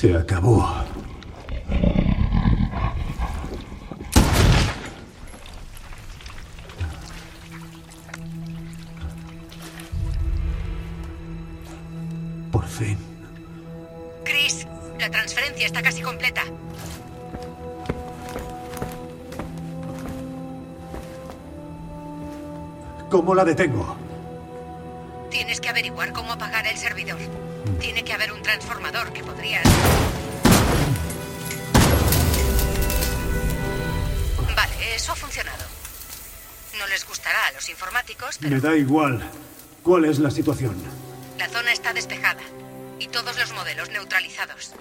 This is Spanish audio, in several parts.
Se acabó. Por fin. Chris, la transferencia está casi completa. ¿Cómo la detengo? Tienes que averiguar cómo apagar el servidor. Tiene que haber un transformador que podrías... No les gustará a los informáticos, pero Me da igual. ¿Cuál es la situación? la zona está despejada. Y todos los modelos neutralizados.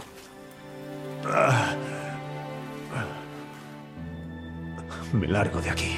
Me largo de aquí.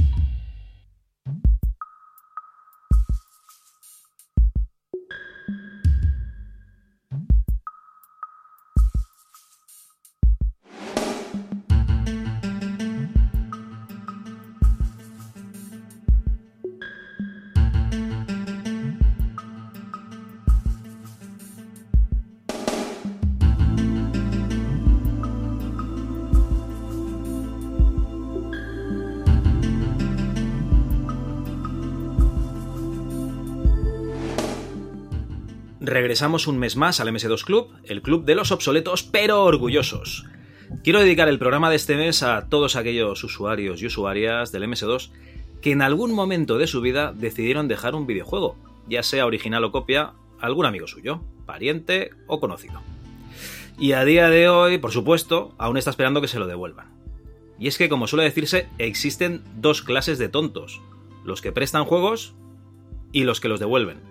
Regresamos un mes más al MS2 Club, el club de los obsoletos pero orgullosos. Quiero dedicar el programa de este mes a todos aquellos usuarios y usuarias del MS2 que en algún momento de su vida decidieron dejar un videojuego, ya sea original o copia, a algún amigo suyo, pariente o conocido. Y a día de hoy, por supuesto, aún está esperando que se lo devuelvan. Y es que, como suele decirse, existen dos clases de tontos, los que prestan juegos y los que los devuelven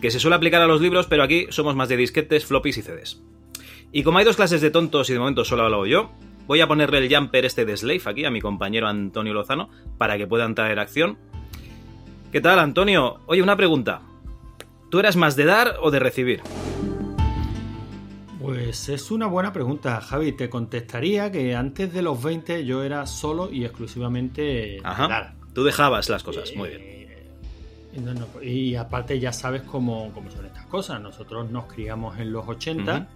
que se suele aplicar a los libros, pero aquí somos más de disquetes, floppies y CDs. Y como hay dos clases de tontos y de momento solo hablo yo, voy a ponerle el jumper este de Slave aquí a mi compañero Antonio Lozano para que puedan traer acción. ¿Qué tal, Antonio? Oye, una pregunta. ¿Tú eras más de dar o de recibir? Pues es una buena pregunta, Javi. Te contestaría que antes de los 20 yo era solo y exclusivamente de Ajá. dar. Tú dejabas las cosas, muy bien. No, no, y aparte ya sabes cómo, cómo son estas cosas. Nosotros nos criamos en los 80 Ujú.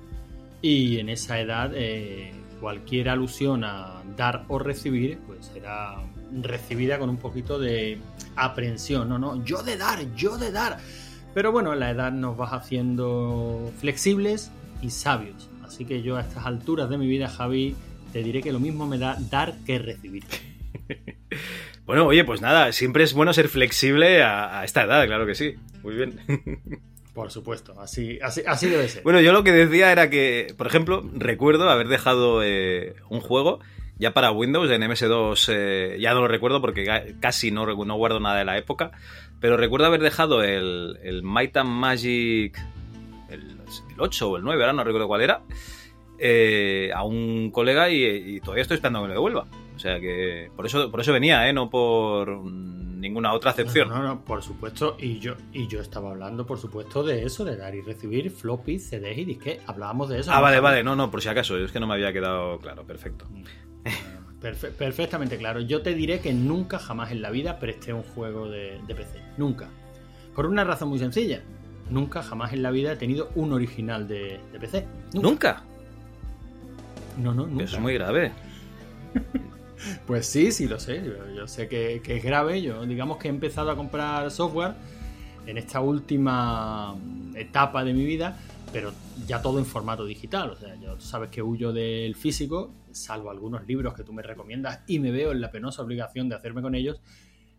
y en esa edad eh, cualquier alusión a dar o recibir pues era recibida con un poquito de aprensión. No, no, yo de dar, yo de dar. Pero bueno, la edad nos va haciendo flexibles y sabios. Así que yo a estas alturas de mi vida, Javi, te diré que lo mismo me da dar que recibir. Bueno, oye, pues nada, siempre es bueno ser flexible a, a esta edad, claro que sí. Muy bien. Por supuesto, así, así, así debe ser. Bueno, yo lo que decía era que, por ejemplo, recuerdo haber dejado eh, un juego ya para Windows en MS2, eh, ya no lo recuerdo porque ca- casi no, no guardo nada de la época, pero recuerdo haber dejado el, el Might and Magic, el, el 8 o el 9, ahora no recuerdo cuál era, eh, a un colega y, y todavía estoy esperando que me lo devuelva. O sea que por eso, por eso venía, ¿eh? no por ninguna otra acepción. No, no, no, por supuesto. Y yo, y yo estaba hablando, por supuesto, de eso, de dar y recibir floppy, CDs y disquetes. Hablábamos de eso. Ah, vale, vale. No, no, por si acaso. Es que no me había quedado claro. Perfecto. Perfe- perfectamente claro. Yo te diré que nunca, jamás en la vida presté un juego de, de PC. Nunca. Por una razón muy sencilla. Nunca, jamás en la vida he tenido un original de, de PC. Nunca. ¿Nunca? No, no, nunca. Eso es muy grave. Pues sí, sí lo sé. Yo, sé que, es grave. Yo digamos que he empezado a comprar software en esta última etapa de mi vida, pero ya todo en formato digital. O sea, yo tú sabes que huyo del físico, salvo algunos libros que tú me recomiendas y me veo en la penosa obligación de hacerme con ellos.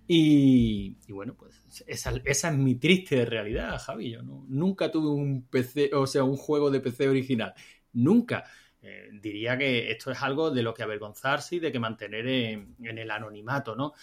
Y, y bueno, pues esa, esa es mi triste realidad, Javi. Yo no- nunca tuve un PC, o sea, un juego de PC original. Nunca. Eh, diría que esto es algo de lo que avergonzarse y de que mantener en, en el anonimato, ¿no?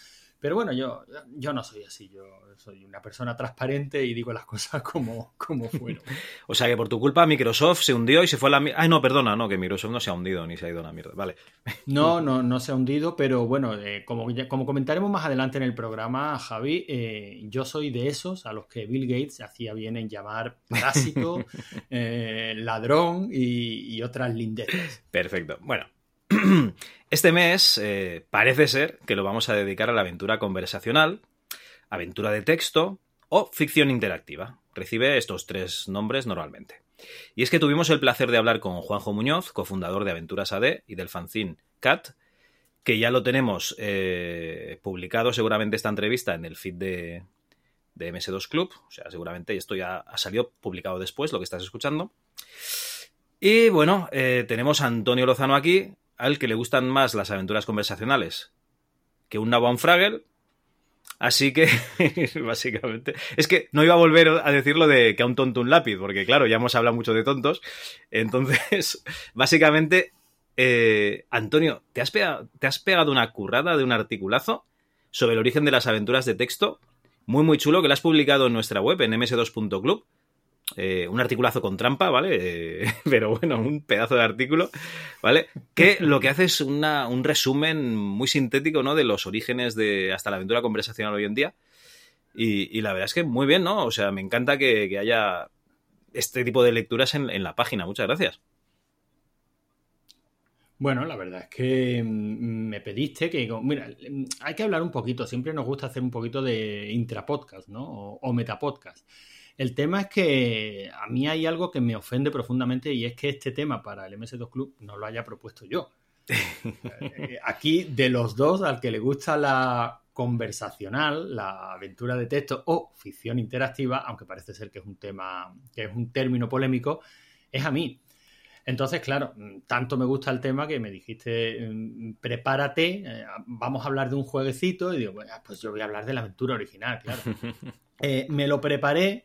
Pero bueno, yo, yo no soy así, yo soy una persona transparente y digo las cosas como, como fueron. O sea que por tu culpa Microsoft se hundió y se fue a la mierda. Ay, no, perdona, no, que Microsoft no se ha hundido ni se ha ido a la mierda. Vale. No, no, no se ha hundido, pero bueno, eh, como, ya- como comentaremos más adelante en el programa, Javi, eh, yo soy de esos a los que Bill Gates hacía bien en llamar parásito, eh, ladrón y, y otras lindeces. Perfecto. Bueno, este mes eh, parece ser que lo vamos a dedicar a la aventura conversacional, aventura de texto o ficción interactiva. Recibe estos tres nombres normalmente. Y es que tuvimos el placer de hablar con Juanjo Muñoz, cofundador de Aventuras AD y del fanzine CAT, que ya lo tenemos eh, publicado seguramente esta entrevista en el feed de, de MS2 Club. O sea, seguramente esto ya ha salido publicado después, lo que estás escuchando. Y bueno, eh, tenemos a Antonio Lozano aquí, al que le gustan más las aventuras conversacionales que un Fraggle. Así que, básicamente, es que no iba a volver a decir lo de que a un tonto un lápiz, porque claro, ya hemos hablado mucho de tontos. Entonces, básicamente, eh, Antonio, ¿te has, pegado, ¿te has pegado una currada de un articulazo sobre el origen de las aventuras de texto? Muy, muy chulo, que lo has publicado en nuestra web, en ms2.club. Eh, un articulazo con trampa, ¿vale? Pero bueno, un pedazo de artículo, ¿vale? Que lo que hace es una, un resumen muy sintético, ¿no? De los orígenes de hasta la aventura conversacional hoy en día. Y, la verdad es que muy bien, ¿no? O sea, me encanta que, haya este tipo de lecturas en, en, la página. Muchas gracias. Bueno, la verdad es que me pediste que, mira, hay que hablar un poquito, siempre nos gusta hacer un poquito de intrapodcast, ¿no? O, o metapodcast. El tema es que a mí hay algo que me ofende profundamente y es que este tema para el MS2 Club no lo haya propuesto yo. Aquí, de los dos, al que le gusta la conversacional, la aventura de texto o ficción interactiva, aunque parece ser que es un tema, que es un término polémico, es a mí. Entonces, claro, tanto me gusta el tema que me dijiste, prepárate, eh, vamos a hablar de un jueguecito, y digo, pues yo voy a hablar de la aventura original, claro. Eh, me lo preparé,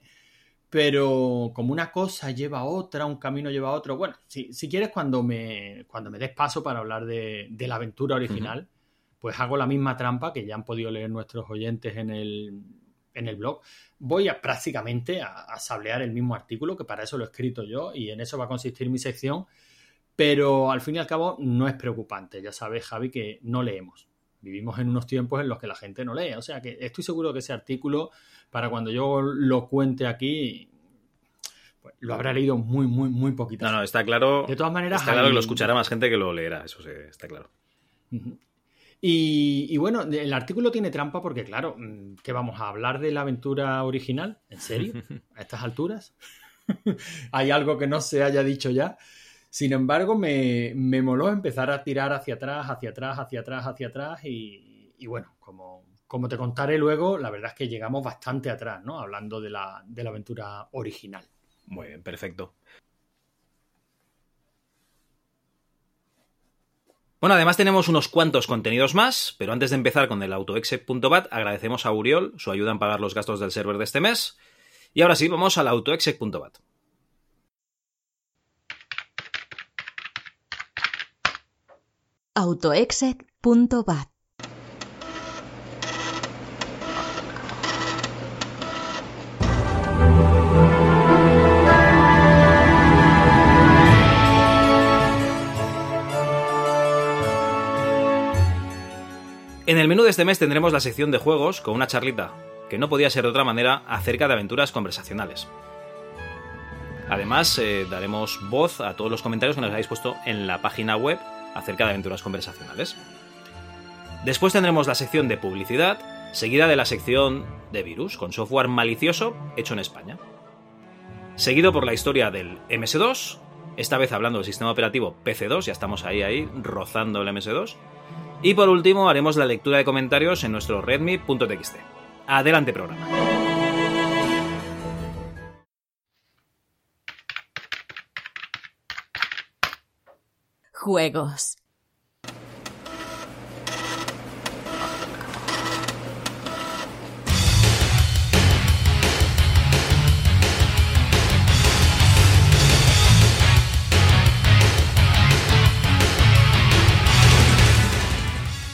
pero como una cosa lleva a otra, un camino lleva a otro. Bueno, si, si quieres, cuando me, cuando me des paso para hablar de, de la aventura original, uh -huh. pues hago la misma trampa que ya han podido leer nuestros oyentes en el, en el blog. Voy a prácticamente a, a sablear el mismo artículo, que para eso lo he escrito yo, y en eso va a consistir mi sección. Pero al fin y al cabo no es preocupante. Ya sabes, Javi, que no leemos. Vivimos en unos tiempos en los que la gente no lee. O sea que estoy seguro que ese artículo, para cuando yo lo cuente aquí, pues lo habrá leído muy, muy, muy poquito. No, no, está claro. De todas maneras, está claro hay... que lo escuchará más gente que lo leerá, eso sí, está claro. Uh -huh. y, y, bueno, el artículo tiene trampa porque, claro, que vamos a hablar de la aventura original, ¿en serio? ¿A estas alturas? ¿Hay algo que no se haya dicho ya? Sin embargo, me, me, moló empezar a tirar hacia atrás, hacia atrás, hacia atrás, hacia atrás y, bueno, como, como, te contaré luego, la verdad es que llegamos bastante atrás, ¿no? Hablando de la, de la aventura original. Muy bien, perfecto. Bueno, además tenemos unos cuantos contenidos más, pero antes de empezar con el autoexec.bat, agradecemos a Uriol su ayuda en pagar los gastos del server de este mes. Y ahora sí, vamos al autoexec.bat. autoexec.bat En el menú de este mes tendremos la sección de juegos con una charlita, que no podía ser de otra manera, acerca de aventuras conversacionales. Además, eh, daremos voz a todos los comentarios que nos habéis puesto en la página web acerca de aventuras conversacionales. Después tendremos la sección de publicidad, seguida de la sección de virus, con software malicioso hecho en España. Seguido por la historia del MS2, esta vez hablando del sistema operativo PC2, ya estamos ahí, ahí, rozando el MS2. Y por último haremos la lectura de comentarios en nuestro redmi.txt. Adelante programa. Juegos.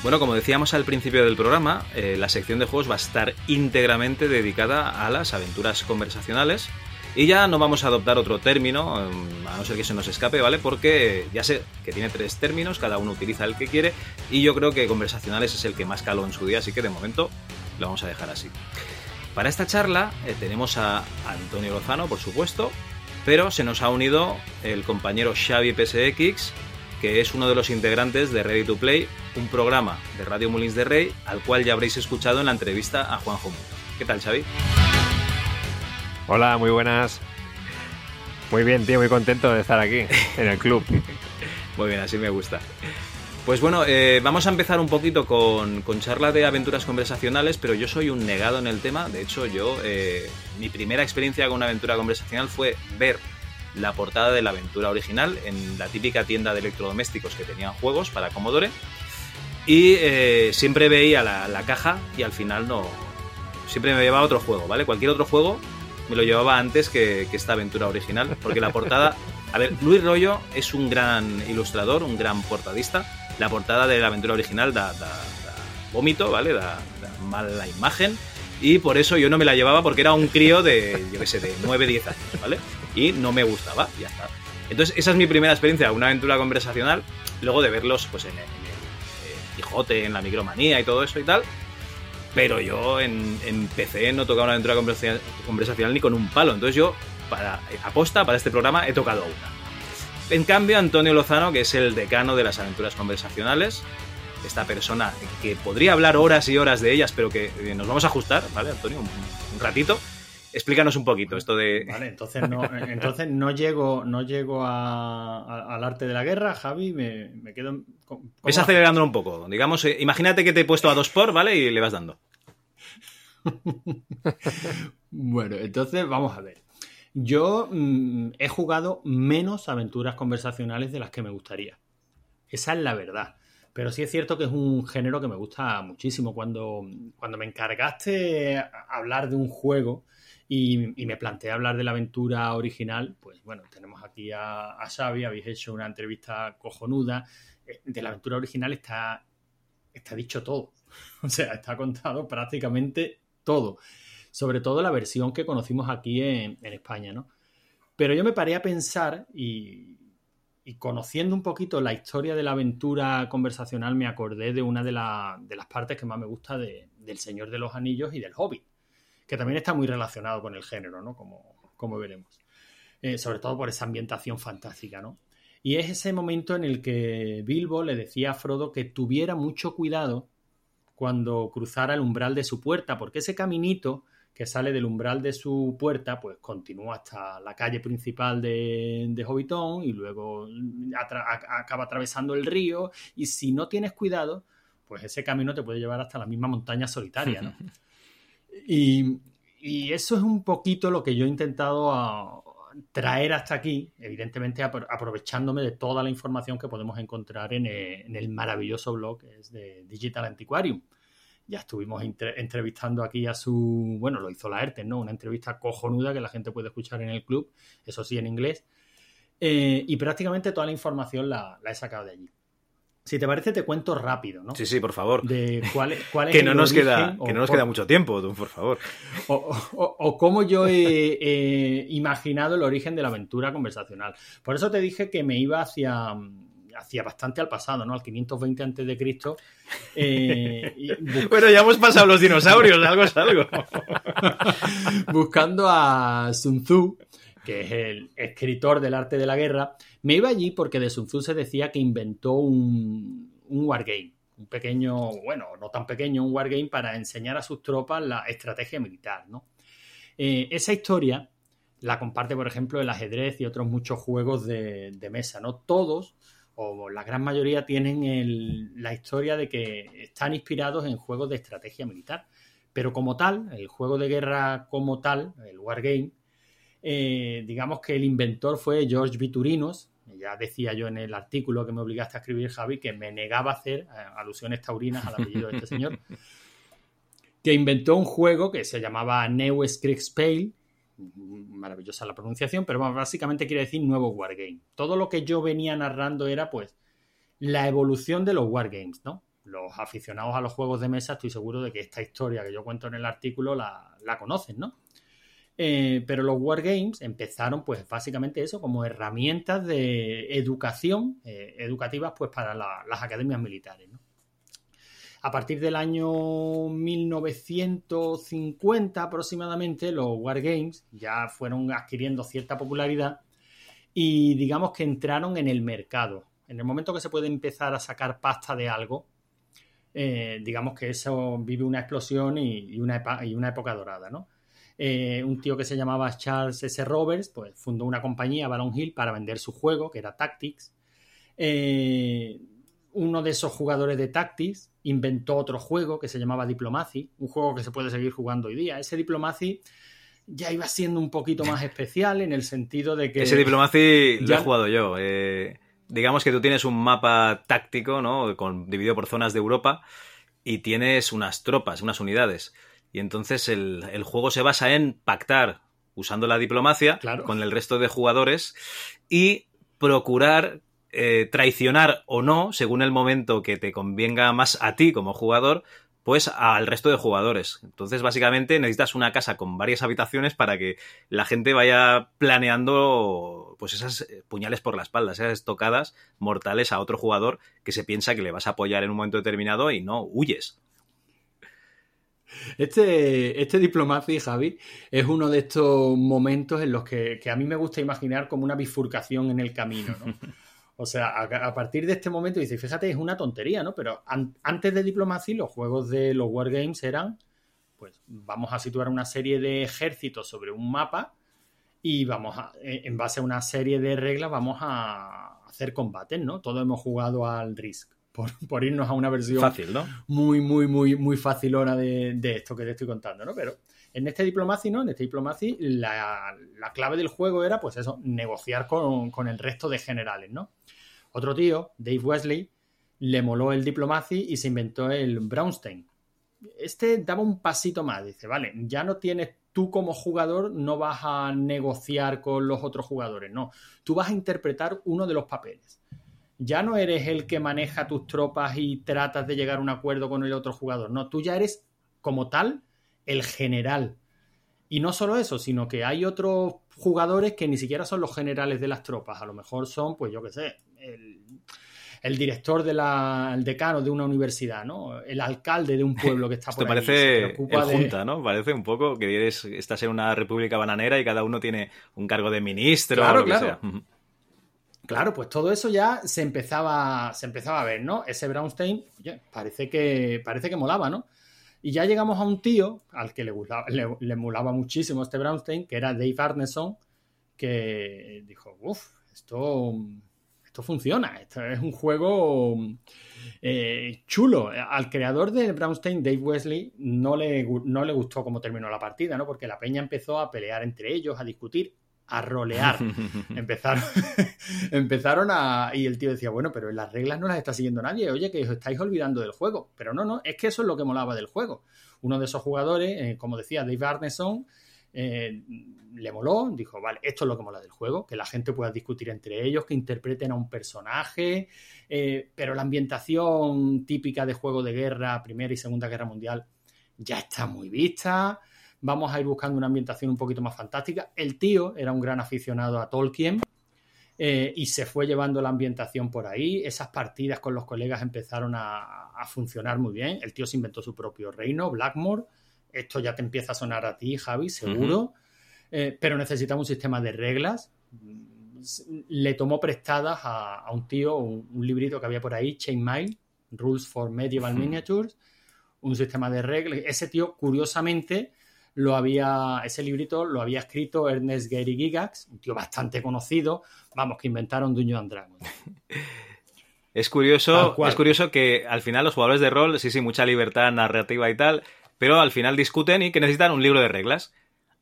Bueno, como decíamos al principio del programa, eh, la sección de juegos va a estar íntegramente dedicada a las aventuras conversacionales. Y ya no vamos a adoptar otro término, eh, a no ser que se nos escape, ¿vale? Porque ya sé que tiene tres términos, cada uno utiliza el que quiere, y yo creo que conversacionales es el que más caló en su día, así que de momento lo vamos a dejar así. Para esta charla eh, tenemos a Antonio Lozano, por supuesto, pero se nos ha unido el compañero Xavi PSX, que es uno de los integrantes de Ready to Play, un programa de Radio Molins de Rey, al cual ya habréis escuchado en la entrevista a Juanjo Mundo. ¿Qué tal, Xavi? Hola, muy buenas. Muy bien, tío, muy contento de estar aquí, en el club. muy bien, así me gusta. Pues bueno, eh, vamos a empezar un poquito con, con, charla de aventuras conversacionales, pero yo soy un negado en el tema. De hecho, yo, eh, mi primera experiencia con una aventura conversacional fue ver la portada de la aventura original en la típica tienda de electrodomésticos que tenían juegos para Commodore. Y eh, siempre veía la, la, caja y al final no. Siempre me llevaba otro juego, ¿vale? Cualquier otro juego me lo llevaba antes que, esta aventura original, porque la portada. A ver, Luis Rollo es un gran ilustrador, un gran portadista. La portada de la aventura original da, vómito, ¿vale? Da, da, mala imagen. Y por eso yo no me la llevaba porque era un crío de, yo qué sé, de 9, 10 años, ¿vale? Y no me gustaba, ya está. Entonces, esa es mi primera experiencia, una aventura conversacional. Luego de verlos, pues en el, en el Quijote, en la micromanía y todo eso y tal. Pero yo en, en PC no tocaba una aventura conversacional, conversacional ni con un palo. Entonces yo, para aposta, para este programa, he tocado una. En cambio, Antonio Lozano, que es el decano de las aventuras conversacionales, esta persona que podría hablar horas y horas de ellas, pero que eh, nos vamos a ajustar, ¿vale, Antonio? Un ratito. Explícanos un poquito esto de. Vale, entonces no, entonces no llego, no llego a, a, al arte de la guerra, Javi, me, me quedo. Ves acelerándolo un poco. Digamos, eh, imagínate que te he puesto a dos por, ¿vale? Y le vas dando. bueno, entonces vamos a ver. Yo mmm, he jugado menos aventuras conversacionales de las que me gustaría. Esa es la verdad. Pero sí es cierto que es un género que me gusta muchísimo. Cuando, cuando me encargaste hablar de un juego y, me planteé hablar de la aventura original, pues bueno, tenemos aquí a, a Xavi, habéis hecho una entrevista cojonuda. Eh, de la aventura original está, está dicho todo. O sea, está contado prácticamente todo. Sobre todo la versión que conocimos aquí en, en España, ¿no? Pero yo me paré a pensar y, y conociendo un poquito la historia de la aventura conversacional, me acordé de una de, la, de las partes que más me gusta de, del Señor de los Anillos y del Hobbit, que también está muy relacionado con el género, ¿no? Como, como veremos. Eh, sobre todo por esa ambientación fantástica, ¿no? Y es ese momento en el que Bilbo le decía a Frodo que tuviera mucho cuidado cuando cruzara el umbral de su puerta, porque ese caminito que sale del umbral de su puerta, pues continúa hasta la calle principal de, de Hobbiton y luego acaba atravesando el río y si no tienes cuidado, pues ese camino te puede llevar hasta la misma montaña solitaria, ¿no? y, eso es un poquito lo que yo he intentado a, traer hasta aquí, evidentemente aprovechándome de toda la información que podemos encontrar en el, en el maravilloso blog que es de Digital Antiquarium ya estuvimos entrevistando aquí a su, bueno, lo hizo la ERTE, ¿no? Una entrevista cojonuda que la gente puede escuchar en el club, eso sí, en inglés. Eh, y prácticamente toda la información la, he sacado de allí. Si te parece, te cuento rápido, ¿no? Sí, sí, por favor. De cuál, cuál es que no nos queda Que no nos por, queda mucho tiempo, tú, por favor. O, o, o cómo yo he eh, imaginado el origen de la aventura conversacional. Por eso te dije que me iba hacia hacía bastante al pasado, ¿no? Al 520 antes de Cristo. Eh, bueno, ya hemos pasado los dinosaurios, algo es algo. buscando a Sun Tzu, que es el escritor del arte de la guerra, me iba allí porque de Sun Tzu se decía que inventó un, wargame, un pequeño, bueno, no tan pequeño, un wargame para enseñar a sus tropas la estrategia militar, ¿no? Eh, esa historia la comparte, por ejemplo, el ajedrez y otros muchos juegos de, mesa, ¿no? Todos, o la gran mayoría, tienen la historia de que están inspirados en juegos de estrategia militar. Pero como tal, el juego de guerra como tal, el Wargame, eh, digamos que el inventor fue George Viturinos. Ya decía yo en el artículo que me obligaste a escribir, Javi, que me negaba a hacer eh, alusiones taurinas al apellido de este señor, que inventó un juego que se llamaba Neues Kriegspiel, maravillosa la pronunciación, pero básicamente quiere decir nuevo wargame. Todo lo que yo venía narrando era pues la evolución de los wargames, ¿no? Los aficionados a los juegos de mesa estoy seguro de que esta historia que yo cuento en el artículo la, conocen, ¿no? Eh, pero los wargames empezaron pues básicamente eso como herramientas de educación eh, educativas pues para las academias militares. A partir del año 1950 aproximadamente, los Wargames ya fueron adquiriendo cierta popularidad y digamos que entraron en el mercado. En el momento que se puede empezar a sacar pasta de algo, eh, digamos que eso vive una explosión y, una, época dorada, ¿no? Eh, un tío que se llamaba Charles S. Roberts, pues fundó una compañía, Baron Hill, para vender su juego, que era Tactics. Eh, uno de esos jugadores de Tactics inventó otro juego que se llamaba Diplomacy, un juego que se puede seguir jugando hoy día. Ese Diplomacy ya iba siendo un poquito más especial en el sentido de que... Ese Diplomacy lo he jugado yo. Eh, digamos que tú tienes un mapa táctico, ¿no? Con, dividido por zonas de Europa y tienes unas tropas, unas unidades. Y entonces el, juego se basa en pactar usando la diplomacia con el resto de jugadores y procurar eh, traicionar o no, según el momento que te convenga más a ti como jugador, pues al resto de jugadores. Entonces, básicamente, necesitas una casa con varias habitaciones para que la gente vaya planeando pues esas eh, puñales por la espalda, esas tocadas mortales a otro jugador que se piensa que le vas a apoyar en un momento determinado y no huyes. Este, este Diplomacy, Javi, es uno de estos momentos en los que, que, a mí me gusta imaginar como una bifurcación en el camino, ¿no? O sea, a, partir de este momento, dice, fíjate, es una tontería, ¿no? Pero antes de Diplomacy, los juegos de los Wargames eran, pues vamos a situar una serie de ejércitos sobre un mapa y vamos a, e, en base a una serie de reglas, vamos a hacer combates, ¿no? Todos hemos jugado al Risk. Por, irnos a una versión Fácil, ¿no? muy, muy, muy, muy facilona de, de esto que te estoy contando, ¿no? Pero en este Diplomacy, ¿no? En este Diplomacy, la, clave del juego era, pues eso, negociar con, con, el resto de generales, ¿no? Otro tío, Dave Wesley, le moló el Diplomacy y se inventó el Brownstein. Este daba un pasito más, dice, vale, ya no tienes tú como jugador, no vas a negociar con los otros jugadores, no, tú vas a interpretar uno de los papeles. Ya no eres el que maneja tus tropas y tratas de llegar a un acuerdo con el otro jugador, no, tú ya eres como tal el general. Y no solo eso, sino que hay otros jugadores que ni siquiera son los generales de las tropas, a lo mejor son, pues yo qué sé, el, director del decano de una universidad, ¿no? El alcalde de un pueblo que está por Esto parece el Junta, ¿no? Parece un poco que eres, estás en una república bananera y cada uno tiene un cargo de ministro claro, o lo que claro. sea. Claro, pues todo eso ya se empezaba, a ver, ¿no? Ese Brownstein, oye, parece que, parece que molaba, ¿no? Y ya llegamos a un tío al que le, le, le molaba muchísimo este Brownstein, que era Dave Arneson, que dijo, uff, esto esto funciona, esto es un juego eh, chulo. Al creador de Brownstein, Dave Wesley, no le, no le gustó cómo terminó la partida, ¿no? Porque la peña empezó a pelear entre ellos, a discutir, a rolear. empezaron, empezaron a... Y el tío decía, bueno, pero las reglas no las está siguiendo nadie. Oye, que os estáis olvidando del juego. Pero no, no, es que eso es lo que molaba del juego. Uno de esos jugadores, eh, como decía Dave Arneson, eh, le moló, dijo, vale, esto es lo que mola del juego, que la gente pueda discutir entre ellos, que interpreten a un personaje, eh, pero la ambientación típica de juego de guerra, Primera y Segunda Guerra Mundial, ya está muy vista. Vamos a ir buscando una ambientación un poquito más fantástica. El tío era un gran aficionado a Tolkien. eh, y se fue llevando la ambientación por ahí. Esas partidas con los colegas empezaron a, a funcionar muy bien. El tío se inventó su propio reino, Blackmore. Esto ya te empieza a sonar a ti, Javi, seguro. Eh, pero necesitaba un sistema de reglas. Le tomó prestadas a, a un tío un, un, librito que había por ahí, Chainmail, Rules for Medieval Miniatures, un sistema de reglas. Ese tío, curiosamente, lo había, ese librito lo había escrito Ernest Gary Gigax, un tío bastante conocido, vamos, que inventaron Dungeons and Dragons. Es curioso, es curioso que al final los jugadores de rol, sí, sí, mucha libertad narrativa y tal, pero al final discuten y que necesitan un libro de reglas.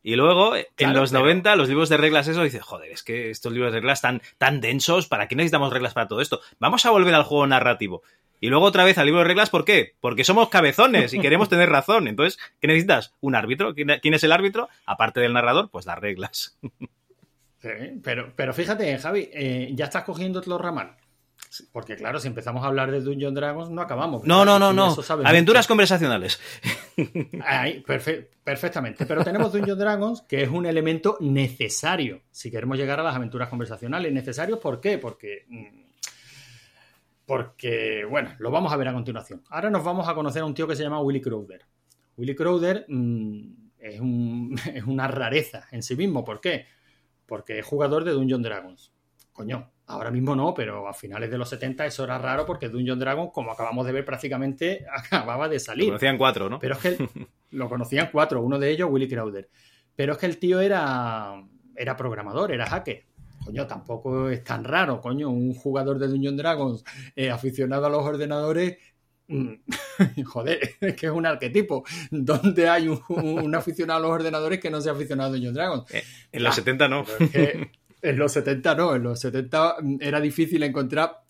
Y luego, claro, en los pero... 90, los libros de reglas, eso dice, joder, es que estos libros de reglas tan, tan densos, ¿para qué necesitamos reglas para todo esto? Vamos a volver al juego narrativo. Y luego otra vez al libro de reglas, ¿por qué? Porque somos cabezones y queremos tener razón. Entonces, ¿qué necesitas? ¿Un árbitro? ¿Quién es el árbitro? Aparte del narrador, pues las reglas. Sí, pero, pero fíjate, Javi, eh, ya estás cogiendo otro ramal. Porque claro, si empezamos a hablar de Dungeon Dragons, no acabamos. ¿verdad? No, no, no, no. Aventuras mucho. conversacionales. Ahí, perfe perfectamente. Pero tenemos Dungeon Dragons, que es un elemento necesario si queremos llegar a las aventuras conversacionales. ¿Necesario por qué? Porque... Porque, bueno, lo vamos a ver a continuación. Ahora nos vamos a conocer a un tío que se llama Willy Crowder. Willy Crowder mmm, es, un, es una rareza en sí mismo. ¿Por qué? Porque es jugador de Dungeon Dragons. Coño, Ahora mismo no, pero a finales de los 70 eso era raro porque Dungeon Dragon, como acabamos de ver, prácticamente acababa de salir. Lo conocían cuatro, ¿no? Pero es que lo conocían cuatro, uno de ellos Willy Crowder. Pero es que el tío era, era programador, era hacker. Coño, tampoco es tan raro, coño, un jugador de Dungeon Dragons eh, aficionado a los ordenadores joder, es que es un arquetipo. ¿Dónde hay un, un, aficionado a los ordenadores que no sea aficionado a Dungeon Dragons? Eh, en los ah, 70 no. Es que, en los 70 no, en los 70 era difícil encontrar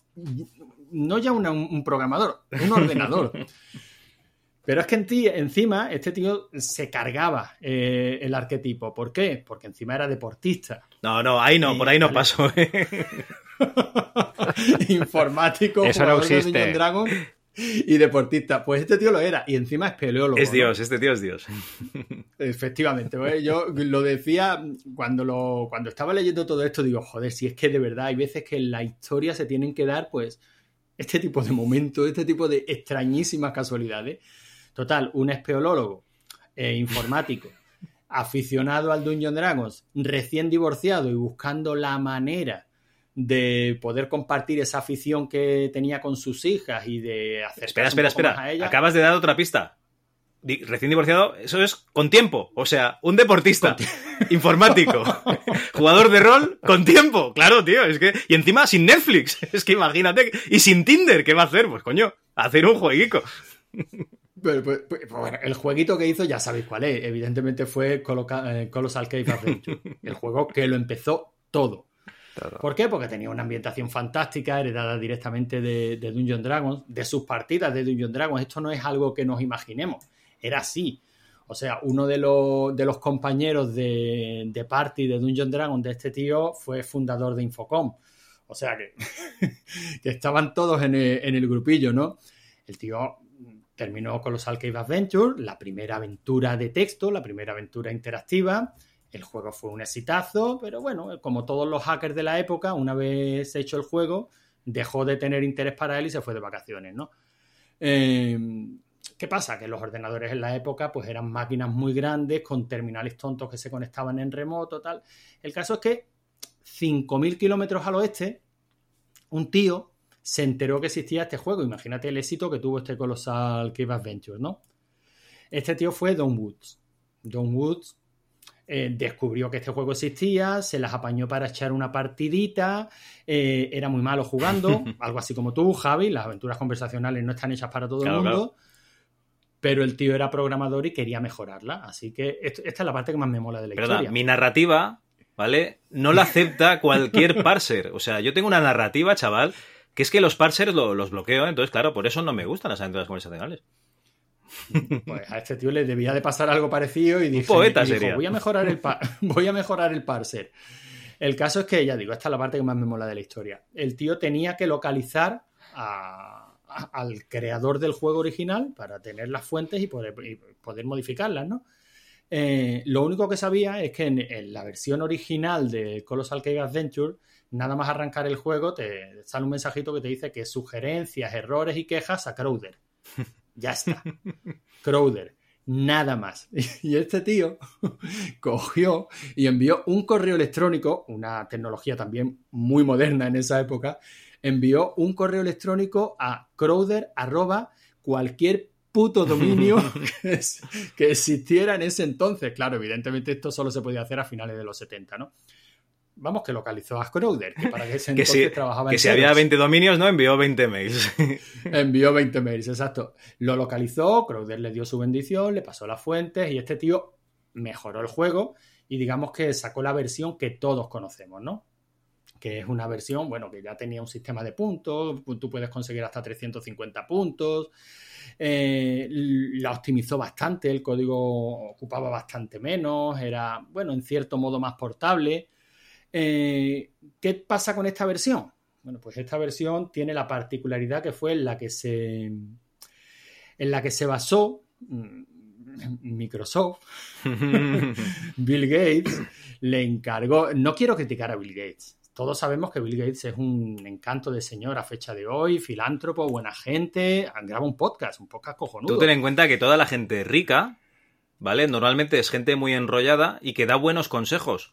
no ya una, un programador, un ordenador. Pero es que en ti, encima este tío se cargaba eh, el arquetipo. ¿Por qué? Porque encima era deportista. No, no, ahí no, y, por ahí no pasó. ¿eh? Informático, Eso no existe. De Dragon y deportista. Pues este tío lo era. Y encima es peleólogo. Es Dios, ¿no? este tío es Dios. Efectivamente. ¿ves? Yo lo decía cuando, lo, cuando estaba leyendo todo esto, digo, joder, si es que de verdad hay veces que en la historia se tienen que dar, pues, este tipo de momentos, este tipo de extrañísimas casualidades. Total, un espeolólogo eh, informático, aficionado al Dungeon Dragons, recién divorciado y buscando la manera de poder compartir esa afición que tenía con sus hijas y de hacer espera espera espera acabas de dar otra pista recién divorciado eso es con tiempo o sea un deportista informático jugador de rol con tiempo claro tío es que y encima sin Netflix es que imagínate y sin Tinder qué va a hacer pues coño hacer un jueguico Pues, pues, pues, bueno, el jueguito que hizo ya sabéis cuál es. Evidentemente fue Colossal Cave Adventure. el juego que lo empezó todo. ¿Por qué? Porque tenía una ambientación fantástica, heredada directamente de, Dungeon Dragons, de sus partidas de Dungeon Dragons. Esto no es algo que nos imaginemos, era así. O sea, uno de los, compañeros de, party de Dungeon Dragons de este tío fue fundador de Infocom. O sea que, estaban todos en el, en el, grupillo, ¿no? El tío terminó con los Cave Adventure, la primera aventura de texto, la primera aventura interactiva. El juego fue un exitazo, pero bueno, como todos los hackers de la época, una vez hecho el juego, dejó de tener interés para él y se fue de vacaciones, ¿no? Eh, ¿Qué pasa? Que los ordenadores en la época pues eran máquinas muy grandes con terminales tontos que se conectaban en remoto, tal. El caso es que 5.000 kilómetros al oeste, un tío se enteró que existía este juego. Imagínate el éxito que tuvo este Colossal Cave Adventure, ¿no? Este tío fue Don Woods. Don Woods eh, descubrió que este juego existía, se las apañó para echar una partidita, eh, era muy malo jugando, algo así como tú, Javi, las aventuras conversacionales no están hechas para todo claro, el mundo, claro. pero el tío era programador y quería mejorarla, así que esto, esta es la parte que más me mola de la pero historia. Mi narrativa, ¿vale? No la acepta cualquier parser, o sea, yo tengo una narrativa, chaval, que es que los parsers lo, los bloqueo, entonces, claro, por eso no me gustan las aventuras conversacionales. Pues a este tío le debía de pasar algo parecido y dije, poeta y dijo, sería. voy a mejorar el voy a mejorar el parser. El caso es que, ya digo, esta es la parte que más me mola de la historia. El tío tenía que localizar a, a, al creador del juego original para tener las fuentes y poder, y poder modificarlas, ¿no? Eh, lo único que sabía es que en, en la versión original de Colossal Cave Adventure, nada más arrancar el juego, te sale un mensajito que te dice que sugerencias, errores y quejas a Crowder. Ya está. Crowder. Nada más. Y este tío cogió y envió un correo electrónico, una tecnología también muy moderna en esa época, envió un correo electrónico a Crowder arroba cualquier puto dominio que, existiera en ese entonces. Claro, evidentemente esto solo se podía hacer a finales de los 70, ¿no? Vamos, que localizó a Crowder, que para ese Que entonces si, trabajaba que en si había Xerox. 20 dominios, ¿no? Envió 20 mails. Envió 20 mails, exacto. Lo localizó, Crowder le dio su bendición, le pasó las fuentes y este tío mejoró el juego y digamos que sacó la versión que todos conocemos, ¿no? Que es una versión, bueno, que ya tenía un sistema de puntos, tú puedes conseguir hasta 350 puntos, eh, la optimizó bastante, el código ocupaba bastante menos, era, bueno, en cierto modo más portable. Eh, ¿Qué pasa con esta versión? Bueno, pues esta versión tiene la particularidad que fue en la que se, en la que se basó mm, Microsoft, Bill Gates, le encargó, no quiero criticar a Bill Gates, todos sabemos que Bill Gates es un encanto de señor a fecha de hoy, filántropo, buena gente, graba un podcast, un podcast cojonudo. Tú ten en cuenta que toda la gente rica, ¿vale? Normalmente es gente muy enrollada y que da buenos consejos.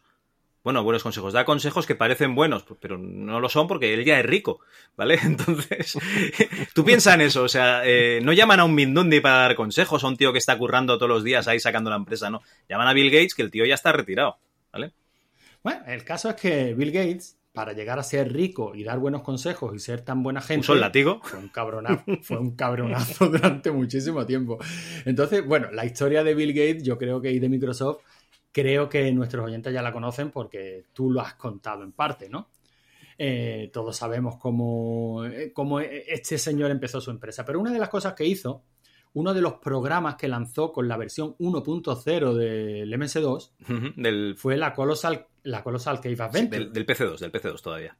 Bueno, buenos consejos. Da consejos que parecen buenos, pero no lo son porque él ya es rico, ¿vale? Entonces, tú piensa en eso. O sea, eh, no llaman a un Mindundi para dar consejos, a un tío que está currando todos los días ahí sacando la empresa, no. Llaman a Bill Gates, que el tío ya está retirado, ¿vale? Bueno, el caso es que Bill Gates, para llegar a ser rico y dar buenos consejos y ser tan buena gente. Puso el látigo. Fue un cabronazo, fue un cabronazo durante muchísimo tiempo. Entonces, bueno, la historia de Bill Gates, yo creo que y de Microsoft, creo que nuestros oyentes ya la conocen porque tú lo has contado en parte, ¿no? Eh, todos sabemos cómo, eh, cómo este señor empezó su empresa. Pero una de las cosas que hizo, uno de los programas que lanzó con la versión 1.0 del MS2 Ujú, Del, fue la Colossal, la Colossal Cave Adventure. del, del PC2, del PC2 todavía.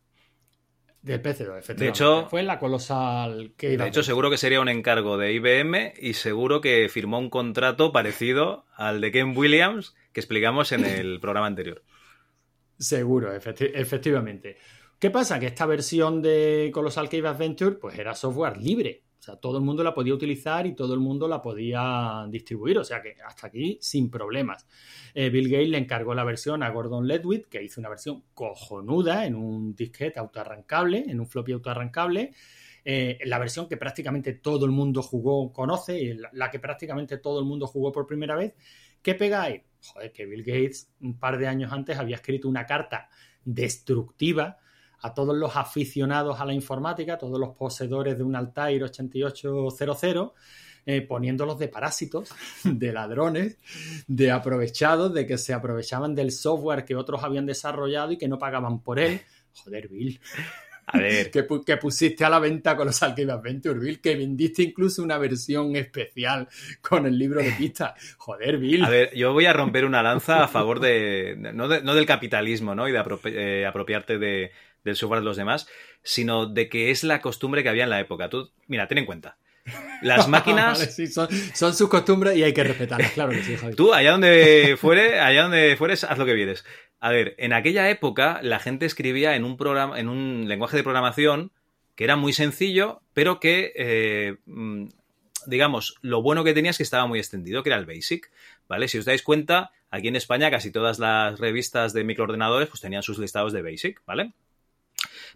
Del PC2, efectivamente. De hecho- fue la Colossal Cave De hecho, seguro que sería un encargo de IBM y seguro que firmó un contrato parecido al de Ken Williams que explicamos en el programa anterior. Seguro, efecti- efectivamente. ¿Qué pasa? Que esta versión de Colossal Cave Adventure pues era software libre. O sea, todo el mundo la podía utilizar y todo el mundo la podía distribuir. O sea que hasta aquí sin problemas. Eh, Bill Gates le encargó la versión a Gordon Ledwith, que hizo una versión cojonuda en un disquete autoarrancable, en un floppy autoarrancable. Eh, la versión que prácticamente todo el mundo jugó, conoce, la, la que prácticamente todo el mundo jugó por primera vez. ¿Qué ahí? Joder, que Bill Gates un par de años antes había escrito una carta destructiva a todos los aficionados a la informática, todos los poseedores de un Altair 8800, eh, poniéndolos de parásitos, de ladrones, de aprovechados, de que se aprovechaban del software que otros habían desarrollado y que no pagaban por él. Joder, Bill, A ver, que, pu- que pusiste a la venta con los Cave Adventure, Bill, que vendiste incluso una versión especial con el libro de pistas. Joder, Bill. a ver, yo voy a romper una lanza a favor de, de- no, de- no del capitalismo, ¿no? Y de apropi- eh, apropiarte de- del software de los demás, sino de que es la costumbre que había en la época. Tú, mira, ten en cuenta. Las máquinas, Vale, sí, son, son sus costumbres y hay que respetarlas, claro que sí, Javi. Tú, allá donde fuere, allá donde fueres, haz lo que vienes. A ver, en aquella época la gente escribía en un programa, en un lenguaje de programación que era muy sencillo, pero que, eh, mm, digamos, lo bueno que tenía es que estaba muy extendido, que era el BASIC, ¿vale? Si os dais cuenta, aquí en España casi todas las revistas de microordenadores pues tenían sus listados de BASIC, ¿vale?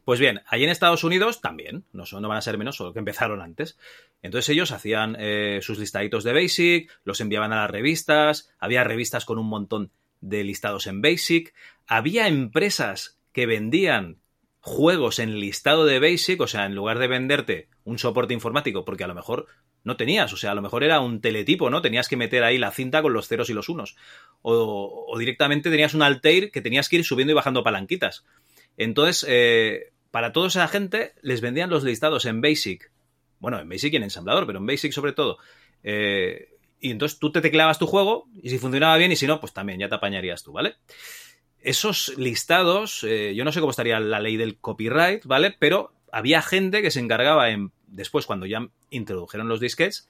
Pues bien, allí en Estados Unidos también, no van a ser menos, solo que empezaron antes. Entonces ellos hacían eh, sus listaditos de Basic, los enviaban a las revistas, había revistas con un montón de listados en Basic, había empresas que vendían juegos en listado de Basic, o sea, en lugar de venderte un soporte informático, porque a lo mejor no tenías, o sea, a lo mejor era un teletipo, ¿no? Tenías que meter ahí la cinta con los ceros y los unos. O, o directamente tenías un Altair que tenías que ir subiendo y bajando palanquitas. Entonces, eh, para toda esa gente les vendían los listados en Basic. Bueno, en Basic y en ensamblador, pero en Basic sobre todo. Eh, y entonces tú te tecleabas tu juego y si funcionaba bien y si no, pues también ya te apañarías tú, ¿vale? Esos listados, eh, yo no sé cómo estaría la ley del copyright, ¿vale? Pero había gente que se encargaba en, después, cuando ya introdujeron los disquets,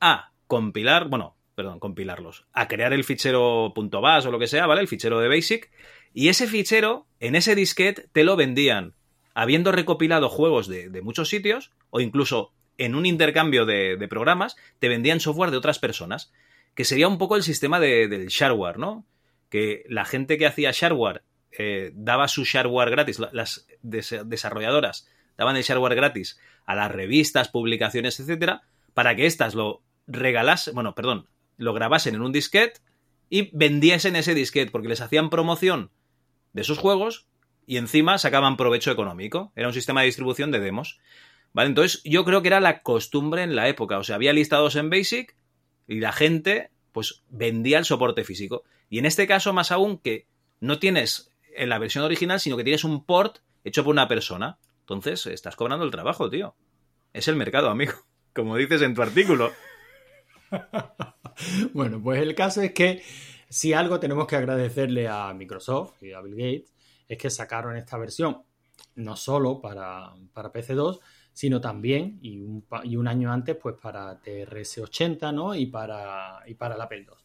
a compilar, bueno, perdón, compilarlos, a crear el fichero .bas o lo que sea, ¿vale? El fichero de Basic. Y ese fichero, en ese disquete, te lo vendían, habiendo recopilado juegos de, muchos sitios, o incluso en un intercambio de, programas, te vendían software de otras personas, que sería un poco el sistema de, del shareware, ¿no? Que la gente que hacía shareware eh, daba su shareware gratis, las desarrolladoras daban el shareware gratis a las revistas, publicaciones, etcétera, para que éstas lo regalasen, bueno, perdón, lo grabasen en un disquete y vendiesen ese disquete, porque les hacían promoción de sus juegos y encima sacaban provecho económico. Era un sistema de distribución de demos. ¿Vale? Entonces, yo creo que era la costumbre en la época. O sea, había listados en Basic y la gente, pues, vendía el soporte físico. Y en este caso, más aún, que no tienes en la versión original, sino que tienes un port hecho por una persona. Entonces, estás cobrando el trabajo, tío. Es el mercado, amigo. Como dices en tu artículo. bueno, pues el caso es que si algo tenemos que agradecerle a Microsoft y a Bill Gates es que sacaron esta versión no solo para, para PC2, sino también, y un, y un, año antes, pues para TRS-80, ¿no? Y para, y para el Apple II.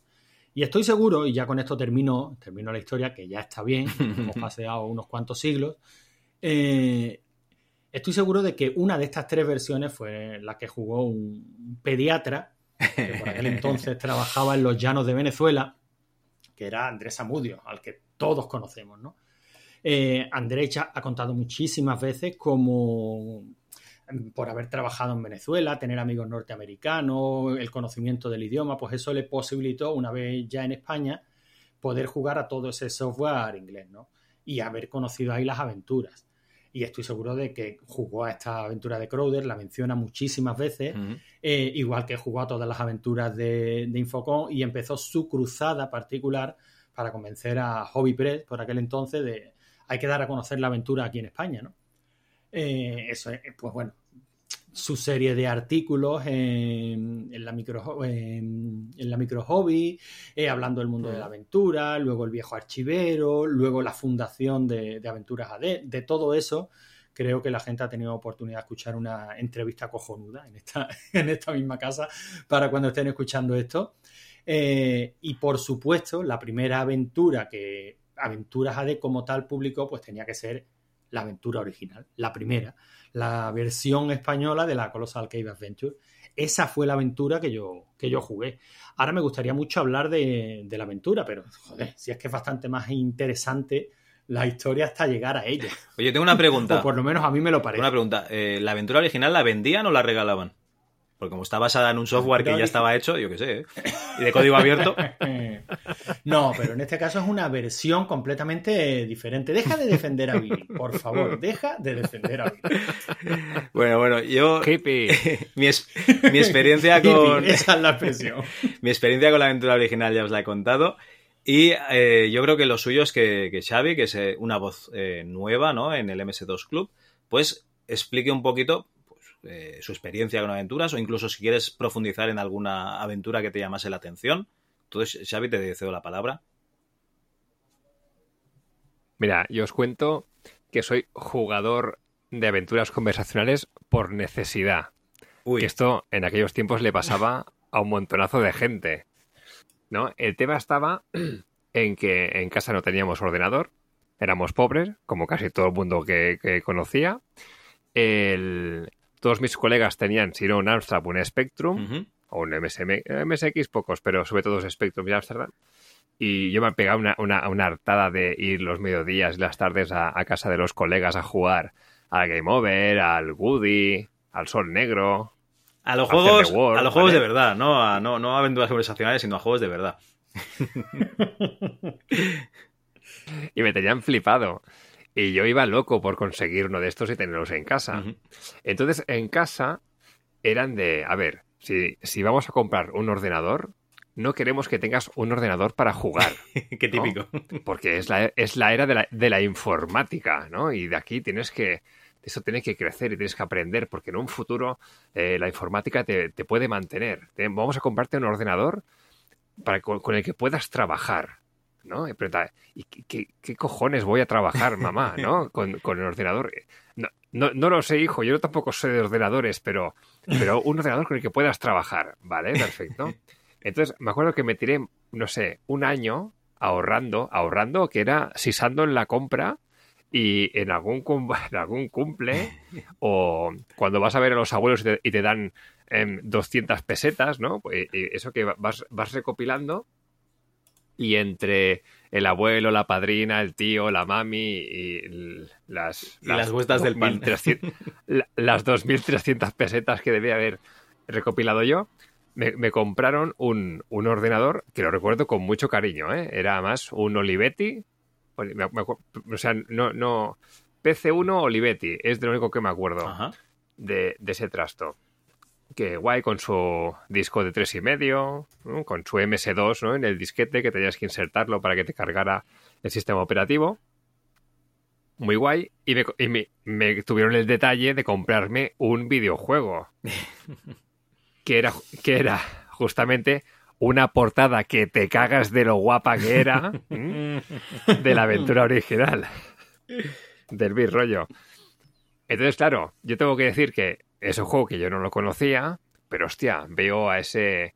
Y estoy seguro, y ya con esto termino, termino la historia, que ya está bien, hemos paseado unos cuantos siglos, eh, estoy seguro de que una de estas tres versiones fue la que jugó un pediatra, que por aquel entonces trabajaba en los llanos de Venezuela, que era Andrés Amudio, al que todos conocemos, ¿no? Eh, Andrés ha contado muchísimas veces como por haber trabajado en Venezuela, tener amigos norteamericanos, el conocimiento del idioma, pues eso le posibilitó, una vez ya en España, poder jugar a todo ese software inglés, ¿no? Y haber conocido ahí las aventuras. Y estoy seguro de que jugó a esta aventura de Crowder, la menciona muchísimas veces, uh -huh. eh, igual que jugó a todas las aventuras de, de Infocom y empezó su cruzada particular para convencer a Hobby Press por aquel entonces de hay que dar a conocer la aventura aquí en España, ¿no? Eh, eso es, pues bueno, su serie de artículos en, en la micro en, en la micro hobby, eh, hablando del mundo de la aventura, luego el viejo archivero, luego la fundación de, de, Aventuras AD, de todo eso. Creo que la gente ha tenido oportunidad de escuchar una entrevista cojonuda en esta, en esta misma casa para cuando estén escuchando esto. Eh, y por supuesto, la primera aventura que Aventuras AD como tal publicó, pues tenía que ser la aventura original, la primera, la versión española de la Colossal Cave Adventure. Esa fue la aventura que yo, que yo jugué. Ahora me gustaría mucho hablar de, de la aventura, pero joder, si es que es bastante más interesante la historia hasta llegar a ella. Oye, tengo una pregunta. o por lo menos a mí me lo parece. Una pregunta. Eh, ¿La aventura original la vendían o la regalaban? Porque como está basada en un software que ya estaba hecho, yo qué sé, ¿eh? y de código abierto. no, pero en este caso es una versión completamente diferente. Deja de defender a Billy, por favor, deja de defender a Billy. Bueno, bueno, yo. mi, es, mi, experiencia con. Esa es la expresión. mi experiencia con la aventura original ya os la he contado. Y eh, yo creo que lo suyo es que, que Xavi, que es una voz eh, nueva ¿no? en el MS2 Club, pues explique un poquito eh, su experiencia con aventuras o incluso si quieres profundizar en alguna aventura que te llamase la atención. Entonces, Xavi, te cedo la palabra. Mira, yo os cuento que soy jugador de aventuras conversacionales por necesidad. Uy. Que esto en aquellos tiempos le pasaba a un montonazo de gente. ¿no? El tema estaba en que en casa no teníamos ordenador, éramos pobres, como casi todo el mundo que, que conocía. El, todos mis colegas tenían, si no un Amstrad, un Spectrum, uh -huh. O un MSM, MSX, pocos, pero sobre todo Spectrum y Amsterdam. Y yo me pegaba una, una, una, hartada de ir los mediodías y las tardes a, a, casa de los colegas a jugar al Game Over, al Woody, al Sol Negro. A los juegos, World, a los juegos ¿vale? de verdad, no a, no, no a aventuras conversacionales, sino a juegos de verdad. y me tenían flipado. Y yo iba loco por conseguir uno de estos y tenerlos en casa. Uh -huh. Entonces, en casa eran de, a ver, si, si, vamos a comprar un ordenador, no queremos que tengas un ordenador para jugar. Qué típico. ¿no? Porque es la, es la era de la, de la, informática, ¿no? Y de aquí tienes que, eso tiene que crecer y tienes que aprender, porque en un futuro eh, la informática te, te, puede mantener. Te, vamos a comprarte un ordenador para, con, con el que puedas trabajar. ¿No? ¿y qué, qué, qué, cojones voy a trabajar, mamá, ¿no? Con, con el ordenador. No, no, no, lo sé, hijo, yo tampoco sé de ordenadores, pero, pero un ordenador con el que puedas trabajar, ¿vale? Perfecto. Entonces, me acuerdo que me tiré, no sé, un año ahorrando, ahorrando, que era sisando en la compra y en algún, cum- en algún cumple o cuando vas a ver a los abuelos y te, y te dan em, 200 pesetas, ¿no? Pues, y eso que vas, vas recopilando y entre el abuelo, la padrina, el tío, la mami y las, Y las vueltas del pan. 2.300 la- las 2.300 pesetas que debía haber recopilado yo, me, me compraron un, un ordenador que lo recuerdo con mucho cariño, ¿eh? Era más un Olivetti, me- me o sea, no, no, PC1 Olivetti, es de lo único que me acuerdo de, de ese trasto. Que guay con su disco de tres y medio, ¿no? con su MS2 ¿no? en el disquete que tenías que insertarlo para que te cargara el sistema operativo. Muy guay. Y, me, y me- me tuvieron el detalle de comprarme un videojuego. que, era, que era justamente una portada que te cagas de lo guapa que era de la aventura original. Del Big Rollo. Entonces, claro, yo tengo que decir que es un juego que yo no lo conocía, pero hostia, veo a ese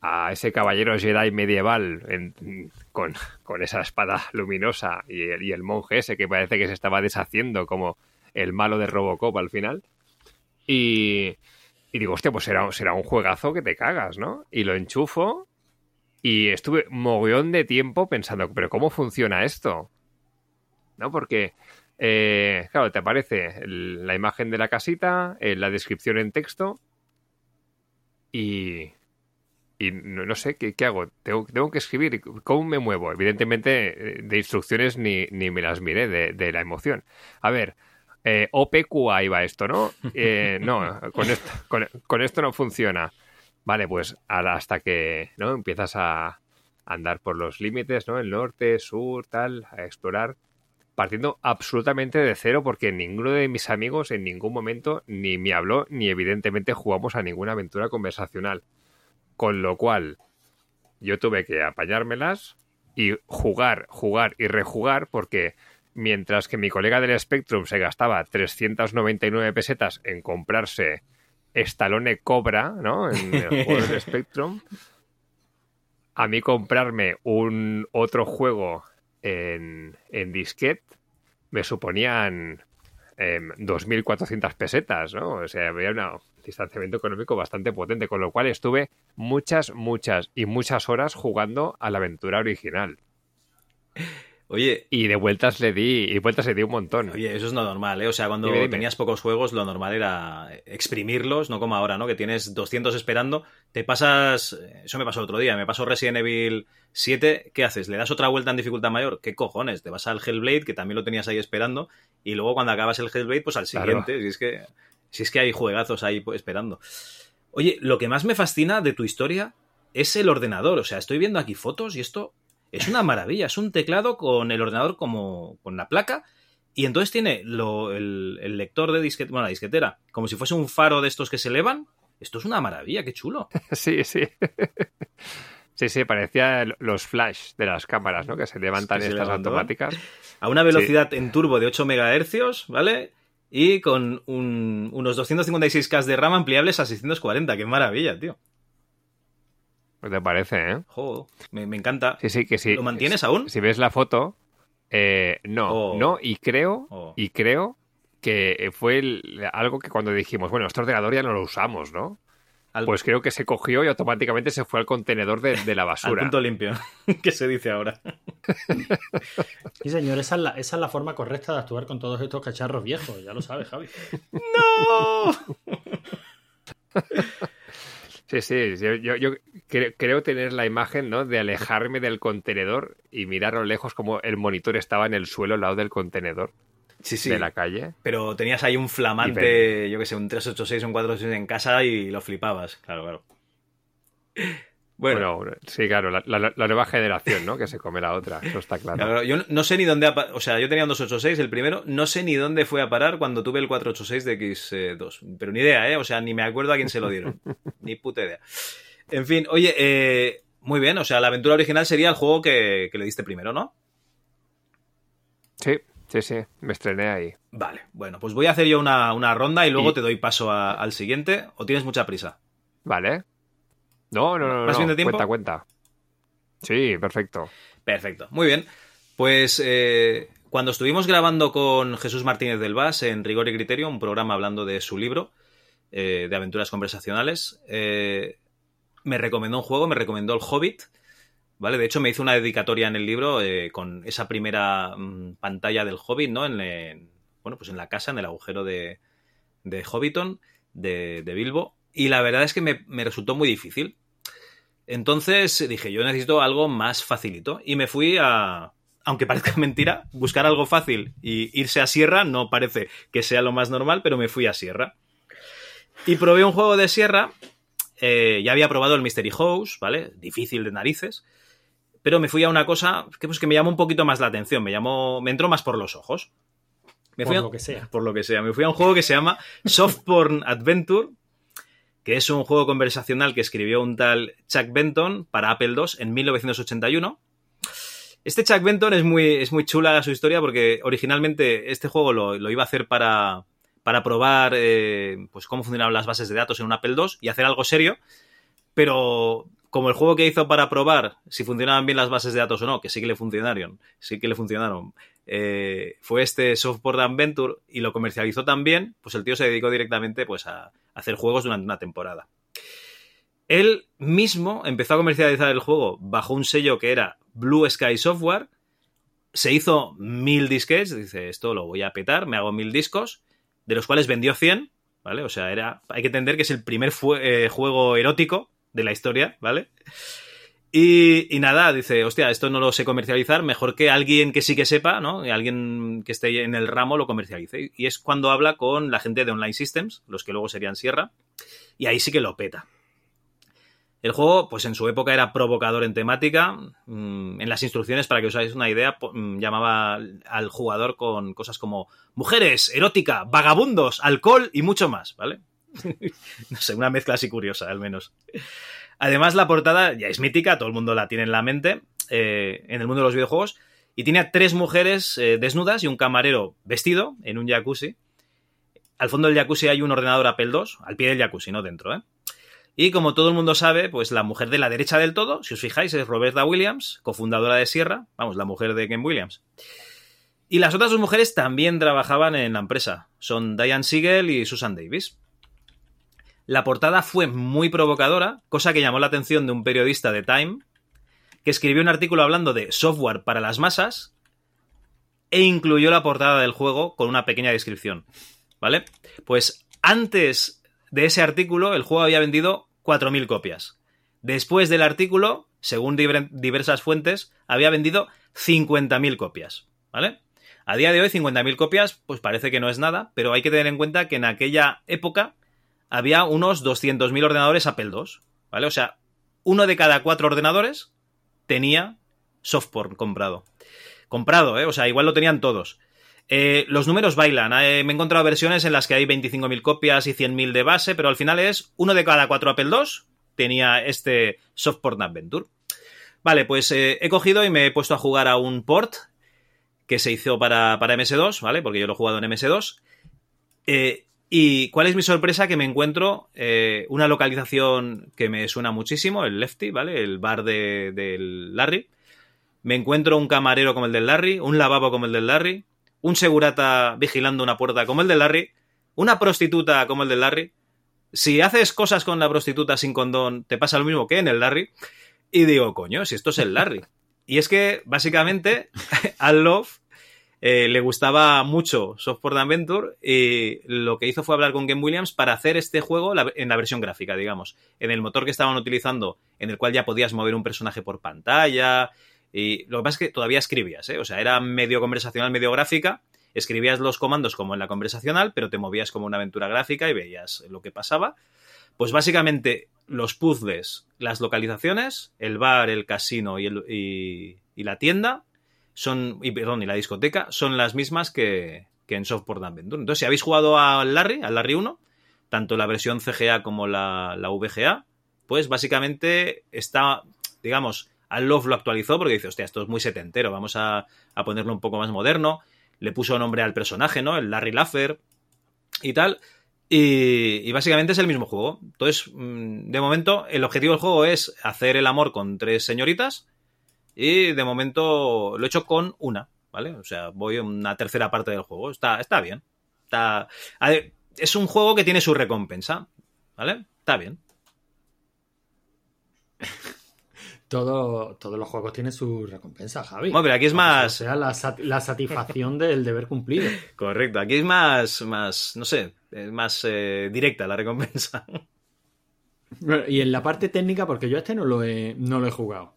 a ese caballero Jedi medieval en- con, con esa espada luminosa y el, y el monje ese que parece que se estaba deshaciendo como el malo de Robocop al final. Y, y digo, hostia, pues será, será un juegazo que te cagas, ¿no? Y lo enchufo y estuve mogollón de tiempo pensando, pero ¿cómo funciona esto? ¿No? Porque eh, claro, te aparece el- la imagen de la casita, eh, la descripción en texto y, y no, no sé ¿qué, qué hago. Tengo, tengo que escribir. ¿Cómo me muevo? Evidentemente, eh, de instrucciones ni, ni me las miré de, de la emoción. A ver, eh, OPQA iba esto, ¿no? Eh, no, con esto, con, con esto no funciona. Vale, pues hasta que ¿no? empiezas a andar por los límites, ¿no? El norte, sur, tal, a explorar partiendo absolutamente de cero porque ninguno de mis amigos en ningún momento ni me habló ni evidentemente jugamos a ninguna aventura conversacional. Con lo cual yo tuve que apañármelas y jugar, jugar y rejugar porque mientras que mi colega del Spectrum se gastaba 399 pesetas en comprarse Stallone Cobra, ¿no? En el juego del Spectrum, a mí comprarme un otro juego en, en disquete me suponían em, 2.400 pesetas, ¿no? O sea, había un distanciamiento económico bastante potente, con lo cual estuve muchas, muchas y muchas horas jugando a la aventura original. Oye, Y de vueltas le di, y vueltas le di un montón. Oye, eso es no normal, ¿eh? O sea, cuando Dime, dime. tenías pocos juegos, lo normal era exprimirlos, no como ahora, ¿no? Que tienes 200 esperando, te pasas... Eso me pasó el otro día, me pasó Resident Evil 7, ¿qué haces? ¿Le das otra vuelta en dificultad mayor? ¿Qué cojones? Te vas al Hellblade, que también lo tenías ahí esperando, y luego cuando acabas el Hellblade, pues al Claro. siguiente, si es que... Si es que hay juegazos ahí pues, esperando. Oye, lo que más me fascina de tu historia es el ordenador. O sea, estoy viendo aquí fotos y esto es una maravilla. Es un teclado con el ordenador como con la placa y entonces tiene lo- el, el lector de disquete, bueno, la disquetera, como si fuese un faro de estos que se elevan. Esto es una maravilla, qué chulo. Sí, sí. Sí, sí, parecía los flash de las cámaras, ¿no? Que se levantan Que se estas automáticas. A una velocidad en turbo de 8 MHz, ¿vale? Y con un- unos 256K de RAM ampliables a 640. Qué maravilla, tío. ¿Qué te parece, eh? Joder, me, me encanta. Sí, sí, que sí. ¿Lo mantienes aún? Si ves la foto, eh, no, Oh. no, y creo, Oh. y creo que fue el- algo que cuando dijimos, bueno, este ordenador ya no lo usamos, ¿no? Al- Pues creo que se cogió y automáticamente se fue al contenedor de, de la Al basura. punto limpio, que se dice ahora. Sí, señor, esa es, la, esa es la forma correcta de actuar con todos estos cacharros viejos, ya lo sabes, Javi. ¡No! Sí, sí, yo, yo- yo cre- creo tener la imagen, ¿no? De alejarme del contenedor y mirar a lo lejos como el monitor estaba en el suelo al lado del contenedor Sí, sí. de la calle. Pero tenías ahí un flamante, yo que sé, un 386 o un 486 en casa y lo flipabas. Claro, claro. Bueno, Bueno, sí, claro, la, la- la nueva generación, ¿no? Que se come la otra, eso está claro. claro, yo no- sé ni dónde... O sea, yo tenía un 286, el primero, no sé ni dónde fue a parar cuando tuve el 486 de X2. Pero ni idea, ¿eh? O sea, ni me acuerdo a quién se lo dieron. ni puta idea. En fin, oye, eh, muy bien, o sea, la aventura original sería el juego que, que le diste primero, ¿no? Sí, sí, sí, me estrené ahí. Vale, bueno, pues voy a hacer yo una, una ronda y luego Y- te doy paso a- al siguiente. ¿O tienes mucha prisa? Vale. No, no, no, ¿Vas no. bien de tiempo? Cuenta, cuenta. Sí, perfecto. Perfecto, muy bien. Pues eh, cuando estuvimos grabando con Jesús Martínez del Vas en Rigor y Criterio, un programa hablando de su libro eh, de aventuras conversacionales, eh, me recomendó un juego, me recomendó el Hobbit. ¿Vale? De hecho, me hizo una dedicatoria en el libro con esa primera mm, pantalla del Hobbit, ¿no? En, en- bueno, pues en la casa, en el agujero de, de Hobbiton, de, de Bilbo. Y la verdad es que me, me resultó muy difícil. Entonces dije, yo necesito algo más facilito. Y me fui a, aunque parezca mentira, buscar algo fácil y irse a Sierra no parece que sea lo más normal, pero me fui a Sierra. Y probé un juego de Sierra. eh, ya había probado el Mystery House, ¿vale? Difícil de narices. Pero me fui a una cosa que, pues, que me llamó un poquito más la atención. Me llamó. Me entró más por los ojos. Me Por fui a- lo que sea. Por lo que sea. Me fui a un juego que se llama Soft Porn Adventure, que es un juego conversacional que escribió un tal Chuck Benton para Apple II en 1981. Este Chuck Benton es muy, es muy chula su historia porque originalmente este juego lo, lo iba a hacer para, para probar eh, pues cómo funcionaban las bases de datos en un Apple II y hacer algo serio, pero como el juego que hizo para probar si funcionaban bien las bases de datos o no, que sí que le funcionaron, sí que le funcionaron, eh, fue este Softboard Adventure y lo comercializó también, pues el tío se dedicó directamente pues, a hacer juegos durante una temporada. Él mismo empezó a comercializar el juego bajo un sello que era Blue Sky Software. Se hizo mil disquets, dice, esto lo voy a petar, me hago mil discos, de los cuales vendió 100, ¿vale? O sea, era, hay que entender que es el primer eh, juego erótico de la historia, ¿vale? Y, y nada, dice, hostia, esto no lo sé comercializar, mejor que alguien que sí que sepa, ¿no? Alguien que esté en el ramo lo comercialice. Y es cuando habla con la gente de Online Systems, los que luego serían Sierra, y ahí sí que lo peta. El juego, pues en su época era provocador en temática. Mm, En las instrucciones, para que os hagáis una idea, mm, llamaba al jugador con cosas como mujeres, erótica, vagabundos, alcohol y mucho más, ¿vale? no sé, una mezcla así curiosa, al menos. Además, la portada ya es mítica, todo el mundo la tiene en la mente eh, en el mundo de los videojuegos. Y tiene tres mujeres eh, desnudas y un camarero vestido en un jacuzzi. Al fondo del jacuzzi hay un ordenador Apple II, al pie del jacuzzi, no dentro, ¿eh? Y como todo el mundo sabe, pues la mujer de la derecha del todo, si os fijáis, es Roberta Williams, cofundadora de Sierra, vamos, la mujer de Ken Williams. Y las otras dos mujeres también trabajaban en la empresa, son Diane Siegel y Susan Davis. La portada fue muy provocadora, cosa que llamó la atención de un periodista de Time, que escribió un artículo hablando de software para las masas e incluyó la portada del juego con una pequeña descripción. ¿Vale? Pues antes de ese artículo, el juego había vendido 4.000 copias. Después del artículo, según diver- diversas fuentes, había vendido 50.000 copias. ¿Vale? A día de hoy, 50.000 copias, pues parece que no es nada, pero hay que tener en cuenta que en aquella época había unos 200.000 ordenadores Apple II. ¿Vale? O sea, uno de cada cuatro ordenadores tenía software comprado. Comprado, ¿eh? O sea, igual lo tenían todos. Eh, los números bailan. Eh, me he encontrado versiones en las que hay 25.000 copias y 100.000 de base, pero al final es uno de cada cuatro Apple II tenía este Softport Adventure. Vale, pues eh, he cogido y me he puesto a jugar a un port que se hizo para, para MS2, ¿vale? Porque yo lo he jugado en MS2. Eh, y cuál es mi sorpresa que me encuentro eh, una localización que me suena muchísimo, el Lefty, ¿vale? El bar de- del Larry. Me encuentro un camarero como el del Larry, un lavabo como el del Larry, un segurata vigilando una puerta como el del Larry, una prostituta como el del Larry. Si haces cosas con la prostituta sin condón, te pasa lo mismo que en el Larry. Y digo, coño, si esto es el Larry. Y es que, básicamente, al Love eh, le gustaba mucho Software Adventure y lo que hizo fue hablar con Game Williams para hacer este juego en la versión gráfica, digamos. En el motor que estaban utilizando, en el cual ya podías mover un personaje por pantalla. Y lo que pasa es que todavía escribías, ¿eh? O sea, era medio conversacional, medio gráfica. Escribías los comandos como en la conversacional, pero te movías como una aventura gráfica y veías lo que pasaba. Pues básicamente los puzzles, las localizaciones, el bar, el casino y, el- y la tienda son, y perdón, y la discoteca son las mismas que, que en Softport Adventure. Entonces, si habéis jugado al Larry, al Larry 1, tanto la versión CGA como la, la VGA, pues básicamente está, digamos, al Love lo actualizó porque dice, hostia, esto es muy setentero, vamos a, a ponerlo un poco más moderno. Le puso nombre al personaje, ¿no? El Larry Laffer y tal. Y, y básicamente es el mismo juego. Entonces, mm, de momento, el objetivo del juego es hacer el amor con tres señoritas. Y de momento lo he hecho con una, ¿vale? O sea, voy a una tercera parte del juego. Está, está bien. Está, ver, es un juego que tiene su recompensa, ¿vale? Está bien. Todo, todos los juegos tienen su recompensa, Javi. Bueno, pero aquí es más- O sea, la, sat- la satisfacción del deber cumplido. Correcto. Aquí es más, más, no sé, es más eh, directa la recompensa. Y en la parte técnica, porque yo este no lo he, no lo he jugado.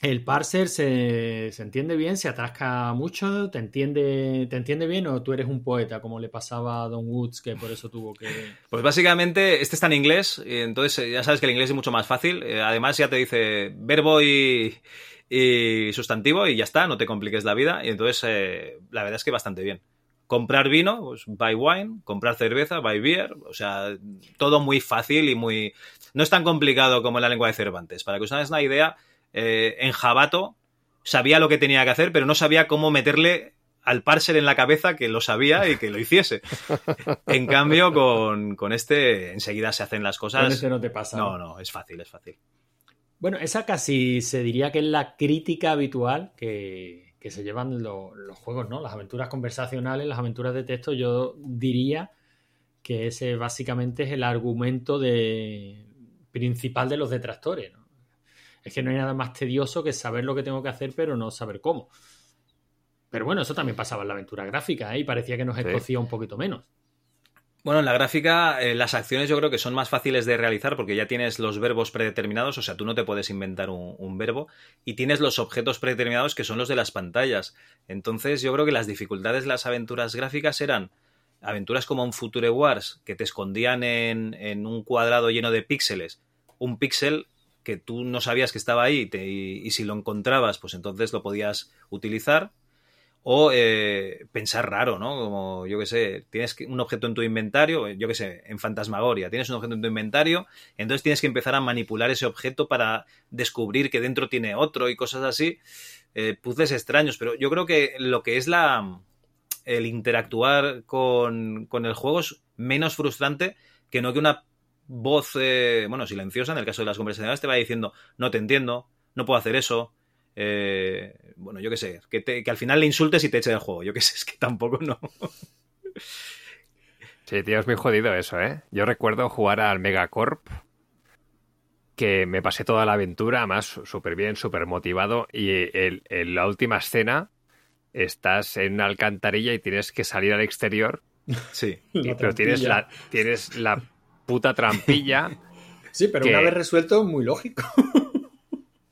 El parser se, entiende bien, se atasca mucho, te entiende, te entiende bien o tú eres un poeta, como le pasaba a Don Woods, que por eso tuvo que... Pues básicamente, este está en inglés, entonces eh, ya sabes que el inglés es mucho más fácil. Eh, Además, ya te dice verbo y, y sustantivo y ya está, no te compliques la vida. Y entonces, eh, la verdad es que bastante bien. Comprar vino, pues buy wine, comprar cerveza, buy beer, o sea, todo muy fácil y muy... No es tan complicado como la lengua de Cervantes. Para que os hagáis una idea, eh, en Jabato sabía lo que tenía que hacer, pero no sabía cómo meterle al parser en la cabeza que lo sabía y que lo hiciese. En cambio, con, con este enseguida se hacen las cosas. Con este no te pasa. No, no, es fácil, es fácil. Bueno, esa casi se diría que es la crítica habitual que, que se llevan lo- los juegos, ¿no? Las aventuras conversacionales, las aventuras de texto, yo diría que ese básicamente es el argumento de, principal de los detractores, ¿no? Es que no hay nada más tedioso que saber lo que tengo que hacer, pero no saber cómo. Pero bueno, eso también pasaba en la aventura gráfica, ¿eh? Y parecía que nos Sí. escocía un poquito menos. Bueno, en la gráfica, eh, las acciones yo creo que son más fáciles de realizar porque ya tienes los verbos predeterminados, o sea, tú no te puedes inventar un, un verbo, y tienes los objetos predeterminados que son los de las pantallas. Entonces, yo creo que las dificultades de las aventuras gráficas eran aventuras como un Future Wars, que te escondían en, en un cuadrado lleno de píxeles, un píxel que tú no sabías que estaba ahí, te- y, y si lo encontrabas, pues entonces lo podías utilizar. O eh, pensar raro, ¿no? Como, yo qué sé, tienes que- un objeto en tu inventario, yo qué sé, en Fantasmagoria, tienes un objeto en tu inventario, entonces tienes que empezar a manipular ese objeto para descubrir que dentro tiene otro y cosas así. Eh, extraños, pero yo creo que lo que es la el interactuar con, con el juego es menos frustrante que no que una voz, eh, bueno, silenciosa, en el caso de las conversaciones, te va diciendo, no te entiendo, no puedo hacer eso, eh, bueno, yo qué sé, que, te- que al final le insultes y te eche del juego. Yo qué sé, es que tampoco no. Sí, tío, es muy jodido eso, ¿eh? Yo recuerdo jugar al Megacorp, que me pasé toda la aventura, además súper bien, súper motivado, y el- en la última escena estás en una alcantarilla y tienes que salir al exterior, Sí. y- pero tienes la, tienes la puta trampilla. Sí, pero que- una vez resuelto, muy lógico.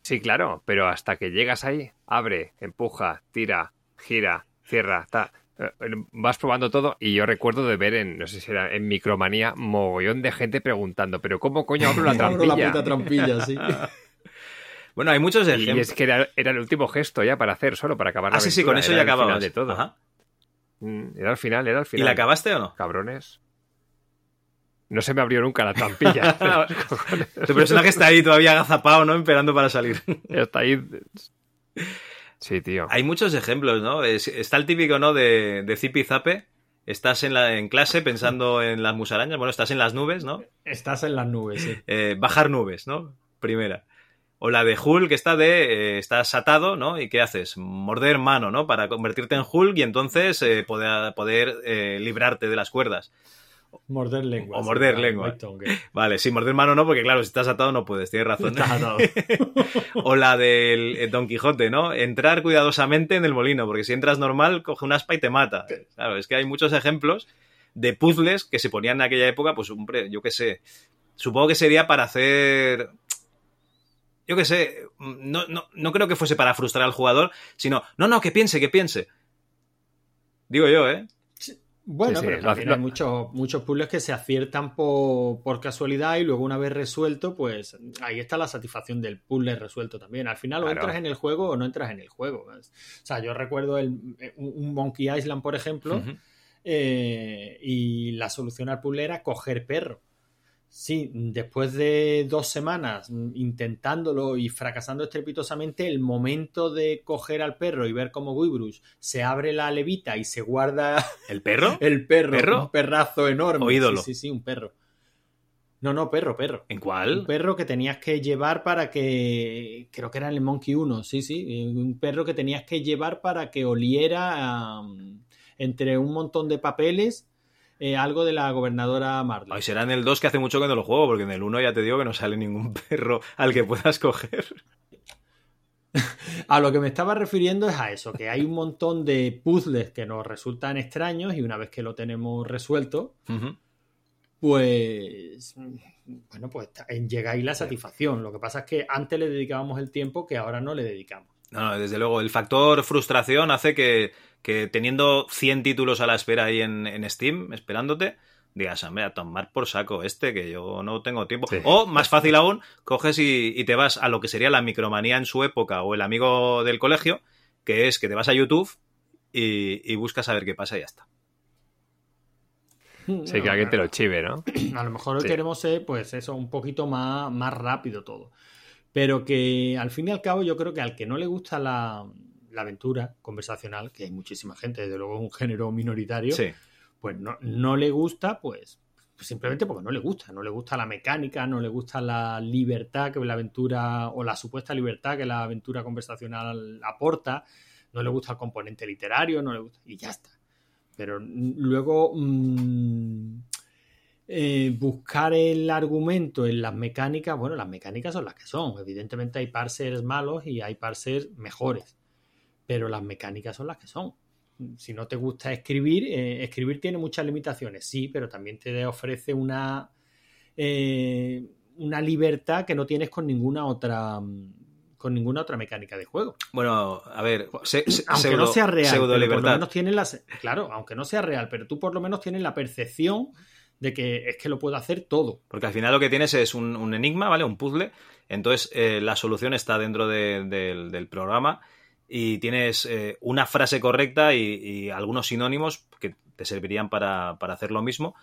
Sí, claro, pero hasta que llegas ahí, abre, empuja, tira, gira, cierra, ta, eh, vas probando todo y yo recuerdo de ver en, no sé si era en Micromanía, mogollón de gente preguntando, pero ¿cómo coño abro la Abro trampilla? la puta trampilla, sí. Bueno, hay muchos Y ejemplos. es que era, era el último gesto ya para hacer, solo para acabar la Ah, sí, sí, con eso era ya el final acababas. de todo. Ajá. Mm, Era el final, era el ¿Y final. la acabaste o no? Cabrones. No se me abrió nunca la trampilla. Tu personaje está ahí todavía agazapado, ¿no? Esperando para salir. Está ahí. Sí, tío. Hay muchos ejemplos, ¿no? Es- está el típico, ¿no? De, de zipi zape. Estás en, la, en clase pensando en las musarañas. Bueno, estás en las nubes, ¿no? Estás en las nubes, sí. Eh, bajar nubes, ¿no? Primera. O la de Hulk, que está de. eh, estás atado, ¿no? ¿Y qué haces? Morder mano, ¿no? Para convertirte en Hulk y entonces eh, poder, poder eh, librarte de las cuerdas. Morder lengua. O morder lengua. Vale, sí, morder mano no, porque claro, si estás atado no puedes, tienes razón. Estás atado. O la del eh, Don Quijote, ¿no? Entrar cuidadosamente en el molino, porque si entras normal, coge un aspa y te mata. Claro, es que hay muchos ejemplos de puzzles que se ponían en aquella época, pues, hombre, yo qué sé. Supongo que sería para hacer. Yo qué sé, no, no, no creo que fuese para frustrar al jugador, sino, no, no, que piense, que piense. Digo yo, ¿eh? Bueno, Sí, pero lo hace- hay muchos, muchos puzzles que se aciertan por, por casualidad y luego una vez resuelto, pues ahí está la satisfacción del puzzle resuelto también. Al final o entras en el juego o no entras en el juego. O sea, yo recuerdo el, un Monkey Island, por ejemplo, eh, y la solución al puzzle era coger perro. Sí, después de dos semanas intentándolo y fracasando estrepitosamente, el momento de coger al perro y ver cómo Guybrush se abre la levita y se guarda ¿El perro? el perro, ¿Perro? un perrazo enorme. ¿O ídolo? Sí, sí, sí, un perro. No, no, perro, perro. ¿En Un cuál? perro que tenías que llevar para que. Creo que era en el Monkey 1, sí, sí. Un perro que tenías que llevar para que oliera entre un montón de papeles eh, algo de la gobernadora Marley. Ay, será en el 2 que hace mucho que no lo juego, porque en el 1 ya te digo que no sale ningún perro al que puedas coger. A lo que me estaba refiriendo es a eso, que hay un montón de puzzles que nos resultan extraños y una vez que lo tenemos resuelto, pues bueno, pues llega ahí la satisfacción. Lo que pasa es que antes le dedicábamos el tiempo que ahora no le dedicamos. No, no, desde luego, el factor frustración hace que, que teniendo 100 títulos a la espera ahí en, en Steam, esperándote, digas, hombre, a tomar por saco este, que yo no tengo tiempo. Sí. O, más fácil aún, coges y, y te vas a lo que sería la micromanía en su época o el amigo del colegio, que es que te vas a YouTube y, y buscas a ver qué pasa y ya está. Sí, que alguien te lo chive, ¿no? A lo mejor Sí. queremos ser, pues eso, un poquito más, más rápido todo. Pero que al fin y al cabo yo creo que al que no le gusta la, la aventura conversacional, que hay muchísima gente, desde luego un género minoritario, Sí. pues no, no le gusta, pues, simplemente porque no le gusta. No le gusta la mecánica, no le gusta la libertad que la aventura, o la supuesta libertad que la aventura conversacional aporta, no le gusta el componente literario, no le gusta, y ya está. Pero luego mm, eh, buscar el argumento en las mecánicas, bueno, las mecánicas son las que son. Evidentemente hay parsers malos y hay parsers mejores, pero las mecánicas son las que son si no te gusta escribir, eh, escribir tiene muchas limitaciones, sí, pero también te ofrece una, eh, una libertad que no tienes con ninguna otra con ninguna otra mecánica de juego. Bueno, a ver, se- se- Aunque pseudo- no sea real, pseudo pero por lo menos tienes las, claro, aunque no sea real, pero tú por lo menos tienes la percepción de que es que lo puedo hacer todo. Porque al final lo que tienes es un, un enigma, ¿vale? Un puzzle. Entonces eh, la solución está dentro de- del- del programa y tienes eh, una frase correcta y, y algunos sinónimos que te servirían para, para hacer lo mismo,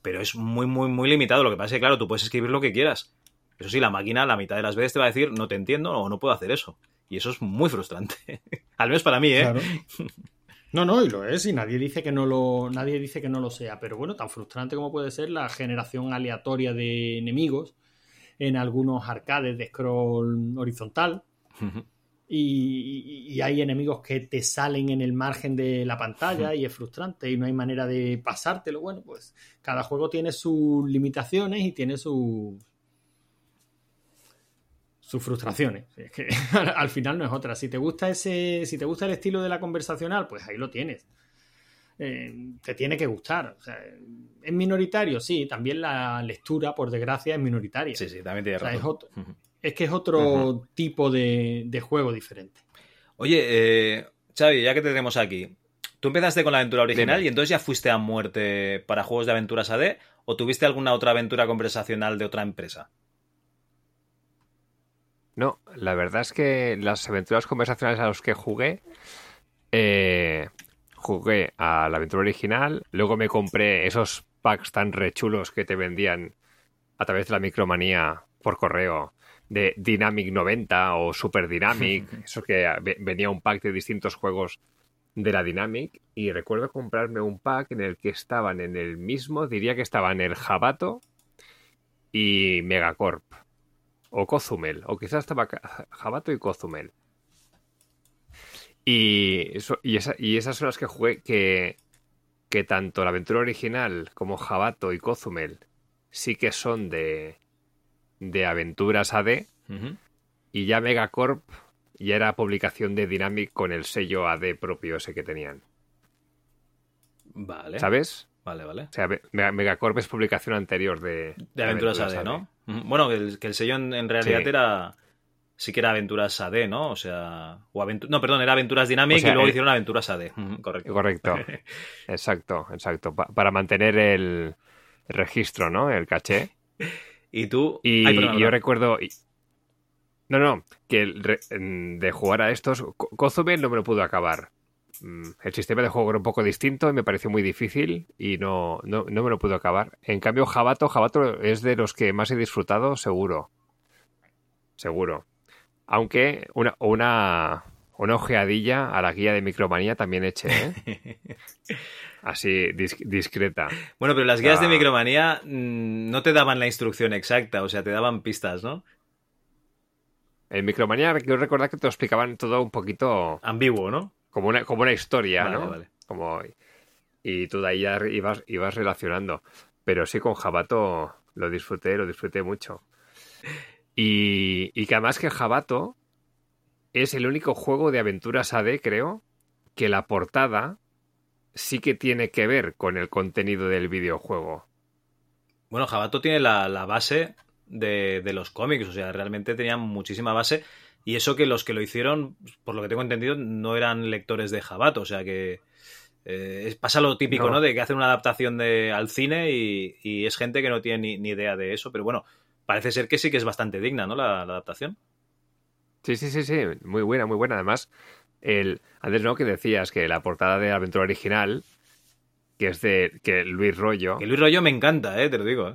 pero es muy, muy, muy limitado. Lo que pasa es que, claro, tú puedes escribir lo que quieras. Eso sí, la máquina la mitad de las veces te va a decir no te entiendo o no puedo hacer eso. Y eso es muy frustrante. Al menos para mí, ¿eh? Claro. No, no, y lo es, y nadie dice que no lo, nadie dice que no lo sea, pero bueno, tan frustrante como puede ser la generación aleatoria de enemigos en algunos arcades de scroll horizontal. Y, y hay enemigos que te salen en el margen de la pantalla y es frustrante y no hay manera de pasártelo. Bueno, pues cada juego tiene sus limitaciones y tiene sus sus frustraciones. Es que al final no es otra. Si te gusta ese, si te gusta el estilo de la conversacional, pues ahí lo tienes. Eh, te tiene que gustar. O sea, es minoritario, sí. También la lectura, por desgracia, es minoritaria. Sí, sí, también tienes O sea, es, otro- es que es otro tipo de, de juego diferente. Oye, eh, Xavi, ya que te tenemos aquí, ¿tú empezaste con la aventura original Dime. y entonces ya fuiste a muerte para juegos de aventuras AD o tuviste alguna otra aventura conversacional de otra empresa? No, la verdad es que las aventuras conversacionales a los que jugué, eh, jugué a la aventura original, luego me compré esos packs tan rechulos que te vendían a través de la micromanía por correo de Dynamic 90 o Super Dynamic, eso que ve- venía un pack de distintos juegos de la Dynamic y recuerdo comprarme un pack en el que estaban en el mismo, diría que estaban el Jabato y Megacorp o Cozumel, o quizás estaba Jabato y Cozumel. Y, eso, y, esa- y esas son las que jugué que, que tanto la aventura original como Jabato y Cozumel sí que son de, de aventuras AD y ya Megacorp ya era publicación de Dynamic con el sello AD propio ese que tenían. Vale. ¿Sabes? Vale, vale. O sea, Me- Me- Megacorp es publicación anterior de, De aventuras AD, ¿no? Bueno, que el, que el sello en, en realidad Sí. era. Sí que era aventuras AD, ¿no? O sea. O aventu- no, perdón, era aventuras Dynamic O sea, y luego el- hicieron aventuras AD. Correcto. Correcto. Exacto, exacto. Pa- para mantener el registro, ¿no? El caché. Y tú. Y Ay, perdón, yo recuerdo. No, no, que en- de jugar a estos. Cozumel no me lo pudo acabar. mm, el sistema de juego era un poco distinto y me pareció muy difícil y no, no, no me lo pude acabar. En cambio, Jabato, Jabato es de los que más he disfrutado, seguro. Seguro. Aunque una, una, una ojeadilla a la guía de Micromanía también eché, ¿eh? Así, dis- discreta. Bueno, pero las guías de Ah. Micromanía mm, no te daban la instrucción exacta, o sea, te daban pistas, ¿no? En Micromanía quiero recordar que te lo explicaban todo un poquito Ambiguo, ¿no? como una, como una historia, Vale, ¿no? vale. Como, y tú de ahí ya ibas, ibas relacionando. Pero sí, con Jabato lo disfruté, lo disfruté mucho. Y, y que además que Jabato es el único juego de aventuras AD, creo, que la portada sí que tiene que ver con el contenido del videojuego. Bueno, Jabato tiene la, la base de, de los cómics, o sea, realmente tenía muchísima base. Y eso que los que lo hicieron, por lo que tengo entendido, no eran lectores de Jabato, o sea que eh, pasa lo típico, ¿no? No. De que hacen una adaptación de, al cine y, y es gente que no tiene ni, ni idea de eso, pero bueno, parece ser que sí que es bastante digna, ¿no? La, la adaptación. Sí, sí, sí, sí, muy buena, muy buena. Además, el, antes no que decías que la portada de la aventura original, que es de que Luis Rollo. Que Luis Rollo me encanta, ¿eh? Te lo digo, ¿eh?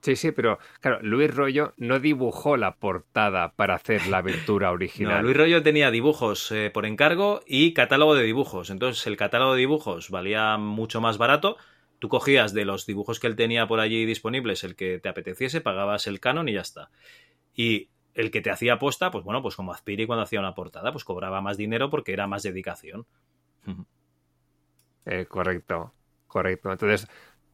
Sí, sí, pero claro, Luis Rollo no dibujó la portada para hacer la aventura No, original. Luis Rollo tenía dibujos eh, por encargo y catálogo de dibujos. Entonces, el catálogo de dibujos valía mucho más barato. Tú cogías de los dibujos que él tenía por allí disponibles el que te apeteciese, pagabas el canon y ya está. Y el que te hacía posta, pues bueno, pues como Azpiri cuando hacía una portada, pues cobraba más dinero porque era más dedicación. Eh, correcto, correcto. Entonces,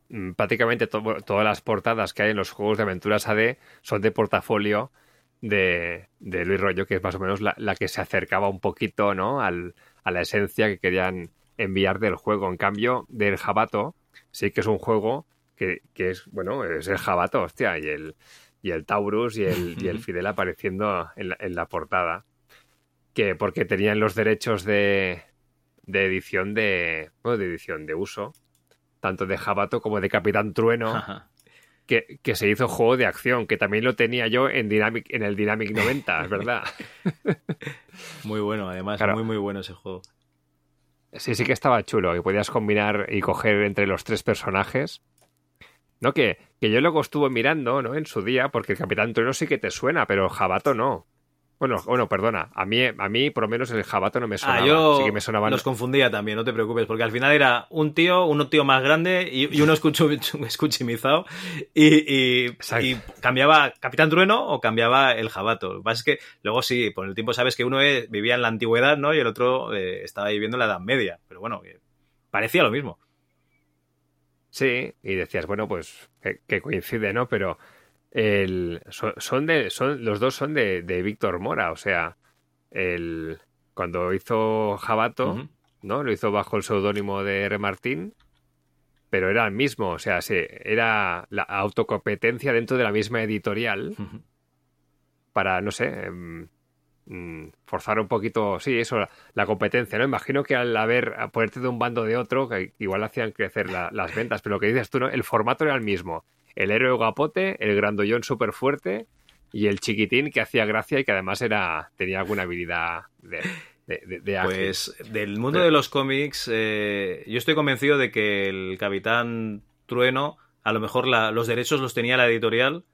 mm, prácticamente to- todas las portadas que hay en los juegos de aventuras AD son de portafolio de, de Luis Rollo, que es más o menos la, la que se acercaba un poquito ¿no? Al, a la esencia que querían enviar del juego. En cambio, del Jabato, sí que es un juego que, que es, bueno, es el Jabato, hostia, y el, y el Taurus y el, y el Fidel apareciendo en la, en la portada. Que porque tenían los derechos de, de edición de. Bueno, de edición de uso. Tanto de Jabato como de Capitán Trueno. Ajá. que, que se hizo juego de acción, que también lo tenía yo en Dynamic, en el Dynamic 90, es verdad. muy bueno, además, Claro. muy, muy bueno ese juego. Sí, sí que estaba chulo, que podías combinar y coger entre los tres personajes. No, que, que yo luego estuve mirando, ¿no? En su día, porque el Capitán Trueno sí que te suena, pero el Jabato no. Bueno, bueno, perdona, a mí, a mí por lo menos el Jabato no me sonaba. Ah, yo sí que me sonaban los confundía también, no te preocupes, porque al final era un tío, un tío más grande y, y uno escucho, escuchimizado y, y- y cambiaba Capitán Trueno o cambiaba el Jabato. Lo que pasa es que luego sí, por el tiempo sabes que uno eh, vivía en la antigüedad, ¿no? Y el otro eh, estaba viviendo en la Edad Media, pero bueno, que parecía lo mismo. Sí, y decías, bueno, pues que, que coincide, ¿no? Pero el, son, son de, son, los dos son de, de Víctor Mora, o sea, el, cuando hizo Jabato. ¿no? Lo hizo bajo el seudónimo de R. Martín, pero era el mismo, o sea, sí, era la autocompetencia dentro de la misma editorial para, no sé, em, forzar un poquito, sí, eso, la, la competencia, ¿no? Imagino que al haber, a ponerte de un bando de otro, que igual hacían crecer la- las ventas, pero lo que dices tú, ¿no? El formato era el mismo. El héroe gapote, el grandollón súper fuerte y el chiquitín que hacía gracia y que además era tenía alguna habilidad de, de, de- de ágil. Pues del mundo Pero- de los cómics, eh, yo estoy convencido de que el Capitán Trueno, a lo mejor la- los derechos los tenía la editorial.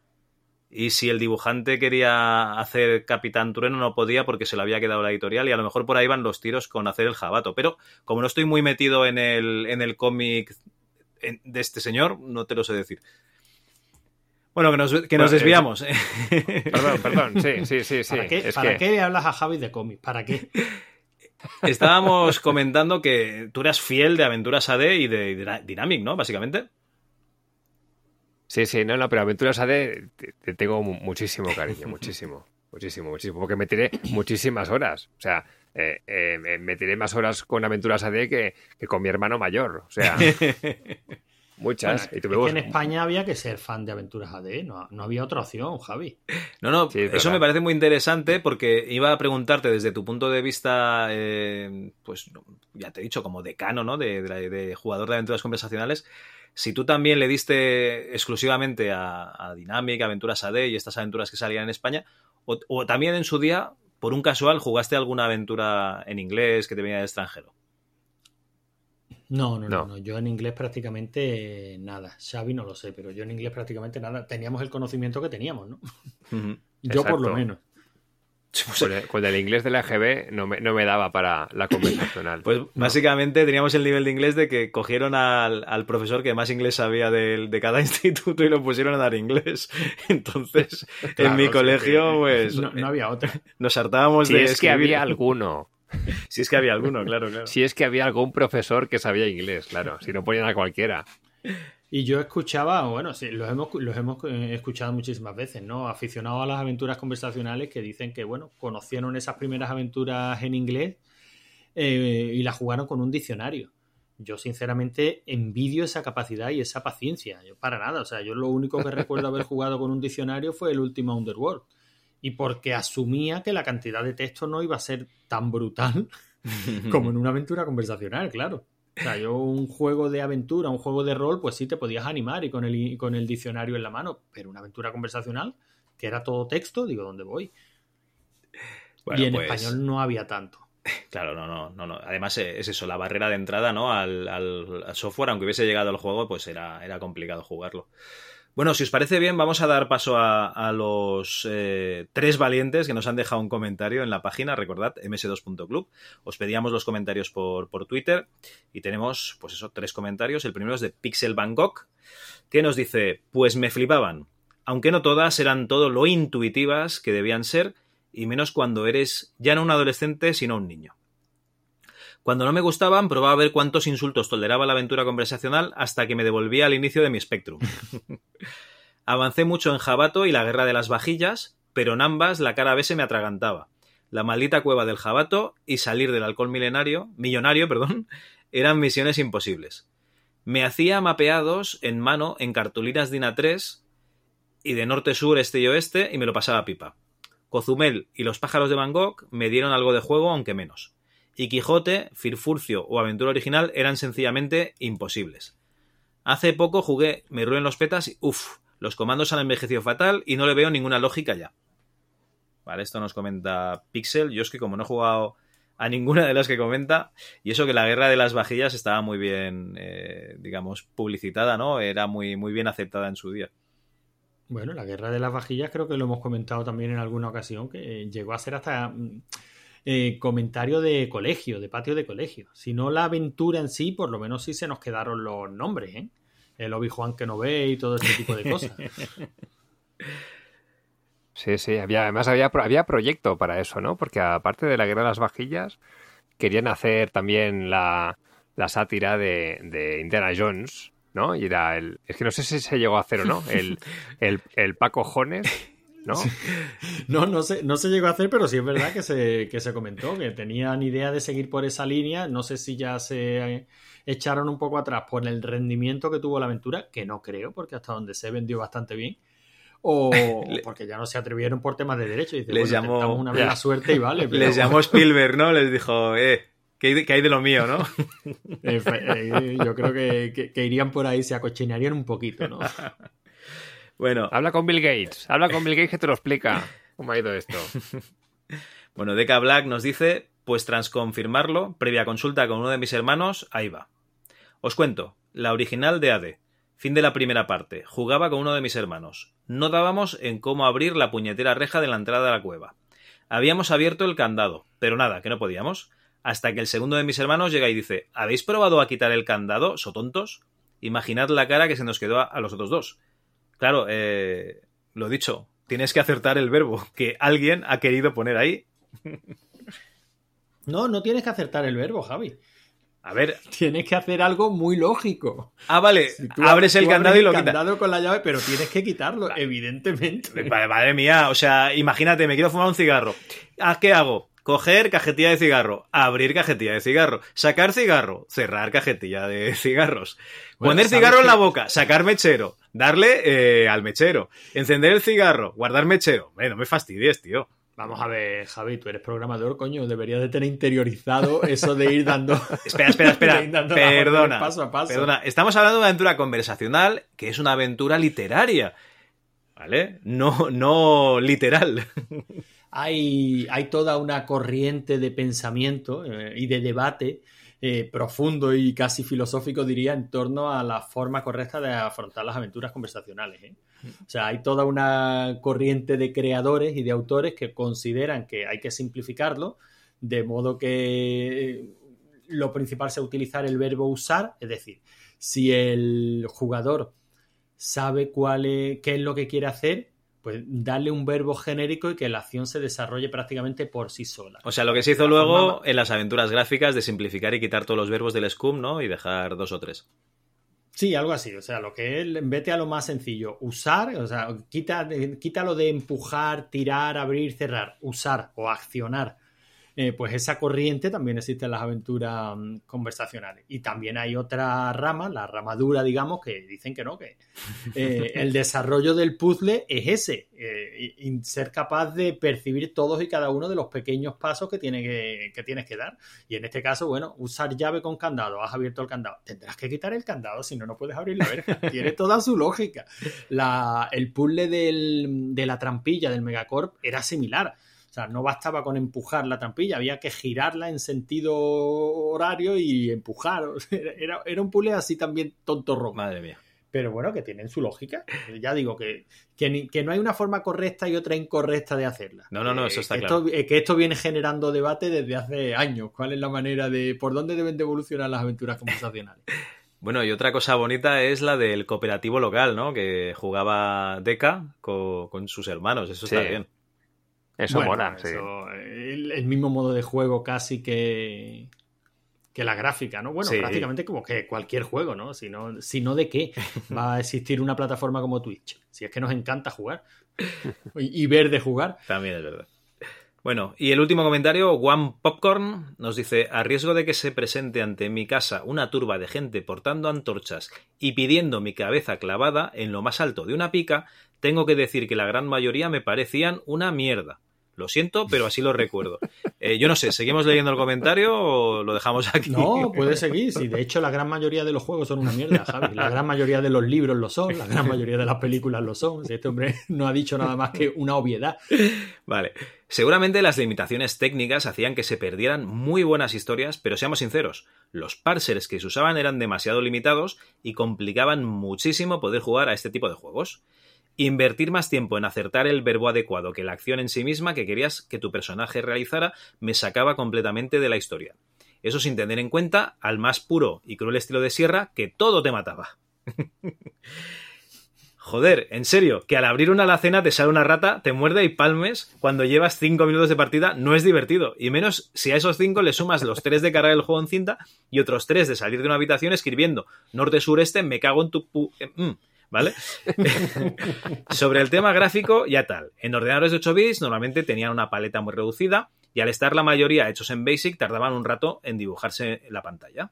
Y si el dibujante quería hacer Capitán Trueno, no podía porque se lo había quedado la editorial. Y a lo mejor por ahí van los tiros con hacer el jabato. Pero como no estoy muy metido en el, en el cómic de este señor, no te lo sé decir. Bueno, que nos, que nos desviamos. Perdón, perdón, sí, sí, sí, sí. ¿Para, qué, es para que- qué le hablas a Javi de cómics? ¿Para qué? Estábamos comentando que tú eras fiel de Aventuras AD y de Dyna- Dynamic, ¿no? Básicamente. Sí, sí, no, no, pero Aventuras AD te, te tengo mu- muchísimo cariño, muchísimo, muchísimo, muchísimo, porque me tiré muchísimas horas. O sea, eh, eh, me- tiré más horas con Aventuras AD que, que con mi hermano mayor. O sea, muchas. Bueno, y es que en España había que ser fan de Aventuras AD, no, no había otra opción, Javi. No, no, Sí, es eso verdad. me parece muy interesante porque iba a preguntarte desde tu punto de vista, eh, pues ya te he dicho, como decano, ¿no? De, de la- de jugador de aventuras conversacionales, si tú también le diste exclusivamente a, a Dynamic, Aventuras AD y estas aventuras que salían en España, o, o también en su día por un casual, ¿jugaste alguna aventura en inglés que te venía del extranjero? No, no, no, No. Yo en inglés prácticamente nada. Xavi no lo sé, pero yo en inglés prácticamente nada. Teníamos el conocimiento que teníamos, ¿no? Yo por lo Exacto. Menos. Con el, con el inglés de la EGB no me, no me daba para la conversacional. Pues básicamente teníamos el nivel de inglés de que cogieron al, al profesor que más inglés sabía del- de, cada instituto y lo pusieron a dar inglés. Entonces, en mi colegio, que- pues No, no había otra. nos hartábamos si de es que escribir. había alguno. Si es que había alguno, claro, claro. Si es que había algún profesor que sabía inglés, claro. Si no ponían a cualquiera. Y yo escuchaba, bueno, sí, los hemos, los hemos eh, escuchado muchísimas veces, ¿no? Aficionados a las aventuras conversacionales que dicen que, bueno, conocieron esas primeras aventuras en inglés eh, y las jugaron con un diccionario. Yo, sinceramente, envidio esa capacidad y esa paciencia. Yo, para nada. O sea, yo lo único que recuerdo haber jugado con un diccionario fue el último Underworld. Y porque asumía que la cantidad de texto no iba a ser tan brutal como en una aventura conversacional, claro. O sea, yo un juego de aventura, un juego de rol, pues sí te podías animar y con el, y con el diccionario en la mano, pero una aventura conversacional, que era todo texto, digo, ¿dónde voy? Bueno, y en pues, español no había tanto. Claro, no, no, no, no. Además eh, es eso, la barrera de entrada, ¿no? Al, al- al software, aunque hubiese llegado al juego, pues era, era complicado jugarlo. Bueno, si os parece bien, vamos a dar paso a, los eh, tres valientes que nos han dejado un comentario en la página, recordad, ms2.club. Os pedíamos los comentarios por, por Twitter y tenemos, pues eso, tres comentarios. El primero es de Pixel Bangkok, que nos dice, pues me flipaban, aunque no todas eran todo lo intuitivas que debían ser, y menos cuando eres ya no un adolescente, sino un niño. Cuando no me gustaban, probaba a ver cuántos insultos toleraba la aventura conversacional hasta que me devolvía al inicio de mi Spectrum. Avancé mucho en Jabato y la guerra de las vajillas, pero en ambas la cara B se me atragantaba. La maldita cueva del Jabato y salir del alcohol milenario, millonario, perdón, eran misiones imposibles. Me hacía mapeados en mano en cartulinas DIN A3 y de norte, sur, este y oeste y me lo pasaba pipa. Cozumel y los pájaros de Van Gogh me dieron algo de juego, aunque menos. Y Quijote, Firfurcio o Aventura Original eran sencillamente imposibles. Hace poco jugué Me en los petas y uff, los comandos han envejecido fatal y no le veo ninguna lógica ya. Vale, esto nos comenta Pixel. Yo es que como no he jugado a ninguna de las que comenta, y eso que la guerra de las vajillas estaba muy bien, eh, digamos, publicitada, ¿no? Era muy, muy bien aceptada en su día. Bueno, la guerra de las vajillas creo que lo hemos comentado también en alguna ocasión, que eh, llegó a ser hasta mm, eh, comentario de colegio, de patio de colegio. Si no la aventura en sí, por lo menos sí se nos quedaron los nombres, ¿eh? El Obi-Juan que no ve y todo ese tipo de cosas. Sí, sí, había, además había, había proyecto para eso, ¿no? Porque aparte de la guerra de las vajillas, querían hacer también la, la sátira de, de Indiana Jones, ¿no? Y era el. Es que no sé si se llegó a hacer o no. El, el, el Paco Jones, ¿no? No, no se, no se llegó a hacer, pero sí es verdad que se, que se comentó que tenían idea de seguir por esa línea. No sé si ya se echaron un poco atrás por el rendimiento que tuvo la aventura, que no creo, porque hasta donde se vendió bastante bien. O porque ya no se atrevieron por temas de derecho. Y dice, Les bueno, llamó- una vez Ya. la suerte y vale. pero- Les llamó Spielberg, ¿no? Les dijo, eh, ¿qué hay de, lo mío, no? Eh, yo creo que, que- que irían por ahí, se acochinarían un poquito, ¿no? Bueno, Habla con Bill Gates, habla con Bill Gates que te lo explica cómo ha ido esto. Bueno, Deca Black nos dice, pues tras confirmarlo, previa consulta con uno de mis hermanos, ahí va. Os cuento, la original de AD, fin de la primera parte, jugaba con uno de mis hermanos. No dábamos en cómo abrir la puñetera reja de la entrada de la cueva. Habíamos abierto el candado, pero nada, que no podíamos. Hasta que el segundo de mis hermanos llega y dice, ¿habéis probado a quitar el candado, sotontos? Imaginad la cara que se nos quedó a, a los otros dos. Claro, eh, lo dicho, tienes que acertar el verbo que alguien ha querido poner ahí No, no tienes que acertar el verbo, Javi. A ver, Tienes que hacer algo muy lógico. ah, vale, Si tú abres el tú candado abres y lo quitas. candado con la llave, pero tienes que quitarlo, evidentemente. Madre mía, o sea, imagínate, me quiero fumar un cigarro. Ah, ¿Qué hago? Coger cajetilla de cigarro, abrir cajetilla de cigarro, sacar cigarro, cerrar cajetilla de cigarros, Bueno, poner ¿sabes cigarro en la boca, sacar mechero, darle eh, al mechero, encender el cigarro, guardar mechero. Hombre, no me fastidies, tío. Vamos a ver, Javi, tú eres programador, coño, deberías de tener interiorizado eso de ir dando... Espera, espera, espera. Perdona. Paso a paso. Perdona, estamos hablando de una aventura conversacional que es una aventura literaria. ¿Vale? No, no literal. Hay, hay toda una corriente de pensamiento eh, y de debate eh, profundo y casi filosófico, diría, en torno a la forma correcta de afrontar las aventuras conversacionales. ¿eh? O sea, hay toda una corriente de creadores y de autores que consideran que hay que simplificarlo, de modo que lo principal sea utilizar el verbo usar, es decir, si el jugador sabe cuál es, qué es lo que quiere hacer, pues darle un verbo genérico y que la acción se desarrolle prácticamente por sí sola. O sea, lo que se hizo luego en las aventuras gráficas de simplificar y quitar todos los verbos del SCUM, ¿no? Y dejar dos o tres. Sí, algo así. O sea, lo que es, vete a lo más sencillo. Usar, o sea, quita, quítalo de empujar, tirar, abrir, cerrar. Usar o accionar eh, pues esa corriente también existe en las aventuras mm, conversacionales. Y también hay otra rama, la ramadura, digamos, que dicen que no, que eh, el desarrollo del puzzle es ese, eh, y ser capaz de percibir todos y cada uno de los pequeños pasos que, tiene que, tienes que dar. Y en este caso, bueno, usar llave con candado, has abierto el candado, tendrás que quitar el candado, si no, no puedes abrir la verja. Tiene toda su lógica. el puzzle de la trampilla del Megacorp era similar o sea, no bastaba con empujar la trampilla, había que girarla en sentido horario y empujar. Era, era un puzzle así también tonto rojo. Madre mía. Pero bueno, que tienen su lógica. Ya digo que, que, no hay una forma correcta y otra incorrecta de hacerla. No, no, no, eso está claro. que esto viene generando debate desde hace años. ¿Cuál es la manera de. por dónde deben de evolucionar las aventuras conversacionales? Bueno, y otra cosa bonita es la del cooperativo local, ¿no? Que jugaba Deca con, sus hermanos. Eso está bien. Eso mola, sí. el, mismo modo de juego casi que, que la gráfica, ¿no? Bueno, prácticamente como que cualquier juego, ¿no? Si no, si no de qué va a existir una plataforma como Twitch. Si es que nos encanta jugar y, ver de jugar. También es verdad. Bueno, y el último comentario, One Popcorn nos dice, a riesgo de que se presente ante mi casa una turba de gente portando antorchas y pidiendo mi cabeza clavada en lo más alto de una pica, tengo que decir que la gran mayoría me parecían una mierda. Lo siento, pero así lo recuerdo. Eh, yo no sé, ¿seguimos leyendo el comentario o lo dejamos aquí? No, puede seguir. Sí, de hecho, la gran mayoría de los juegos son una mierda, Javi. La gran mayoría de los libros lo son, la gran mayoría de las películas lo son. Este hombre no ha dicho nada más que una obviedad. Vale. Seguramente las limitaciones técnicas hacían que se perdieran muy buenas historias, pero seamos sinceros, los parsers que se usaban eran demasiado limitados y complicaban muchísimo poder jugar a este tipo de juegos. Invertir más tiempo en acertar el verbo adecuado que la acción en sí misma que querías que tu personaje realizara me sacaba completamente de la historia. Eso sin tener en cuenta al más puro y cruel estilo de Sierra que todo te mataba. Joder, en serio, que al abrir una alacena te sale una rata, te muerde y palmes cuando llevas 5 minutos de partida no es divertido. Y menos si a esos 5 le sumas los 3 de cargar el juego en cinta y otros 3 de salir de una habitación escribiendo norte-sureste, me cago en tu... Pu eh, mm. ¿Vale? Sobre el tema gráfico, ya tal. En ordenadores de 8 bits normalmente tenían una paleta muy reducida y al estar la mayoría hechos en BASIC tardaban un rato en dibujarse la pantalla.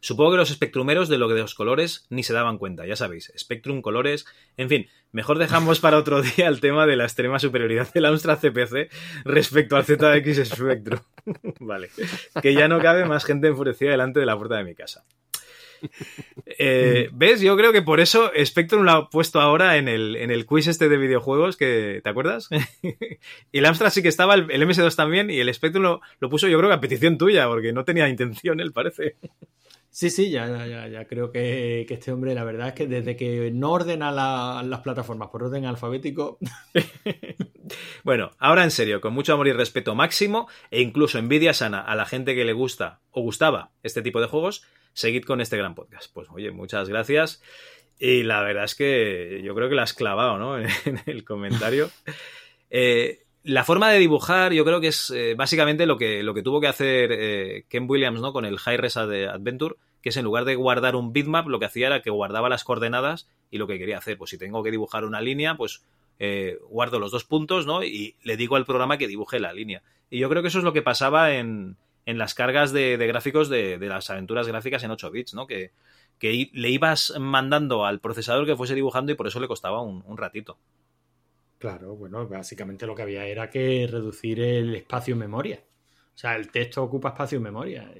Supongo que los espectrumeros de lo que de los colores ni se daban cuenta, ya sabéis, Spectrum, colores, en fin, mejor dejamos para otro día el tema de la extrema superioridad del Amstrad CPC respecto al ZX Spectrum. vale, que ya no cabe más gente enfurecida delante de la puerta de mi casa. Eh, ¿Ves? Yo creo que por eso Spectrum lo ha puesto ahora en el, en el quiz este de videojuegos, que ¿te acuerdas? y el Amstrad sí que estaba, el, MS2 también, y el Spectrum lo, puso yo creo que a petición tuya, porque no tenía intención, él parece. Sí, sí, ya, ya, ya creo que, este hombre, la verdad es que desde que no ordena las plataformas por orden alfabético. bueno, ahora en serio, con mucho amor y respeto máximo, e incluso envidia sana a la gente que le gusta o gustaba este tipo de juegos, seguid con este gran podcast. Pues oye, muchas gracias. Y la verdad es que yo creo que la has clavado, ¿no? En el comentario. Eh, la forma de dibujar, yo creo que es eh, básicamente lo que, lo que tuvo que hacer eh, Ken Williams, ¿no? Con el High Res Adventure, que es en lugar de guardar un bitmap, lo que hacía era que guardaba las coordenadas y lo que quería hacer. Pues si tengo que dibujar una línea, pues guardo los dos puntos, ¿no? Y le digo al programa que dibuje la línea. Y yo creo que eso es lo que pasaba en, en las cargas de, gráficos de, las aventuras gráficas en 8 bits, ¿no? Que, le ibas mandando al procesador que fuese dibujando y por eso le costaba un, ratito. Claro, bueno, básicamente lo que había era que reducir el espacio en memoria. O sea, el texto ocupa espacio en memoria.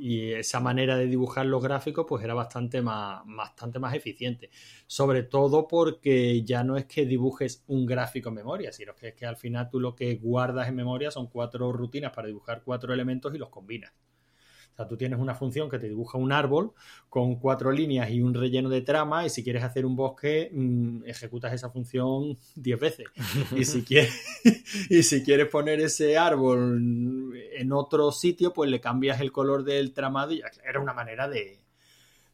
Y esa manera de dibujar los gráficos pues era bastante más, bastante más eficiente. Sobre todo porque ya no es que dibujes un gráfico en memoria, sino que es que al final tú lo que guardas en memoria son cuatro rutinas para dibujar cuatro elementos y los combinas. Sea, tú tienes una función que te dibuja un árbol con cuatro líneas y un relleno de trama y si quieres hacer un bosque, mmm, ejecutas esa función diez veces. Y si, quieres, y si quieres poner ese árbol en otro sitio, pues le cambias el color del tramado y era una manera de,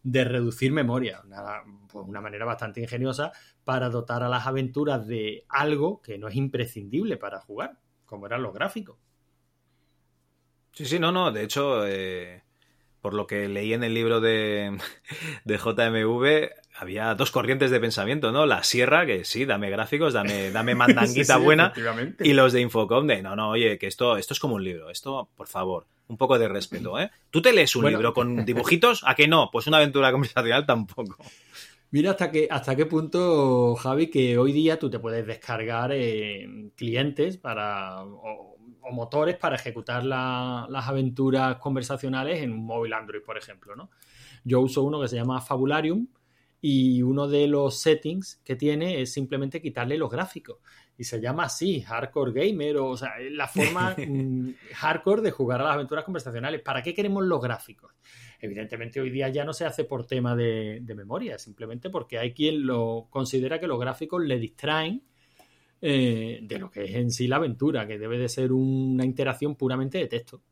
de reducir memoria. Una, pues una manera bastante ingeniosa para dotar a las aventuras de algo que no es imprescindible para jugar, como eran los gráficos. Sí, sí, no, no. De hecho, eh, por lo que leí en el libro de, de, JMV, había dos corrientes de pensamiento, ¿no? La sierra, que sí, dame gráficos, dame, dame mandanguita sí, sí, buena. Y los de Infocom, de no, no, oye, que esto, esto es como un libro. Esto, por favor, un poco de respeto, ¿eh? ¿Tú te lees un bueno. libro con dibujitos? ¿A qué no? Pues una aventura conversacional tampoco. Mira hasta qué, hasta qué punto, Javi, que hoy día tú te puedes descargar eh, clientes para. O, o motores para ejecutar la, las aventuras conversacionales en un móvil Android, por ejemplo. ¿no? Yo uso uno que se llama Fabularium y uno de los settings que tiene es simplemente quitarle los gráficos. Y se llama así, Hardcore Gamer, o, o sea, la forma hardcore de jugar a las aventuras conversacionales. ¿Para qué queremos los gráficos? Evidentemente hoy día ya no se hace por tema de, de memoria, simplemente porque hay quien lo considera que los gráficos le distraen eh, de lo que es en sí la aventura, que debe de ser una interacción puramente de texto.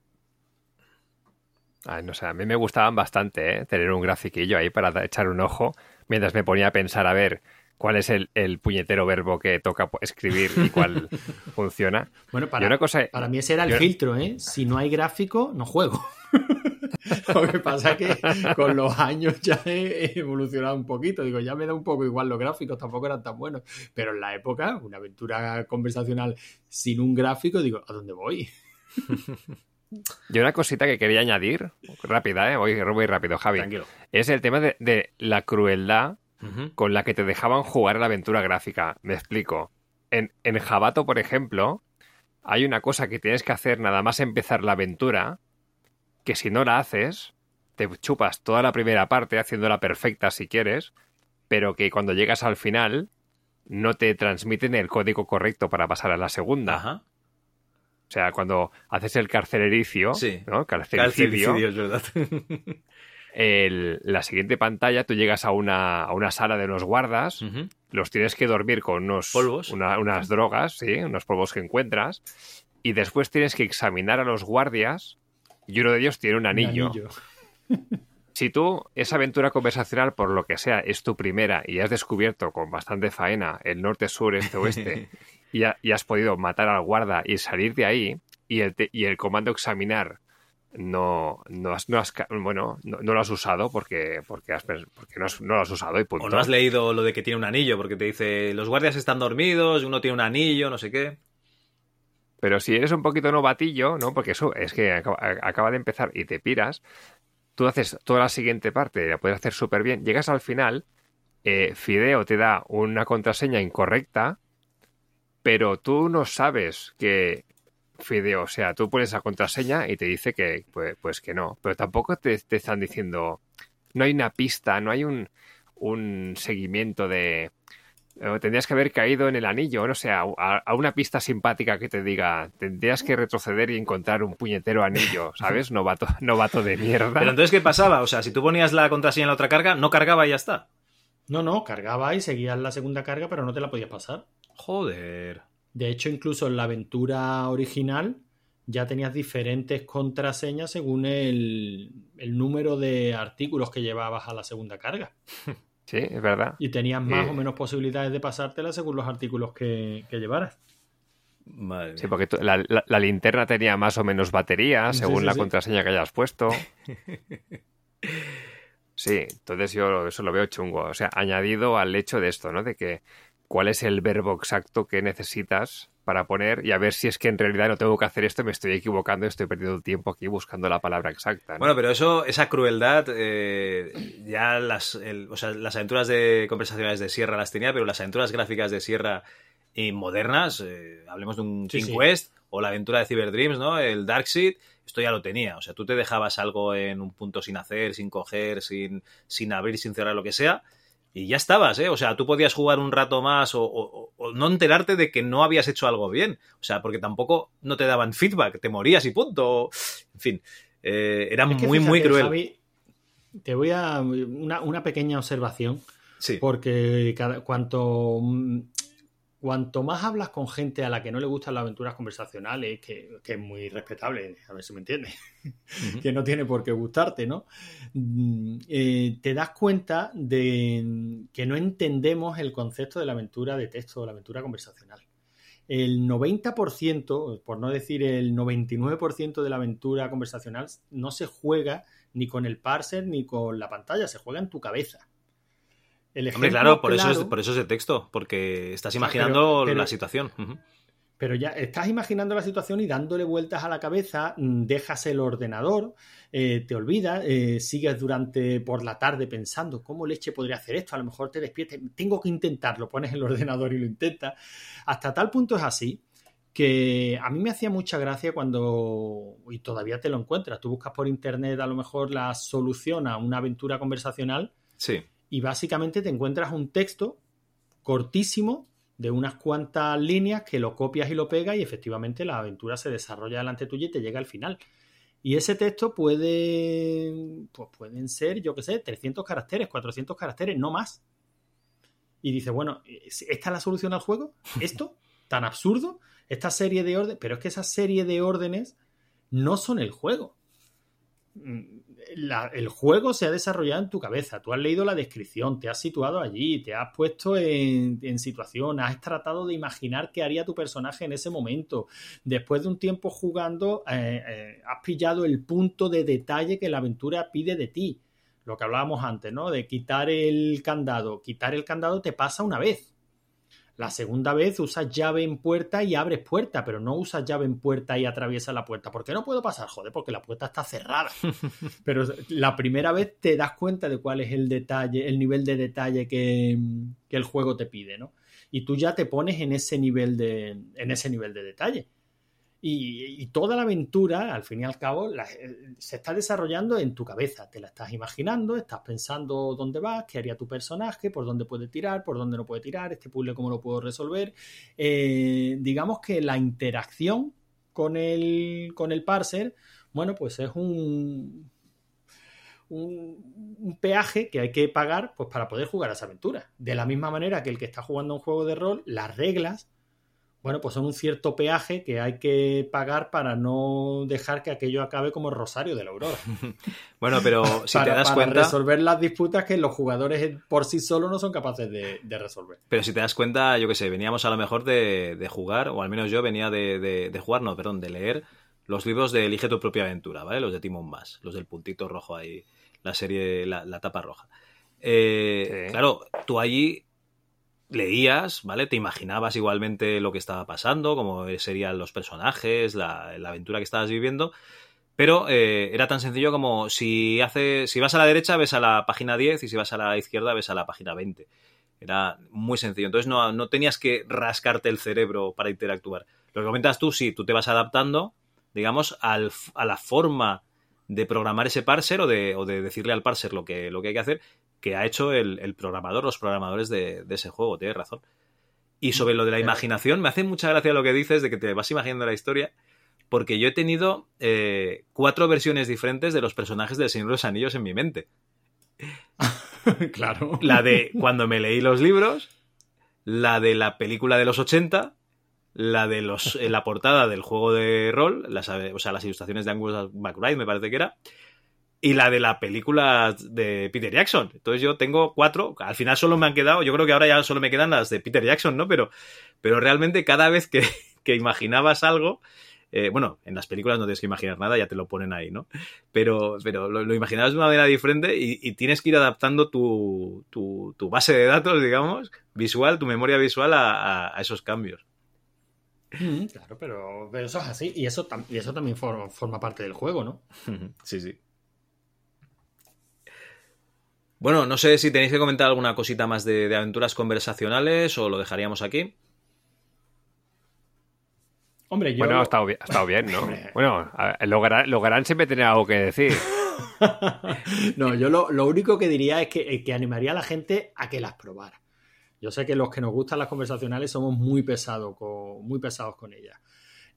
Ay, no sé, a mí me gustaban bastante ¿eh? tener un grafiquillo ahí para echar un ojo mientras me ponía a pensar a ver cuál es el, el puñetero verbo que toca escribir y cuál funciona. Bueno, para, cosa, para mí ese era el yo... filtro, ¿eh? Si no hay gráfico, no juego. Lo que pasa es que con los años ya he evolucionado un poquito. Digo, ya me da un poco igual los gráficos, tampoco eran tan buenos. Pero en la época, una aventura conversacional sin un gráfico, digo, ¿a dónde voy? Yo una cosita que quería añadir, rápida, ¿eh? voy, voy rápido, Javi. Tranquilo. Es el tema de, de la crueldad uh -huh. con la que te dejaban jugar a la aventura gráfica. Me explico. En, en Jabato, por ejemplo, hay una cosa que tienes que hacer nada más empezar la aventura, que si no la haces, te chupas toda la primera parte haciéndola perfecta si quieres, pero que cuando llegas al final no te transmiten el código correcto para pasar a la segunda. Ajá. O sea, cuando haces el carcelericio, sí. ¿no? Carcelicidio, carcelicidio es verdad. el, la siguiente pantalla, tú llegas a una, a una sala de unos guardas, uh -huh. los tienes que dormir con unos polvos, una, unas drogas, sí, unos polvos que encuentras, y después tienes que examinar a los guardias y uno de ellos tiene un anillo. Un anillo. si tú, esa aventura conversacional, por lo que sea, es tu primera y has descubierto con bastante faena el norte, sur, este, oeste, y, ha, y, has podido matar al guarda y salir de ahí, y el, te, y el comando examinar no, no, has, no has, bueno, no, no, lo has usado porque, porque, has, porque no, has, no, lo has usado y punto. O no has leído lo de que tiene un anillo, porque te dice los guardias están dormidos, uno tiene un anillo, no sé qué. Pero si eres un poquito novatillo, ¿no? Porque eso es que acaba, acaba de empezar y te piras, tú haces toda la siguiente parte, la puedes hacer súper bien. Llegas al final, eh, Fideo te da una contraseña incorrecta, pero tú no sabes que Fideo, o sea, tú pones la contraseña y te dice que, pues, pues que no. Pero tampoco te, te, están diciendo, no hay una pista, no hay un, un seguimiento de tendrías que haber caído en el anillo, no sé, a, a, una pista simpática que te diga, tendrías que retroceder y encontrar un puñetero anillo, ¿sabes? Novato, novato de mierda. Pero entonces, ¿qué pasaba? O sea, si tú ponías la contraseña en la otra carga, no cargaba y ya está. No, no, cargaba y seguías la segunda carga, pero no te la podías pasar. Joder. De hecho, incluso en la aventura original ya tenías diferentes contraseñas según el, el número de artículos que llevabas a la segunda carga. Sí, es verdad. Y tenías más eh... o menos posibilidades de pasártela según los artículos que, que llevaras. Madre sí, porque la, la, la, linterna tenía más o menos batería según sí, sí, la sí. contraseña que hayas puesto. Sí, entonces yo eso lo veo chungo. O sea, añadido al hecho de esto, ¿no? De que cuál es el verbo exacto que necesitas para poner y a ver si es que en realidad no tengo que hacer esto, me estoy equivocando, estoy perdiendo tiempo aquí buscando la palabra exacta. ¿no? Bueno, pero eso, esa crueldad, eh, ya las, el, o sea, las aventuras de conversacionales de Sierra las tenía, pero las aventuras gráficas de Sierra y modernas, eh, hablemos de un sí, King sí. Quest o la aventura de Cyberdreams, ¿no? El Darkseid, esto ya lo tenía. O sea, tú te dejabas algo en un punto sin hacer, sin coger, sin, sin abrir, sin cerrar, lo que sea, y ya estabas, ¿eh? O sea, tú podías jugar un rato más o, o, o, no enterarte de que no habías hecho algo bien. O sea, porque tampoco no te daban feedback, te morías y punto. En fin, eh, era Es que muy, muy cruel. Javi, te voy a. Una, una pequeña observación. Sí. Porque cada- cuanto, cuanto más hablas con gente a la que no le gustan las aventuras conversacionales, que, que es muy respetable, a ver si me entiendes, que no tiene por qué gustarte, ¿no? Mm, eh, te das cuenta de que no entendemos el concepto de la aventura de texto o la aventura conversacional. El 90%, por no decir el 99% de la aventura conversacional, no se juega ni con el parser ni con la pantalla, se juega en tu cabeza. El Hombre, ejemplo claro, por eso, es, por eso es de texto, porque estás imaginando pero- pero- la situación. Pero ya estás imaginando la situación y dándole vueltas a la cabeza, mm, dejas el ordenador, eh, te olvidas, eh, sigues durante por la tarde pensando cómo leche podría hacer esto, a lo mejor te despiertes, tengo que intentarlo, pones el ordenador y lo intentas. Hasta tal punto es así que a mí me hacía mucha gracia cuando, y todavía te lo encuentras, tú buscas por internet a lo mejor la solución a una aventura conversacional Sí. Y básicamente te encuentras un texto cortísimo de unas cuantas líneas que lo copias y lo pegas y efectivamente la aventura se desarrolla delante tuyo y te llega al final. Y ese texto puede, pues pueden ser, yo qué sé, 300 caracteres, 400 caracteres, no más. Y dices, bueno, ¿esta es la solución al juego? ¿Esto? ¿Tan absurdo? Esta serie de órdenes, pero es que esa serie de órdenes no son el juego. La- el juego se ha desarrollado en tu cabeza, tú has leído la descripción, te has situado allí, te has puesto en, en situación, has tratado de imaginar qué haría tu personaje en ese momento. Después de un tiempo jugando, eh, eh, has pillado el punto de detalle que la aventura pide de ti. Lo que hablábamos antes, ¿no? De quitar el candado. Quitar el candado te pasa una vez. La segunda vez usas llave en puerta y abres puerta, pero no usas llave en puerta y atraviesas la puerta. ¿Por qué no puedo pasar? Joder, porque la puerta está cerrada. Pero la primera vez te das cuenta de cuál es el detalle, el nivel de detalle que, que el juego te pide, ¿no? Y tú ya te pones en ese nivel de, en ese nivel de detalle. Y, toda la aventura, al fin y al cabo, eh, se está desarrollando en tu cabeza. Te la estás imaginando, estás pensando dónde vas, qué haría tu personaje, por dónde puede tirar, por dónde no puede tirar, este puzzle cómo lo puedo resolver. Eh, digamos que la interacción con el, con el parser, bueno, pues es un, un, un peaje que hay que pagar pues, para poder jugar a esa aventura. De la misma manera que el que está jugando un juego de rol, las reglas, bueno, pues son un cierto peaje que hay que pagar para no dejar que aquello acabe como el rosario de la aurora. Bueno, pero si para, te das para cuenta, resolver las disputas que los jugadores por sí solos no son capaces de, de resolver. pero si te das cuenta, yo qué sé, veníamos a lo mejor de, de jugar, o al menos yo venía de, de- de jugar, no, perdón, de leer los libros de Elige tu propia aventura, ¿vale? Los de Timon Bass, los del puntito rojo ahí, la serie, la, la tapa roja. Eh, Sí. Claro, tú allí leías, ¿vale? Te imaginabas igualmente lo que estaba pasando, cómo serían los personajes, la, aventura que estabas viviendo, pero eh, era tan sencillo como si, hace, si vas a la derecha ves a la página 10 y si vas a la izquierda ves a la página 20. Era muy sencillo. Entonces no, no tenías que rascarte el cerebro para interactuar. Lo que comentas tú, sí, tú te vas adaptando, digamos, al, a la forma de programar ese parser o de, o de decirle al parser lo que, lo que hay que hacer que ha hecho el, el programador, los programadores de, de ese juego. Tienes razón. Y sobre lo de la imaginación, me hace mucha gracia lo que dices de que te vas imaginando la historia, porque yo he tenido eh, cuatro versiones diferentes de los personajes del Señor de los Anillos en mi mente. claro. La de cuando me leí los libros, la de la película de los 80, la de los, eh, la portada del juego de rol, las, o sea, las ilustraciones de Angus McBride, me parece que era, y la de la película de Peter Jackson. Entonces yo tengo cuatro, al final solo me han quedado, yo creo que ahora ya solo me quedan las de Peter Jackson, ¿no? Pero, pero realmente cada vez que, que imaginabas algo, eh, bueno, en las películas no tienes que imaginar nada, ya te lo ponen ahí, ¿no? Pero, pero lo, lo imaginabas de una manera diferente y, y tienes que ir adaptando tu, tu, tu base de datos, digamos, visual, tu memoria visual a, a- a esos cambios. Mm, claro, pero, pero eso es así. Y eso, y eso también for- forma parte del juego, ¿no? Sí, sí. Bueno, no sé si tenéis que comentar alguna cosita más de, de aventuras conversacionales o lo dejaríamos aquí. Hombre, yo... Bueno, ha estado, bien, ha estado bien, ¿no? bueno, lograrán siempre tener algo que decir. no, yo lo, lo, único que diría es que, que animaría a la gente a que las probara. Yo sé que los que nos gustan las conversacionales somos muy pesados con, muy pesados con ellas.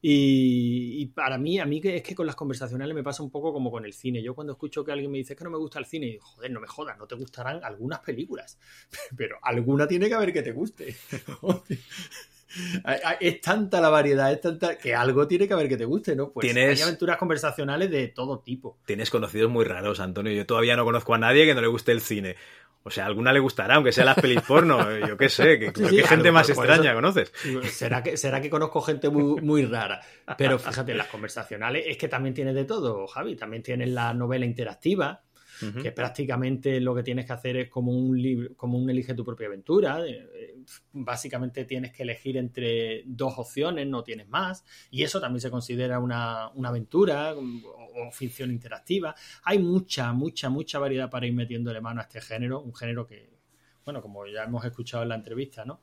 Y, para mí, a mí es que con las conversacionales me pasa un poco como con el cine. Yo cuando escucho que alguien me dice que no me gusta el cine, digo, joder, no me jodas, no te gustarán algunas películas, pero alguna tiene que haber que te guste. es tanta la variedad, es tanta que algo tiene que haber que te guste, ¿no? Pues ¿Tienes... hay aventuras conversacionales de todo tipo. Tienes conocidos muy raros, Antonio. Yo todavía no conozco a nadie que no le guste el cine. O sea, alguna le gustará, aunque sea las pelis porno. Yo qué sé, que, ¿qué gente más extraña conoces? ¿Será que, será que conozco gente muy, muy rara. Pero fíjate, las conversacionales es que también tienes de todo, Javi. También tienes la novela interactiva, que prácticamente lo que tienes que hacer es como un libro, como un elige tu propia aventura. Eh, básicamente tienes que elegir entre dos opciones, no tienes más. Y eso también se considera una, una aventura o, ficción interactiva. Hay mucha, mucha, mucha variedad para ir metiéndole mano a este género, un género que, bueno, como ya hemos escuchado en la entrevista, ¿no?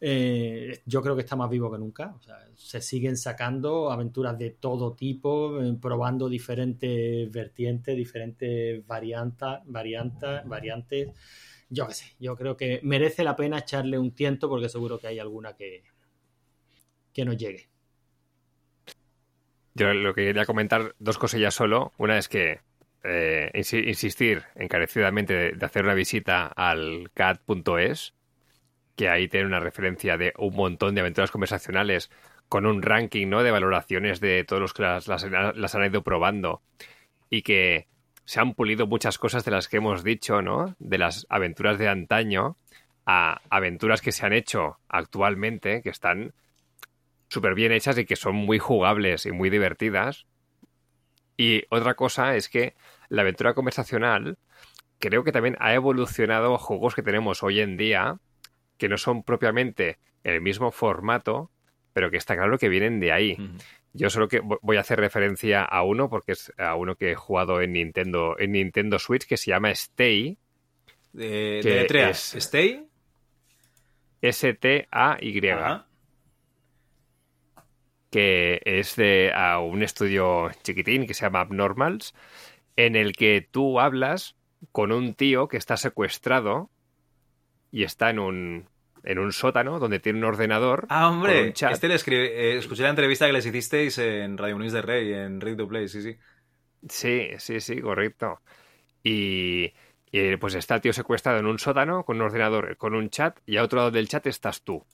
Eh, yo creo que está más vivo que nunca. se siguen sacando aventuras de todo tipo, eh, probando diferentes vertientes, diferentes variantes, variantes, variantes. Yo qué sé, yo creo que merece la pena echarle un tiento porque seguro que hay alguna que, que nos llegue. Yo lo que quería comentar, dos cosillas solo. Una es que eh, insistir encarecidamente de, hacer una visita al cat.es que ahí tiene una referencia de un montón de aventuras conversacionales con un ranking ¿no? de valoraciones de todos los que las, han ido probando y que se han pulido muchas cosas de las que hemos dicho, ¿no? De las aventuras de antaño a aventuras que se han hecho actualmente, que están súper bien hechas y que son muy jugables y muy divertidas. Y otra cosa es que la aventura conversacional creo que también ha evolucionado juegos que tenemos hoy en día que no son propiamente el mismo formato, pero que está claro que vienen de ahí. Yo solo que voy a hacer referencia a uno, porque es a uno que he jugado en Nintendo, en Nintendo Switch, que se llama Stay. De, es Stay. S-T-A-Y. Que es de un estudio chiquitín que se llama Abnormals, en el que tú hablas con un tío que está secuestrado y está en un, en un sótano donde tiene un ordenador. Ah, hombre, este le escribe, eh, escuché la entrevista que les hicisteis en Radio News de Rey, en Ready to Play, sí, sí. Sí, sí, sí, correcto. Y, pues está el tío secuestrado en un sótano con un ordenador, con un chat, y a otro lado del chat estás tú.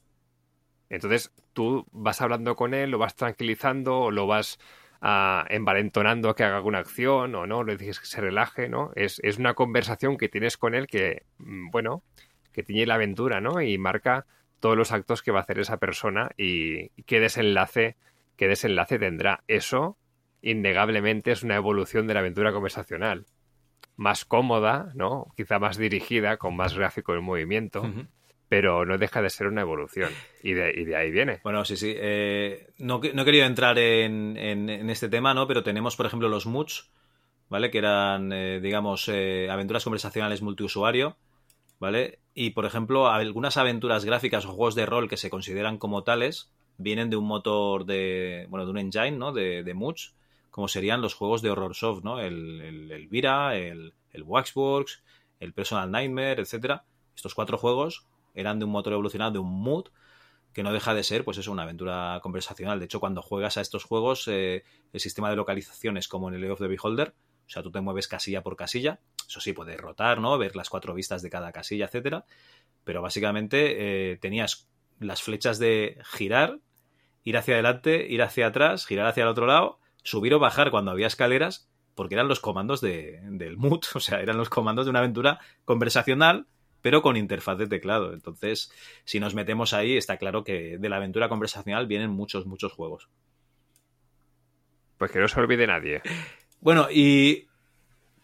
Entonces tú vas hablando con él, lo vas tranquilizando, o lo vas ah, envalentonando a que haga alguna acción, o no, le dices que se relaje, ¿no? Es, es una conversación que tienes con él que, mm, bueno, que tiene la aventura, ¿no? Y marca todos los actos que va a hacer esa persona y qué desenlace, qué desenlace tendrá. Eso, innegablemente, es una evolución de la aventura conversacional. Más cómoda, ¿no? Quizá más dirigida, con más gráfico en movimiento. Pero no deja de ser una evolución. Y de, ahí viene. Bueno, sí, sí. Eh, no, no, he querido entrar en, este tema, ¿no? Pero tenemos, por ejemplo, los MUDs, ¿vale? Que eran, eh, digamos, eh, aventuras conversacionales multiusuario ¿vale? Y, por ejemplo, algunas aventuras gráficas o juegos de rol que se consideran como tales vienen de un motor de, bueno, de un engine, ¿no? De, de como serían los juegos de Horror Soft, ¿no? El, el, el Vira, el, el Waxworks, el Personal Nightmare, etcétera. Estos cuatro juegos eran de un motor evolucionado de un mood que no deja de ser, pues eso, una aventura conversacional. De hecho, cuando juegas a estos juegos, eh, el sistema de localización es como en el Lay of the Beholder, o sea, tú te mueves casilla por casilla. Eso sí, puedes rotar, ¿no? Ver las cuatro vistas de cada casilla, etcétera. Pero básicamente eh, tenías las flechas de girar, ir hacia adelante, ir hacia atrás, girar hacia el otro lado, subir o bajar cuando había escaleras, porque eran los comandos de, del mood, o sea, eran los comandos de una aventura conversacional, pero con interfaz de teclado. Entonces, si nos metemos ahí, está claro que de la aventura conversacional vienen muchos, muchos juegos. Pues que no se olvide nadie. Bueno, y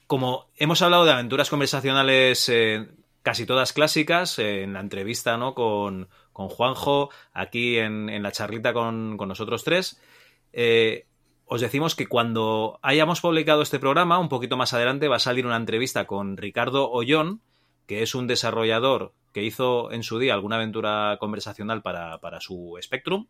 como hemos hablado de aventuras conversacionales eh, casi todas clásicas, eh, en la entrevista ¿no? con, Juanjo, aquí en, la charlita con, nosotros tres, eh, os decimos que cuando hayamos publicado este programa, un poquito más adelante va a salir una entrevista con Ricardo Ollón, que es un desarrollador que hizo en su día alguna aventura conversacional para, para su Spectrum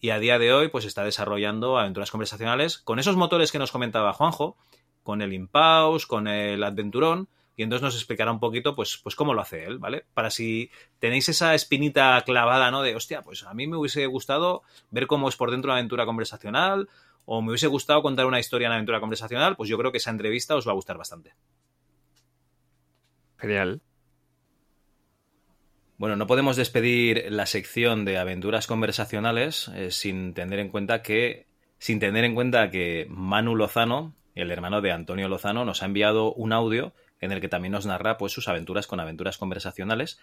y a día de hoy pues está desarrollando aventuras conversacionales con esos motores que nos comentaba Juanjo, con el Impause, con el Adventurón, y entonces nos explicará un poquito pues, pues cómo lo hace él, ¿vale? Para si tenéis esa espinita clavada, ¿no? De, hostia, pues a mí me hubiese gustado ver cómo es por dentro una aventura conversacional, o me hubiese gustado contar una historia en aventura conversacional, pues yo creo que esa entrevista os va a gustar bastante. Genial. Bueno, no podemos despedir la sección de aventuras conversacionales eh, sin tener en cuenta que sin tener en cuenta que Manu Lozano, el hermano de Antonio Lozano, nos ha enviado un audio en el que también nos narra pues sus aventuras con aventuras conversacionales,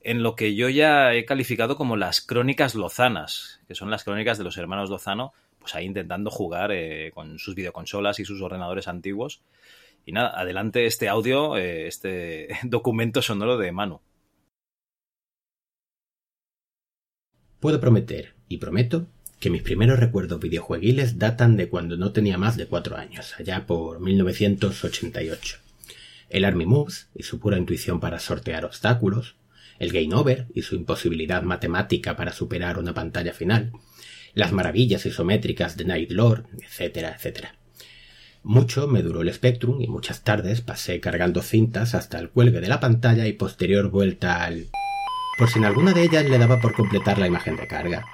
en lo que yo ya he calificado como las crónicas lozanas, que son las crónicas de los hermanos Lozano, pues ahí intentando jugar eh, con sus videoconsolas y sus ordenadores antiguos. Y nada, adelante este audio, eh, este documento sonoro de Manu. Puedo prometer, y prometo, que mis primeros recuerdos videojueguiles datan de cuando no tenía más de cuatro años, allá por 1988. El Army Moves y su pura intuición para sortear obstáculos, el Game Over y su imposibilidad matemática para superar una pantalla final, las maravillas isométricas de Night Lord, etcétera, etcétera. Mucho me duró el Spectrum y muchas tardes pasé cargando cintas hasta el cuelgue de la pantalla y posterior vuelta al... por si en alguna de ellas le daba por completar la imagen de carga,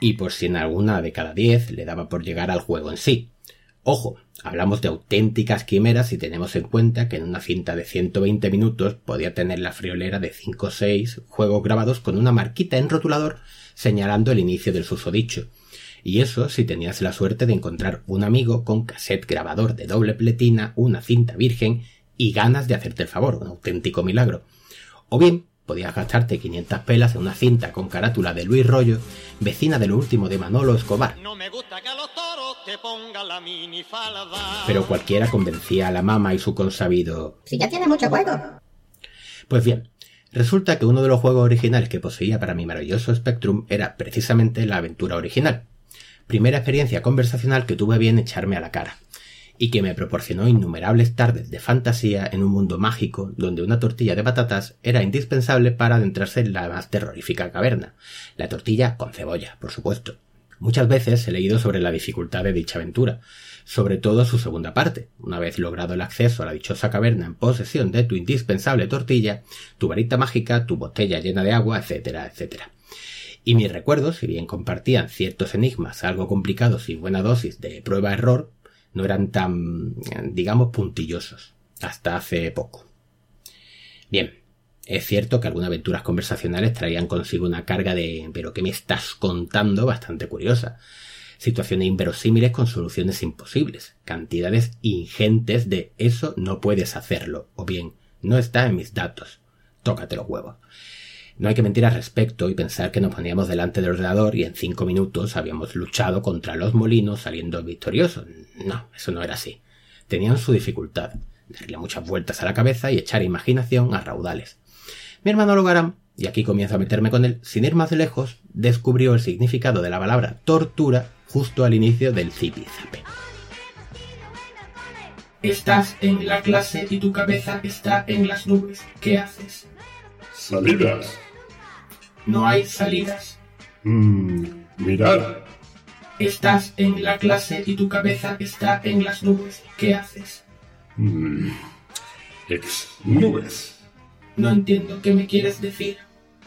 y por si en alguna de cada diez le daba por llegar al juego en sí. Ojo, hablamos de auténticas quimeras si tenemos en cuenta que en una cinta de 120 minutos podía tener la friolera de 5 o 6 juegos grabados con una marquita en rotulador señalando el inicio del susodicho, y eso si tenías la suerte de encontrar un amigo con cassette grabador de doble pletina, una cinta virgen y ganas de hacerte el favor, un auténtico milagro. O bien podías gastarte 500 pelas en una cinta con carátula de Luis Rollo, vecina del último de Manolo Escobar. No me gusta que a los toros te pongan la minifalda. Pero cualquiera convencía a la mama y su consabido. Si ya tiene mucho juego. Pues bien, resulta que uno de los juegos originales que poseía para mi maravilloso Spectrum era precisamente la aventura original primera experiencia conversacional que tuve bien echarme a la cara, y que me proporcionó innumerables tardes de fantasía en un mundo mágico donde una tortilla de patatas era indispensable para adentrarse en la más terrorífica caverna, la tortilla con cebolla, por supuesto. Muchas veces he leído sobre la dificultad de dicha aventura, sobre todo su segunda parte. Una vez logrado el acceso a la dichosa caverna en posesión de tu indispensable tortilla, tu varita mágica, tu botella llena de agua, etcétera, etcétera y mis recuerdos, si bien compartían ciertos enigmas algo complicados y buena dosis de prueba-error, no eran tan, digamos, puntillosos, hasta hace poco. Bien, es cierto que algunas aventuras conversacionales traían consigo una carga de pero ¿qué me estás contando? bastante curiosa. Situaciones inverosímiles con soluciones imposibles, cantidades ingentes de eso no puedes hacerlo, o bien no está en mis datos, tócate los huevos. No hay que mentir al respecto y pensar que nos poníamos delante del ordenador y en cinco minutos habíamos luchado contra los molinos saliendo victoriosos. No, eso no era así. Tenían su dificultad, darle muchas vueltas a la cabeza y echar imaginación a raudales. Mi hermano Logaram, y aquí comienzo a meterme con él, sin ir más lejos, descubrió el significado de la palabra tortura justo al inicio del zipizape. Estás en la clase y tu cabeza está en las nubes. ¿Qué haces? Salidas. No hay salidas. Mm, mirar. Estás en la clase y tu cabeza está en las nubes. ¿Qué haces? Mm, ex nubes. No entiendo qué me quieres decir.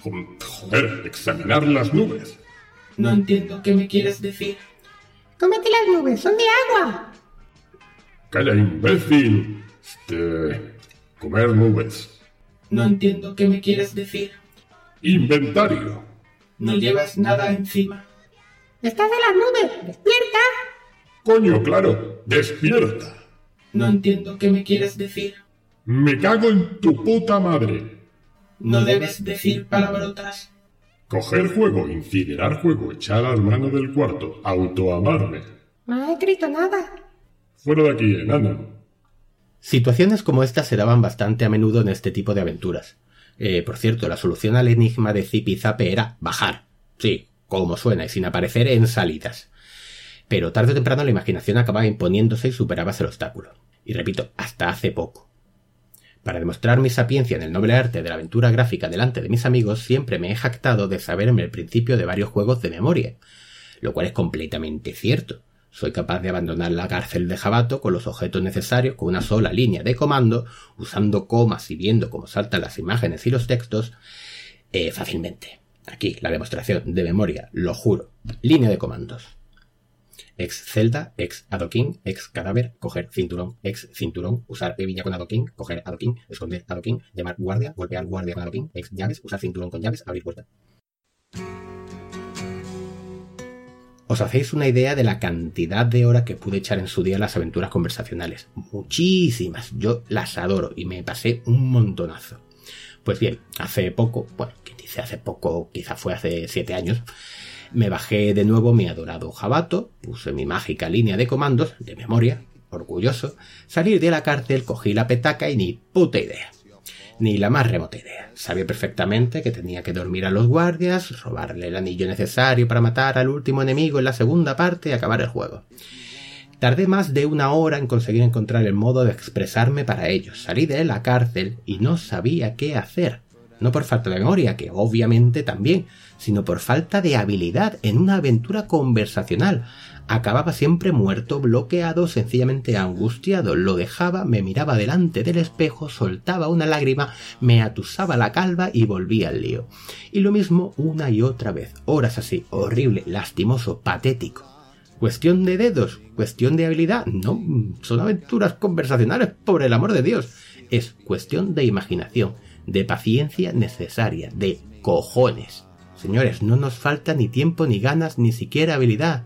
Joder, examinar las nubes. No entiendo qué me quieres decir. Cómete las nubes, son de agua. Calla, imbécil. Este. Comer nubes. No entiendo qué me quieres decir. Inventario. No llevas nada encima. Estás en las nubes. Despierta. Coño, claro. Despierta. No entiendo qué me quieres decir. Me cago en tu puta madre. No debes decir palabrotas. Coger juego, incinerar juego, echar al mano del cuarto, autoamarme. No he escrito nada. Fuera de aquí, enano. Situaciones como esta se daban bastante a menudo en este tipo de aventuras. Eh, por cierto, la solución al enigma de Zipi Zape era bajar. Sí, como suena y sin aparecer en salidas. Pero tarde o temprano la imaginación acababa imponiéndose y superabas el obstáculo. Y repito, hasta hace poco. Para demostrar mi sapiencia en el noble arte de la aventura gráfica delante de mis amigos, siempre me he jactado de saberme el principio de varios juegos de memoria. lo cual es completamente cierto. Soy capaz de abandonar la cárcel de Jabato con los objetos necesarios con una sola línea de comando, usando comas y viendo cómo saltan las imágenes y los textos, eh, fácilmente. Aquí, la demostración de memoria, lo juro. Línea de comandos. Ex celda, ex adoquín, ex cadáver, coger cinturón, ex cinturón, usar hebilla con adoquín, coger adoquín, esconder adoquín, llamar guardia, golpear guardia con adoquín, ex llaves, usar cinturón con llaves, abrir puerta. Os hacéis una idea de la cantidad de horas que pude echar en su día las aventuras conversacionales. Muchísimas. Yo las adoro y me pasé un montonazo. Pues bien, hace poco, bueno, quien dice hace poco, quizá fue hace siete años, me bajé de nuevo mi adorado jabato, puse mi mágica línea de comandos, de memoria, orgulloso, salir de la cárcel, cogí la petaca y ni puta idea ni la más remota idea. Sabía perfectamente que tenía que dormir a los guardias, robarle el anillo necesario para matar al último enemigo en la segunda parte y acabar el juego. Tardé más de una hora en conseguir encontrar el modo de expresarme para ellos. Salí de la cárcel y no sabía qué hacer. No por falta de memoria, que obviamente también, sino por falta de habilidad en una aventura conversacional, acababa siempre muerto, bloqueado, sencillamente angustiado. Lo dejaba, me miraba delante del espejo, soltaba una lágrima, me atusaba la calva y volvía al lío. Y lo mismo una y otra vez, horas así, horrible, lastimoso, patético. Cuestión de dedos, cuestión de habilidad, no, son aventuras conversacionales, por el amor de Dios. Es cuestión de imaginación, de paciencia necesaria, de cojones. Señores, no nos falta ni tiempo, ni ganas, ni siquiera habilidad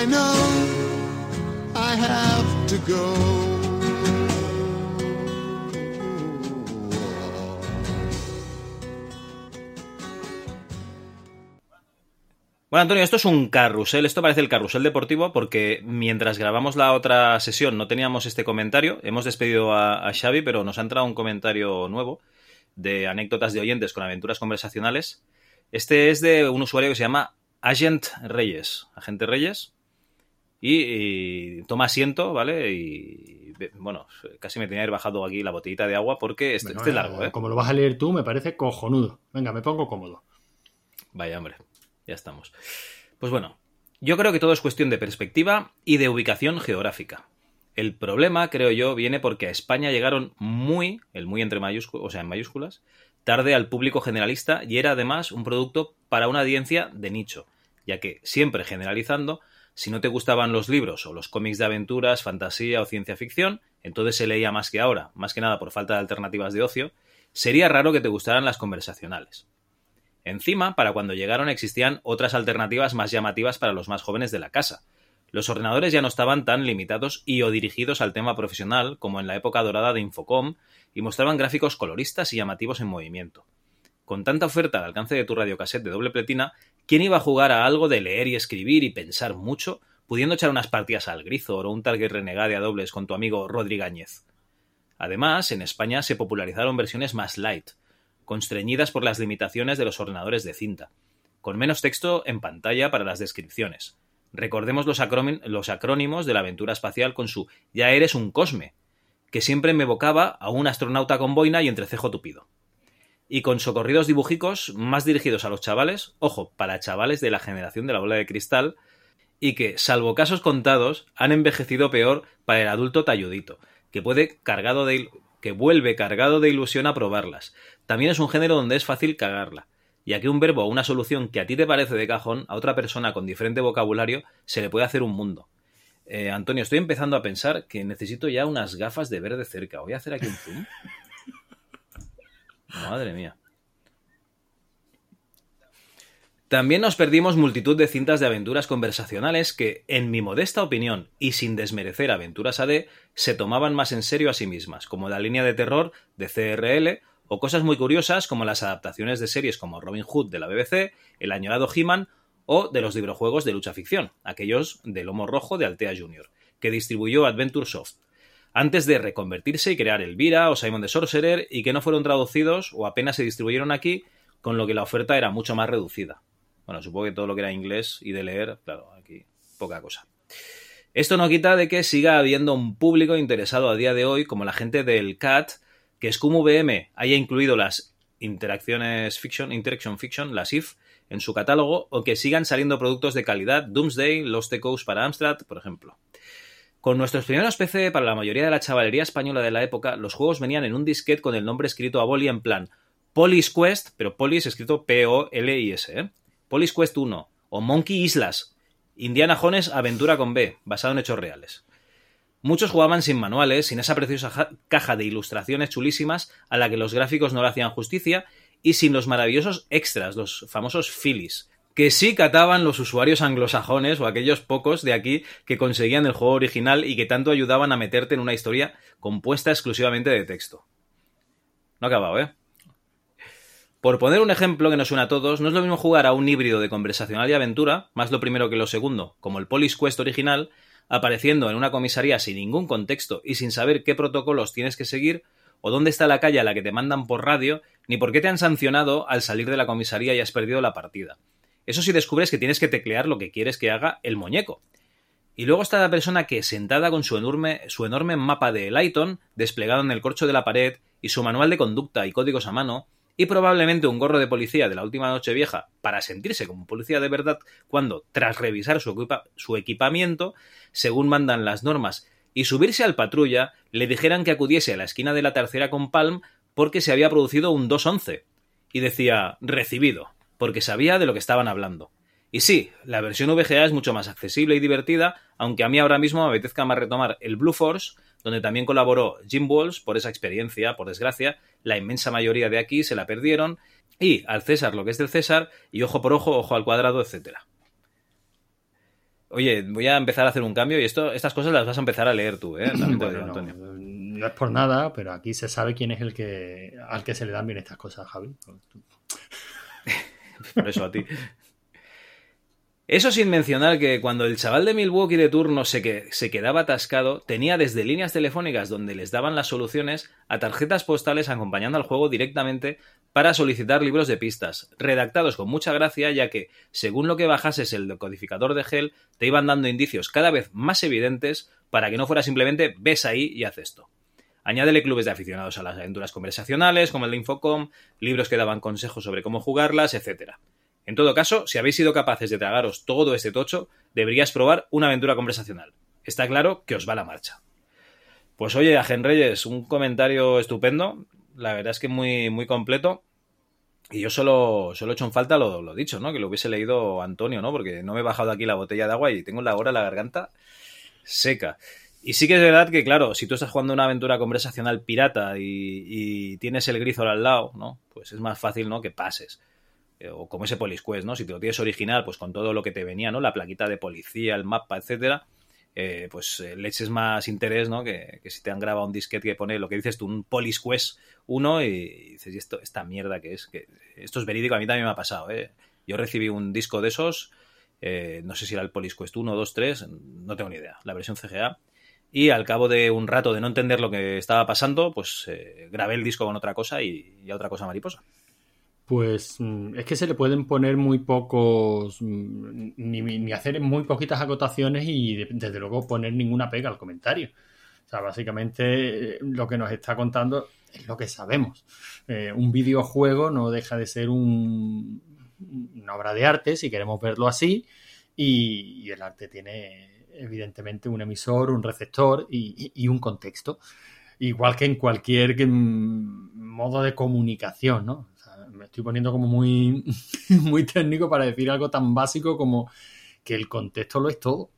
I have to go. Bueno, Antonio, esto es un carrusel, esto parece el carrusel deportivo porque mientras grabamos la otra sesión no teníamos este comentario, hemos despedido a, a Xavi, pero nos ha entrado un comentario nuevo de anécdotas de oyentes con aventuras conversacionales. Este es de un usuario que se llama Agent Reyes, Agente Reyes, y, y toma asiento, ¿vale? Y bueno, casi me tenía que haber bajado aquí la botellita de agua porque este, Bueno, este es largo, ¿eh? Como lo vas a leer tú, me parece cojonudo. Venga, me pongo cómodo. Vaya, hombre, ya estamos. Pues bueno, yo creo que todo es cuestión de perspectiva y de ubicación geográfica. El problema, creo yo, viene porque a España llegaron muy, el muy entre mayúsculas, o sea, en mayúsculas, tarde al público generalista y era además un producto para una audiencia de nicho, ya que, siempre generalizando, si no te gustaban los libros o los cómics de aventuras, fantasía o ciencia ficción, entonces se leía más que ahora, más que nada por falta de alternativas de ocio, sería raro que te gustaran las conversacionales. Encima, para cuando llegaron existían otras alternativas más llamativas para los más jóvenes de la casa. Los ordenadores ya no estaban tan limitados y o dirigidos al tema profesional como en la época dorada de Infocom y mostraban gráficos coloristas y llamativos en movimiento. Con tanta oferta al alcance de tu radiocassette de doble pletina, ¿quién iba a jugar a algo de leer y escribir y pensar mucho, pudiendo echar unas partidas al Grizor o un target renegade a dobles con tu amigo Rodríguez? Además, en España se popularizaron versiones más light, constreñidas por las limitaciones de los ordenadores de cinta, con menos texto en pantalla para las descripciones. Recordemos los, los acrónimos de la aventura espacial con su Ya eres un cosme, que siempre me evocaba a un astronauta con boina y entrecejo tupido. Y con socorridos dibujicos más dirigidos a los chavales, ojo, para chavales de la generación de la bola de cristal, y que, salvo casos contados, han envejecido peor para el adulto talludito, que puede cargado de que vuelve cargado de ilusión a probarlas. También es un género donde es fácil cagarla, ya que un verbo o una solución que a ti te parece de cajón, a otra persona con diferente vocabulario se le puede hacer un mundo. Eh, Antonio, estoy empezando a pensar que necesito ya unas gafas de ver de cerca. Voy a hacer aquí un zoom. Madre mía. También nos perdimos multitud de cintas de aventuras conversacionales que, en mi modesta opinión y sin desmerecer Aventuras AD, se tomaban más en serio a sí mismas, como la línea de terror de CRL o cosas muy curiosas como las adaptaciones de series como Robin Hood de la BBC, El añorado He-Man o de los librojuegos de lucha ficción, aquellos de lomo rojo de Altea Jr., que distribuyó Adventure Soft, antes de reconvertirse y crear Elvira o Simon the Sorcerer y que no fueron traducidos o apenas se distribuyeron aquí, con lo que la oferta era mucho más reducida. Bueno, supongo que todo lo que era inglés y de leer, claro, aquí poca cosa. Esto no quita de que siga habiendo un público interesado a día de hoy, como la gente del CAT, que Scum VM haya incluido las interacciones fiction, interaction fiction, las IF, en su catálogo, o que sigan saliendo productos de calidad, Doomsday, Lost Echoes para Amstrad, por ejemplo. Con nuestros primeros PC, para la mayoría de la chavalería española de la época, los juegos venían en un disquete con el nombre escrito a boli en plan Polis Quest, pero Polis escrito P-O-L-I-S, ¿eh? Polis Quest 1, o Monkey Islas, Indiana Jones Aventura con B, basado en hechos reales. Muchos jugaban sin manuales, sin esa preciosa caja de ilustraciones chulísimas a la que los gráficos no le hacían justicia y sin los maravillosos extras, los famosos filis, que sí cataban los usuarios anglosajones o aquellos pocos de aquí que conseguían el juego original y que tanto ayudaban a meterte en una historia compuesta exclusivamente de texto. No ha acabado, ¿eh? Por poner un ejemplo que nos suena a todos, no es lo mismo jugar a un híbrido de conversacional y aventura, más lo primero que lo segundo, como el Police Quest original, apareciendo en una comisaría sin ningún contexto y sin saber qué protocolos tienes que seguir, o dónde está la calle a la que te mandan por radio, ni por qué te han sancionado al salir de la comisaría y has perdido la partida. Eso sí descubres que tienes que teclear lo que quieres que haga el muñeco. Y luego está la persona que, sentada con su enorme, su enorme mapa de Lighton, desplegado en el corcho de la pared, y su manual de conducta y códigos a mano, y probablemente un gorro de policía de la última noche vieja para sentirse como policía de verdad cuando, tras revisar su, su equipamiento, según mandan las normas, y subirse al patrulla, le dijeran que acudiese a la esquina de la tercera con Palm porque se había producido un 211. Y decía, recibido, porque sabía de lo que estaban hablando. Y sí, la versión VGA es mucho más accesible y divertida, aunque a mí ahora mismo me apetezca más retomar el Blue Force, donde también colaboró Jim Walls por esa experiencia, por desgracia, la inmensa mayoría de aquí se la perdieron, y al César lo que es del César, y ojo por ojo, ojo al cuadrado, etcétera. Oye, voy a empezar a hacer un cambio y esto, estas cosas las vas a empezar a leer tú, ¿eh? También te digo, Antonio. No, no, es por nada, pero aquí se sabe quién es el que al que se le dan bien estas cosas, Javi. por eso a ti. Eso sin mencionar que cuando el chaval de Milwaukee de turno se, que, se quedaba atascado, tenía desde líneas telefónicas donde les daban las soluciones a tarjetas postales acompañando al juego directamente para solicitar libros de pistas, redactados con mucha gracia ya que, según lo que bajases el decodificador de gel, te iban dando indicios cada vez más evidentes para que no fuera simplemente ves ahí y haz esto. Añádele clubes de aficionados a las aventuras conversacionales, como el de Infocom, libros que daban consejos sobre cómo jugarlas, etcétera. En todo caso, si habéis sido capaces de tragaros todo este tocho, deberías probar una aventura conversacional. Está claro que os va la marcha. Pues oye, Agen Reyes, un comentario estupendo. La verdad es que muy, muy completo. Y yo solo, solo he hecho en falta lo, lo, dicho, ¿no? Que lo hubiese leído Antonio, ¿no? Porque no me he bajado aquí la botella de agua y tengo la hora la garganta seca. Y sí que es verdad que, claro, si tú estás jugando una aventura conversacional pirata y, tienes el grisol al lado, ¿no? Pues es más fácil, ¿no? Que pases o como ese Police Quest, ¿no? Si te lo tienes original, pues con todo lo que te venía, ¿no? La plaquita de policía, el mapa, etcétera, eh, pues eh, le eches más interés, ¿no? Que, si te han grabado un disquete que pone lo que dices tú, un Police Quest 1 y, dices, ¿y esto, esta mierda que es? que Esto es verídico, a mí también me ha pasado, ¿eh? Yo recibí un disco de esos, eh, no sé si era el Police Quest 1, 2, 3, no tengo ni idea, la versión CGA. Y al cabo de un rato de no entender lo que estaba pasando, pues eh, grabé el disco con otra cosa y, a otra cosa mariposa. Pues es que se le pueden poner muy pocos, ni, ni hacer muy poquitas acotaciones y desde luego poner ninguna pega al comentario. O sea, básicamente lo que nos está contando es lo que sabemos. Eh, un videojuego no deja de ser un, una obra de arte, si queremos verlo así, y, el arte tiene evidentemente un emisor, un receptor y, y un contexto. Igual que en cualquier modo de comunicación, ¿no? me estoy poniendo como muy, muy técnico para decir algo tan básico como que el contexto lo es todo.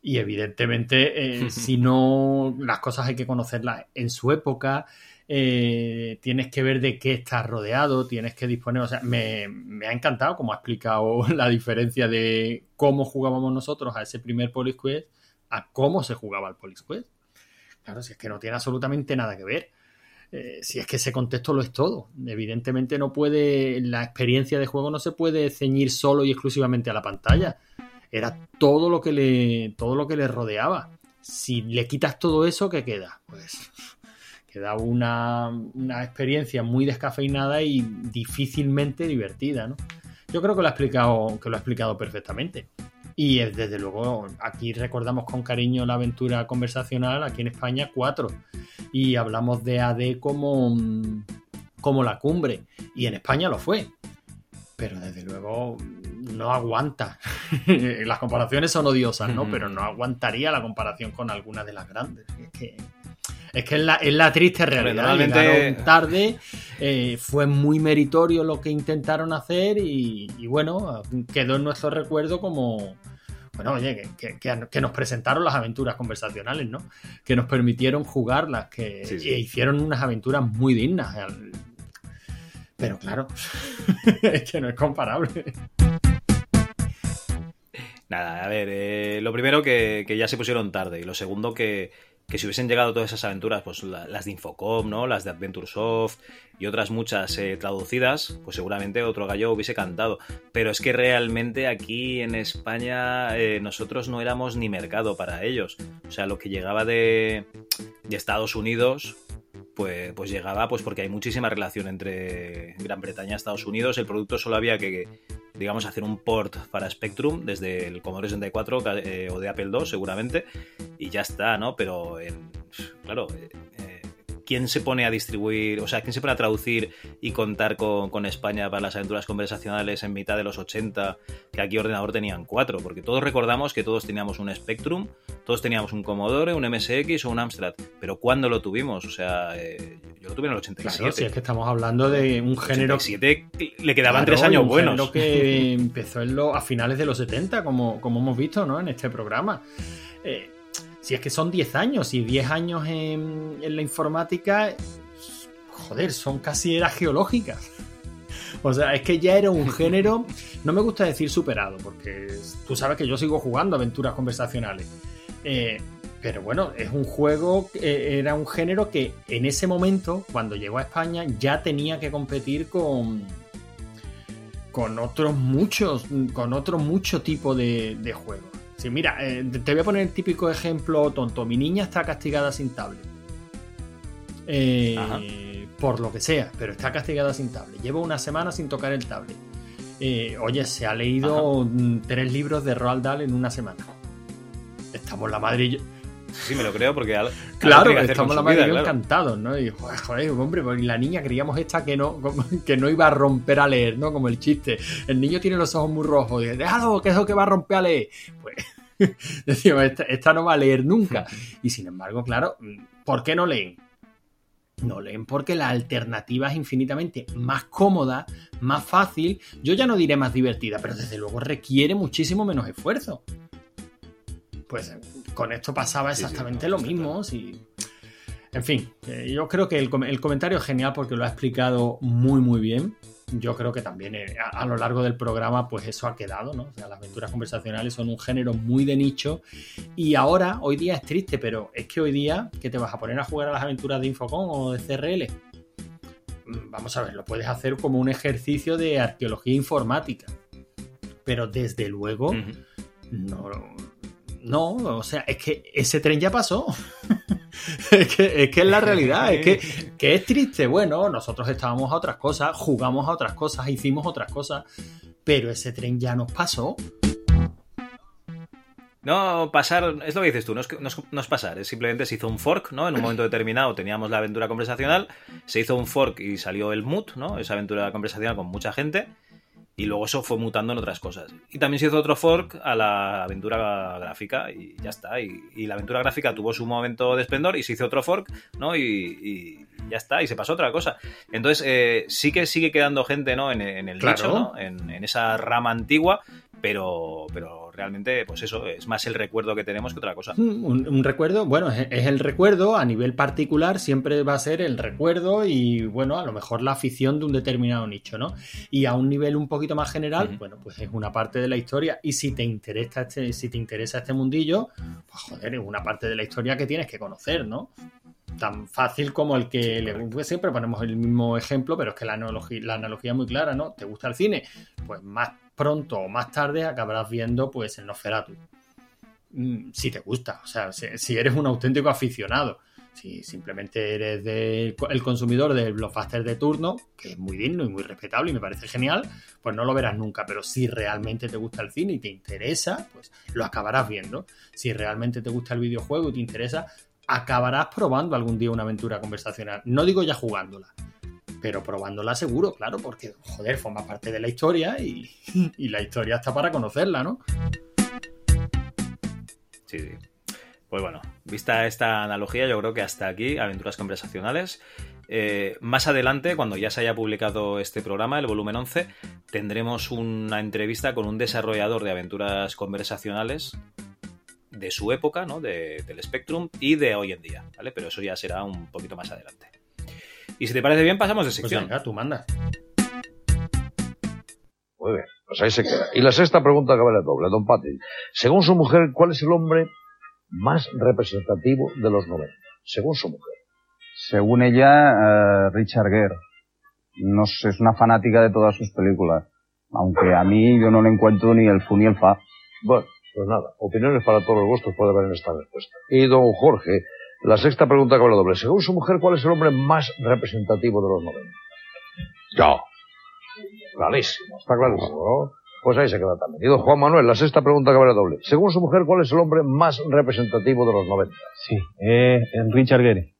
Y evidentemente, eh, si no, las cosas hay que conocerlas en su época, eh, tienes que ver de qué estás rodeado, tienes que disponer, o sea, me, ha encantado como ha explicado la diferencia de cómo jugábamos nosotros a ese primer Police Quest a cómo se jugaba el Police Quest. Claro, si es que no tiene absolutamente nada que ver. eh, si es que ese contexto lo es todo. Evidentemente no puede, la experiencia de juego no se puede ceñir solo y exclusivamente a la pantalla. Era todo lo que le, todo lo que le rodeaba. Si le quitas todo eso, ¿qué queda? Pues queda una, una experiencia muy descafeinada y difícilmente divertida, ¿no? Yo creo que lo ha explicado, que lo ha explicado perfectamente. Y es, desde luego, aquí recordamos con cariño la aventura conversacional, aquí en España, 4. Y hablamos de AD como, como la cumbre. Y en España lo fue. Pero desde luego no aguanta. las comparaciones son odiosas, ¿no? Pero no aguantaría la comparación con alguna de las grandes. Es que es que es la, es la triste realidad. Llegaron tarde, eh, fue muy meritorio lo que intentaron hacer y, y bueno, quedó en nuestro recuerdo como, bueno, oye, que, que- que- que nos presentaron las aventuras conversacionales, ¿no? Que nos permitieron jugarlas, que Sí, sí. e hicieron unas aventuras muy dignas. Pero claro, es que no es comparable. Nada, a ver, eh, lo primero que, que ya se pusieron tarde y lo segundo que, que si hubiesen llegado todas esas aventuras, pues la- las de Infocom, ¿no? Las de Adventure Soft y otras muchas eh, traducidas, pues seguramente otro gallo hubiese cantado. Pero es que realmente aquí en España eh, nosotros no éramos ni mercado para ellos. O sea, lo que llegaba de Estados Unidos, pues, pues llegaba pues porque hay muchísima relación entre Gran Bretaña y Estados Unidos. El producto solo había que, digamos, hacer un port para Spectrum desde el Commodore 64 ca- eh, o de Apple II seguramente y ya está, ¿no? Pero, en- claro, ¿quién se pone a distribuir, o sea, quién se pone a traducir y contar con, con España para las aventuras conversacionales en mitad de los 80, que aquí ordenador tenían cuatro? Porque todos recordamos que todos teníamos un Spectrum, todos teníamos un Commodore, un MSX o un Amstrad, pero ¿cuándo lo tuvimos? O sea, eh, yo lo tuve en el 87. Claro, si es que estamos hablando de un género 87 le quedaban Claro, tres años un buenos. género que empezó en lo- a finales de los 70, como, como hemos visto ¿no? en este programa. Eh, si es que son 10 años y 10 años en, en la informática, joder, son casi eras geológicas. O sea, es que ya era un género, no me gusta decir superado, porque tú sabes que yo sigo jugando aventuras conversacionales. Eh, pero bueno, es un juego, eh, era un género que en ese momento, cuando llegó a España, ya tenía que competir con, con otros muchos, con otro mucho tipo de, de juegos. Sí, mira, eh, te voy a poner el típico ejemplo tonto. Mi niña está castigada sin tablet. Eh, por lo que sea, pero está castigada sin tablet. Llevo una semana sin tocar el tablet. Eh, oye, se ha leído tres libros de Roald Dahl en una semana. Estamos la madre y yo. Sí, me lo creo porque al- Claro, que estamos la madre vida, y yo claro. encantados, ¿no? Y joder, joder, hombre, pues la niña creíamos esta que no, que no iba a romper a leer, ¿no? Como el chiste. El niño tiene los ojos muy rojos. Dice, déjalo, que es lo que va a romper a leer. Pues decimos, esta, esta no va a leer nunca. Y sin embargo, claro, ¿por qué no leen? No leen porque la alternativa es infinitamente más cómoda, más fácil, yo ya no diré más divertida, pero desde luego requiere muchísimo menos esfuerzo. Pues eh, con esto pasaba Sí, sí, exactamente no, lo mismo. si- En fin, eh, yo creo que el, el comentario es genial porque lo ha explicado muy muy bien. Yo creo que también eh, a, a lo largo del programa pues eso ha quedado, ¿no? O sea, las aventuras conversacionales son un género muy de nicho y ahora, hoy día es triste, pero es que hoy día que te vas a poner a jugar a las aventuras de Infocom o de CRL, Mm, vamos a ver, lo puedes hacer como un ejercicio de arqueología informática. Pero desde luego, Ujú. no, no, o sea, es que ese tren ya pasó. es, que, es la realidad, es que, es triste. Bueno, nosotros estábamos a otras cosas, jugamos a otras cosas, hicimos otras cosas, pero ese tren ya nos pasó. No, pasar, es lo que dices tú, no es- no es pasar, es simplemente se hizo un fork, ¿no? En un momento determinado teníamos la aventura conversacional, se hizo un fork y salió el mood, ¿no? Esa aventura conversacional con mucha gente, y luego eso fue mutando en otras cosas. Y también se hizo otro fork a la aventura gráfica y ya está. Y, y la aventura gráfica tuvo su momento de esplendor y se hizo otro fork, ¿no? Y, y ya está, y se pasó a otra cosa. Entonces, eh, sí que sigue quedando gente, ¿no? En, en el Claro. nicho, ¿no? En, en esa rama antigua, pero, pero realmente, pues eso, es más el recuerdo que tenemos que otra cosa. Un, un recuerdo, bueno, es, es el recuerdo a nivel particular, siempre va a ser el recuerdo y, bueno, a lo mejor la afición de un determinado nicho, ¿no? Y a un nivel un poquito más general, bueno, pues es una parte de la historia y si te interesa este, si te interesa este mundillo, pues joder, es una parte de la historia que tienes que conocer, ¿no? tan fácil como el que le siempre ponemos el mismo ejemplo, pero es que la analogía, la analogía es muy clara, ¿no? ¿Te gusta el cine? Pues más pronto o más tarde acabarás viendo pues el Nosferatu. Mm, Si te gusta, o sea, si, eres un auténtico aficionado. Si simplemente eres el consumidor del blockbuster de turno, que es muy digno y muy respetable y me parece genial, pues no lo verás nunca. Pero si realmente te gusta el cine y te interesa, pues lo acabarás viendo. Si realmente te gusta el videojuego y te interesa, acabarás probando algún día una aventura conversacional. No digo ya jugándola, pero probándola seguro, claro, porque, joder, forma parte de la historia y, la historia está para conocerla, ¿no? Sí, sí. Pues bueno, vista esta analogía, yo creo que hasta aquí, aventuras conversacionales. Eh, más adelante, cuando ya se haya publicado este programa, el volumen 11, tendremos una entrevista con un desarrollador de aventuras conversacionales de su época, ¿no? De- del Spectrum y de hoy en día, ¿vale? Pero eso ya será un poquito más adelante. Y si te parece bien, pasamos de Pues sección. venga, tú mandas. Muy bien, pues ahí se queda. Y la sexta pregunta que vale doble, don Pati. Según su mujer, ¿cuál es el hombre más representativo de los 90? Según su mujer. Según ella, eh, Richard Gere. No sé, es una fanática de todas sus películas. Aunque a mí yo no le encuentro ni el fu ni el fa. Bueno, pues nada, opiniones para todos los gustos puede haber en esta respuesta. Y don Jorge, la sexta pregunta que vale doble. Según su mujer, ¿cuál es el hombre más representativo de los 90? Yo. Clarísimo, está clarísimo, ¿no? Pues ahí se queda también. Y don Juan Manuel, la sexta pregunta que vale doble. Según su mujer, ¿cuál es el hombre más representativo de los 90? Sí, es es Richard Gere.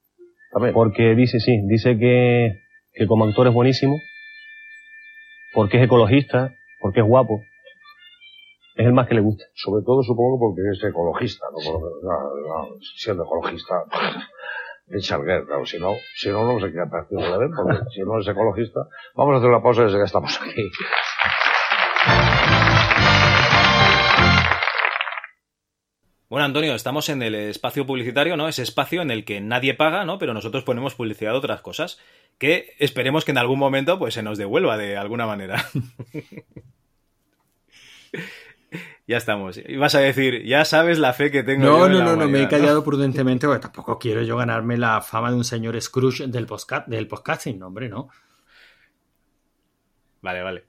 Porque dice, sí, dice que, que como actor es buenísimo, porque es ecologista, porque es guapo. Es el más que le gusta. Sobre todo supongo porque es ecologista, ¿no? Porque, no, no, siendo ecologista, Richard Gere, claro, si no, si no, no sé qué partido de ver, porque si no es ecologista, vamos a hacer una pausa desde que estamos aquí. Bueno, Antonio, estamos en el espacio publicitario, ¿no? Ese espacio en el que nadie paga, ¿no? Pero nosotros ponemos publicidad de otras cosas que esperemos que en algún momento pues se nos devuelva de alguna manera. ya estamos. Y vas a decir, ya sabes la fe que tengo. yo No, en no, la no, no, me he callado prudentemente porque tampoco quiero yo ganarme la fama de un señor Scrooge del, postca- del podcasting, no, hombre, no. Vale, vale.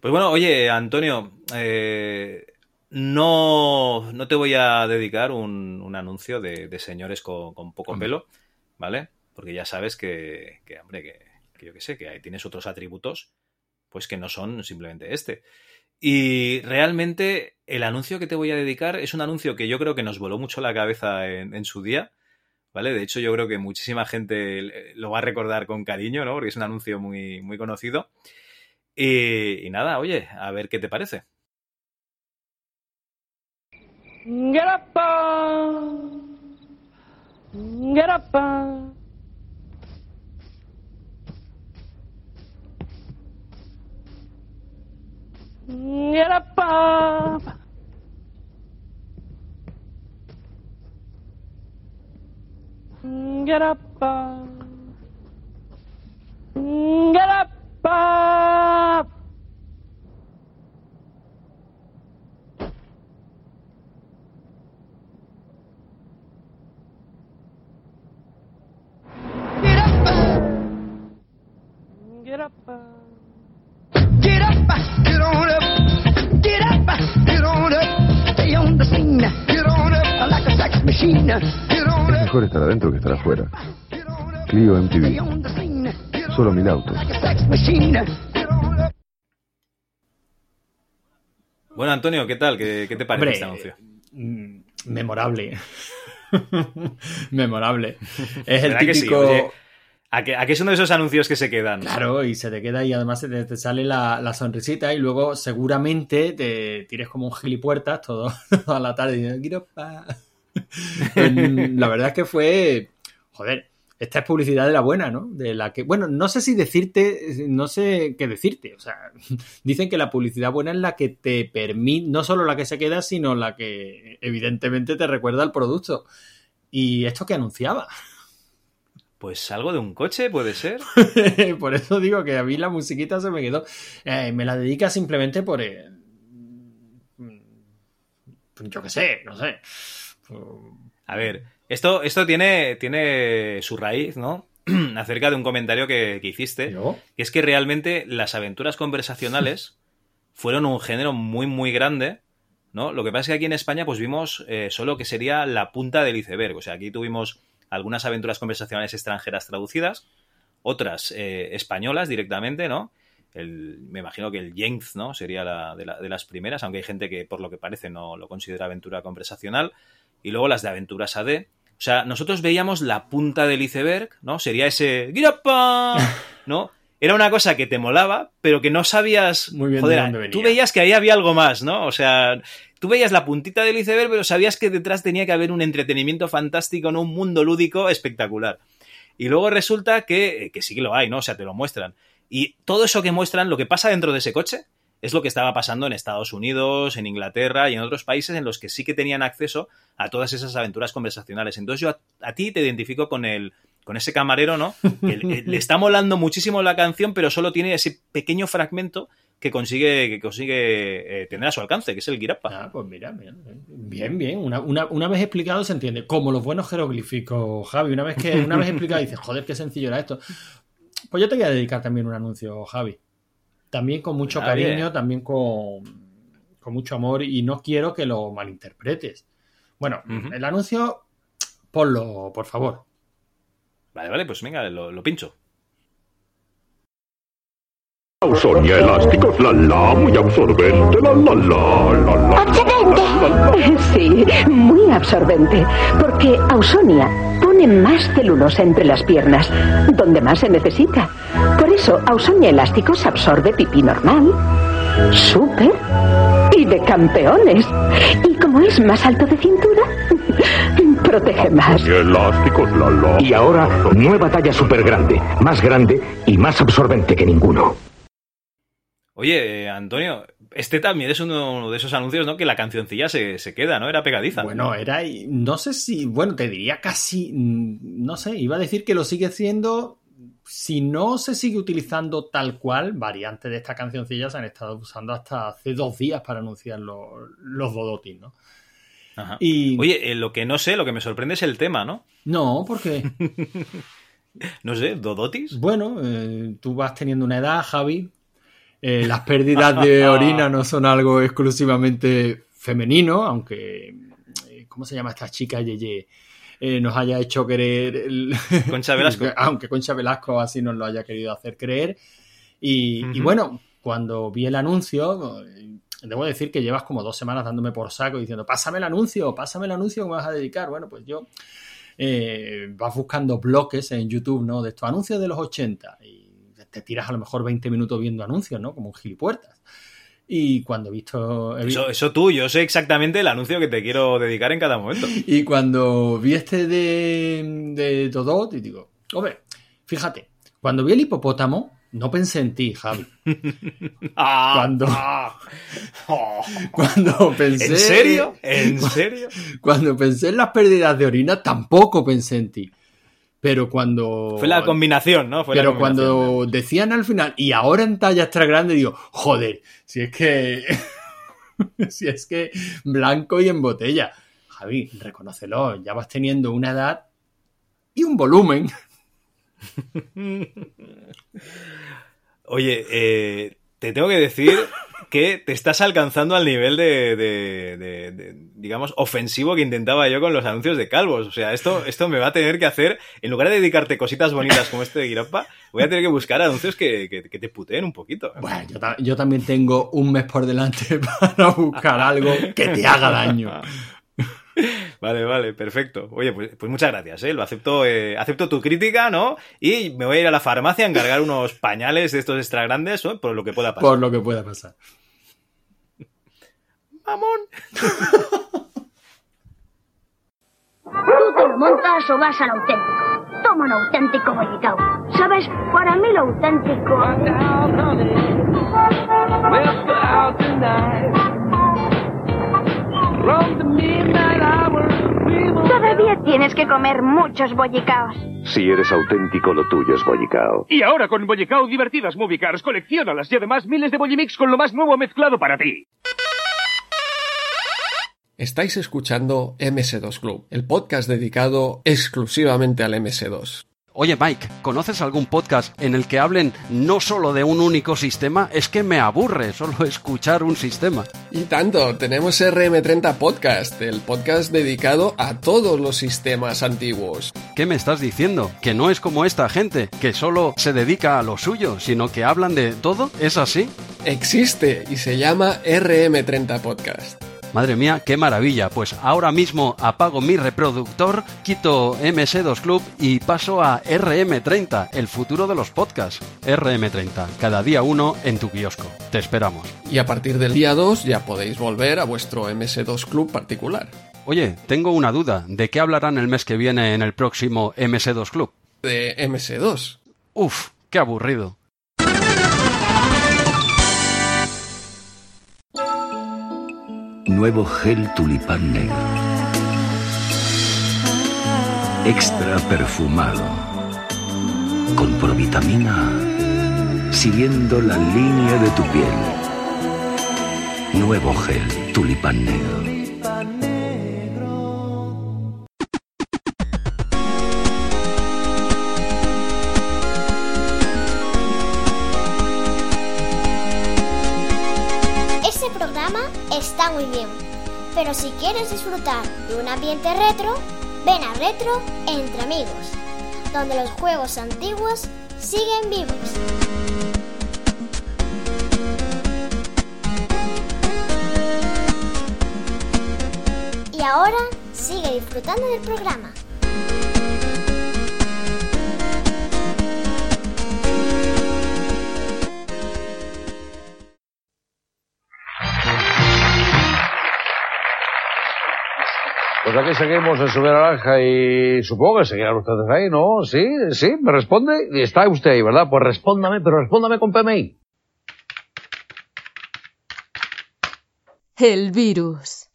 Pues bueno, oye, Antonio, eh, no, no te voy a dedicar un, un anuncio de, de señores con, con poco pelo, ¿vale? Porque ya sabes que, que, hombre, que, que yo qué sé, que ahí tienes otros atributos, pues que no son simplemente este. Y realmente el anuncio que te voy a dedicar es un anuncio que yo creo que nos voló mucho la cabeza en, su día, ¿vale? De hecho, yo creo que muchísima gente lo va a recordar con cariño, ¿no? Porque es un anuncio muy, muy conocido. Y, nada, oye, a ver qué te parece. Uh. Get up, uh. Get up, uh. Get up, uh. Get up, uh. Es mejor estar adentro que estar afuera. Clio MTV. Solo mil autos. Bueno, Antonio, ¿qué tal? ¿Qué, qué te parece este anuncio? Mm, Memorable. Memorable. Es el ¿Verdad que sí? típico. Oye, ¿a qué, a qué es uno de esos anuncios que se quedan? Claro, y se te queda y además se te, te sale la, la sonrisita y luego seguramente te tires como un gilipuertas todo, toda la tarde diciendo, La verdad es que fue, joder, esta es publicidad de la buena, ¿no? De la que, bueno, no sé si decirte, no sé qué decirte, o sea, dicen que la publicidad buena es la que te permite, no solo la que se queda, sino la que evidentemente te recuerda al producto. ¿Y esto que anunciaba? Pues algo de un coche, puede ser. por eso digo que a mí la musiquita se me quedó. Eh, me la dedica simplemente por. eh, yo qué sé, no sé. A ver, Esto, esto tiene, tiene su raíz, ¿no? Acerca de un comentario que, que hiciste, que es que realmente las aventuras conversacionales fueron un género muy, muy grande, ¿no? Lo que pasa es que aquí en España, pues vimos eh, solo que sería la punta del iceberg. O sea, aquí tuvimos algunas aventuras conversacionales extranjeras traducidas, otras eh, españolas directamente, ¿no? El, me imagino que el Jenks, ¿no? Sería la de, la- de las primeras, aunque hay gente que, por lo que parece, no lo considera aventura conversacional. Y luego las de aventuras AD. O sea, nosotros veíamos la punta del iceberg, ¿no? Sería ese ¡Girapa! ¿no? Era una cosa que te molaba, pero que no sabías. bien de joder, dónde venía. tú veías que ahí había algo más, ¿no? O sea, tú veías la puntita del iceberg, pero sabías que detrás tenía que haber un entretenimiento fantástico, ¿no? Un mundo lúdico espectacular. Y luego resulta que, que sí que lo hay, ¿no? O sea, te lo muestran. Y todo eso que muestran, lo que pasa dentro de ese coche, es lo que estaba pasando en Estados Unidos, en Inglaterra y en otros países en los que sí que tenían acceso a todas esas aventuras conversacionales. Entonces yo a, ti te identifico con el con ese camarero, ¿no? Que le, está molando muchísimo la canción, pero solo tiene ese pequeño fragmento que consigue, que consigue eh, tener a su alcance, que es el Girapa. Ah, pues mira, mira, bien, bien. Una, una, una vez explicado se entiende. Como los buenos jeroglíficos, Javi. Una vez que una vez explicado dices, joder, qué sencillo era esto. Pues yo te voy a dedicar también un anuncio, Javi. También con mucho cariño, también con, con mucho amor y no quiero que lo malinterpretes. Bueno, el anuncio, ponlo, por favor. Vale, vale, pues venga, lo, lo pincho. Sonia elásticos, la la, muy absorbente, la la la, la la. ¡Absorbente! Sí, muy absorbente. Porque Ausonia más celulosa entre las piernas, donde más se necesita. Por eso, Ausonia Elásticos absorbe pipí normal, súper y de campeones. Y como es más alto de cintura, protege más. Sonia elásticos, la la. Y ahora, nueva talla super grande, más grande y más absorbente que ninguno. Oye, eh, Antonio, este también es uno de esos anuncios, ¿no? Que la cancioncilla se, se queda, ¿no? Era pegadiza. Bueno, era, no sé si, bueno, te diría casi, mm, no sé, iba a decir que lo sigue siendo, si no se sigue utilizando tal cual, variantes de esta cancioncilla se han estado usando hasta hace dos días para anunciar los, los Dodotis, ¿no? Ajá. Y- Oye, eh, lo que no sé, lo que me sorprende es el tema, ¿no? No, porque, No sé, ¿Dodotis? bueno, eh, tú vas teniendo una edad, Javi, eh, las pérdidas de orina no son algo exclusivamente femenino, aunque, eh, ¿cómo se llama esta chica, Yeye? Eh, nos haya hecho querer el- Concha Velasco. aunque Concha Velasco así nos lo haya querido hacer creer y, bueno cuando vi el anuncio eh, debo decir que llevas como dos semanas dándome por saco diciendo pásame el anuncio pásame el anuncio que me vas a dedicar bueno pues yo eh, vas buscando bloques en YouTube no de estos anuncios de los 80 y te tiras a lo mejor 20 minutos viendo anuncios no como un gilipuertas y cuando he visto he Eso, eso tú, yo sé exactamente el anuncio que te quiero dedicar en cada momento. Y cuando vi este de, de Dodot, y digo, hombre, fíjate, cuando vi el hipopótamo, no pensé en ti, Javi. Ah, Cuando, ah. Oh. cuando pensé. ¿En serio? ¿En serio? Cuando pensé en las pérdidas de orina, tampoco pensé en ti. Pero cuando. Fue la combinación, ¿no? Fue la pero combinación. cuando decían al final, y ahora en talla extra grande, digo, joder, si es que. si es que blanco y en botella. Javi, reconócelo, ya vas teniendo una edad y un volumen. Oye, eh, te tengo que decir que te estás alcanzando al nivel de, de- de- de, digamos, ofensivo que intentaba yo con los anuncios de calvos. O sea, esto, esto me va a tener que hacer, en lugar de dedicarte cositas bonitas como este de Girapa, voy a tener que buscar anuncios que, que- que te puteen un poquito. Bueno, yo, ta- yo también tengo un mes por delante para buscar algo que te haga daño. Vale, vale, perfecto. Oye, pues, pues muchas gracias, ¿eh? Lo acepto, eh, acepto tu crítica, ¿no? Y me voy a ir a la farmacia a encargar unos pañales de estos extra grandes, ¿no? Por lo que pueda pasar. Por lo que pueda pasar. ¡Mamón! ¿Tú te lo montas o vas al auténtico? Toma un auténtico bollicao. ¿Sabes? Para mí lo auténtico... Todavía tienes que comer muchos bollicaos. Si eres auténtico, lo tuyo es bollicao. Y ahora con Bollicao divertidas movie cars, colecciónalas y además miles de Bollimix con lo más nuevo mezclado para ti. Estáis escuchando MS2 Club, el podcast dedicado exclusivamente al MS2. Oye Mike, ¿conoces algún podcast en el que hablen no solo de un único sistema? Es que me aburre solo escuchar un sistema. Y tanto, tenemos RM30 Podcast, el podcast dedicado a todos los sistemas antiguos. ¿Qué me estás diciendo? ¿Que no es como esta gente, que solo se dedica a lo suyo, sino que hablan de todo? ¿Es así? Existe y se llama RM30 Podcast. Madre mía, qué maravilla. Pues ahora mismo apago mi reproductor, quito MS2 Club y paso a RM30, el futuro de los podcasts. RM30, cada día uno en tu kiosco. Te esperamos. Y a partir del día 2 ya podéis volver a vuestro MS2 Club particular. Oye, tengo una duda. ¿De qué hablarán el mes que viene en el próximo MS2 Club? De MS2. Uf, qué aburrido. Nuevo gel tulipán negro. Extra perfumado. Con provitamina A. Siguiendo la línea de tu piel. Nuevo gel tulipán negro. Muy bien, pero si quieres disfrutar de un ambiente retro, ven a Retro entre amigos, donde los juegos antiguos siguen vivos. Y ahora sigue disfrutando del programa. Pues aquí seguimos en Sube Naranja y supongo que seguirán ustedes ahí, ¿no? Sí, sí, me responde. Y está usted ahí, ¿verdad? Pues respóndame, pero respóndame con PMI. El virus.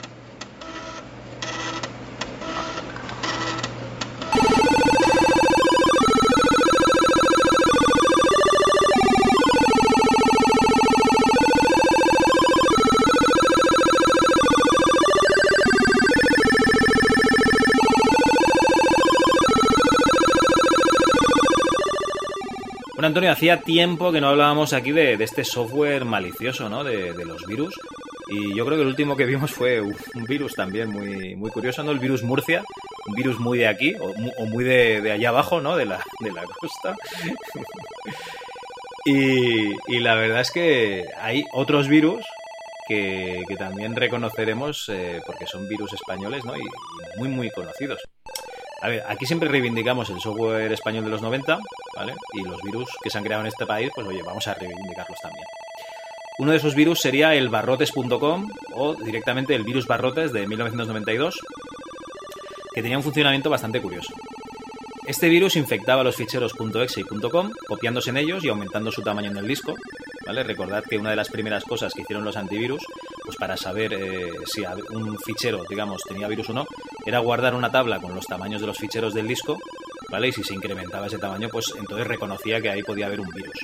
Antonio, hacía tiempo que no hablábamos aquí de, este software malicioso, ¿no? De, los virus. Y yo creo que el último que vimos fue un virus también muy, muy curioso, ¿no? El virus Murcia, un virus muy de aquí, o, o muy de, allá abajo, ¿no? De la, de la costa. y, la verdad es que hay otros virus que, que también reconoceremos eh, porque son virus españoles, ¿no? Y, y muy, muy conocidos. A ver, aquí siempre reivindicamos el software español de los 90, ¿vale? Y los virus que se han creado en este país, pues oye, vamos a reivindicarlos también. Uno de esos virus sería el barrotes.com o directamente el virus barrotes de 1992, que tenía un funcionamiento bastante curioso. Este virus infectaba los ficheros .exe copiándose en ellos y aumentando su tamaño en el disco. ¿vale? Recordad que una de las primeras cosas que hicieron los antivirus, pues para saber eh, si un fichero, digamos, tenía virus o no, era guardar una tabla con los tamaños de los ficheros del disco, ¿vale? Y si se incrementaba ese tamaño, pues entonces reconocía que ahí podía haber un virus.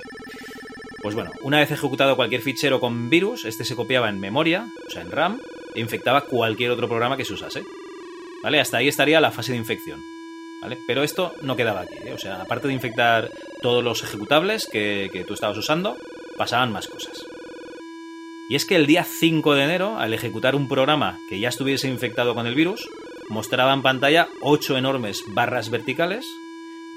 Pues bueno, una vez ejecutado cualquier fichero con virus, este se copiaba en memoria, o sea, en RAM, e infectaba cualquier otro programa que se usase. ¿Vale? Hasta ahí estaría la fase de infección. ¿Vale? Pero esto no quedaba aquí, ¿eh? O sea, aparte de infectar todos los ejecutables que, que tú estabas usando, pasaban más cosas. Y es que el día 5 de enero, al ejecutar un programa que ya estuviese infectado con el virus, mostraba en pantalla 8 enormes barras verticales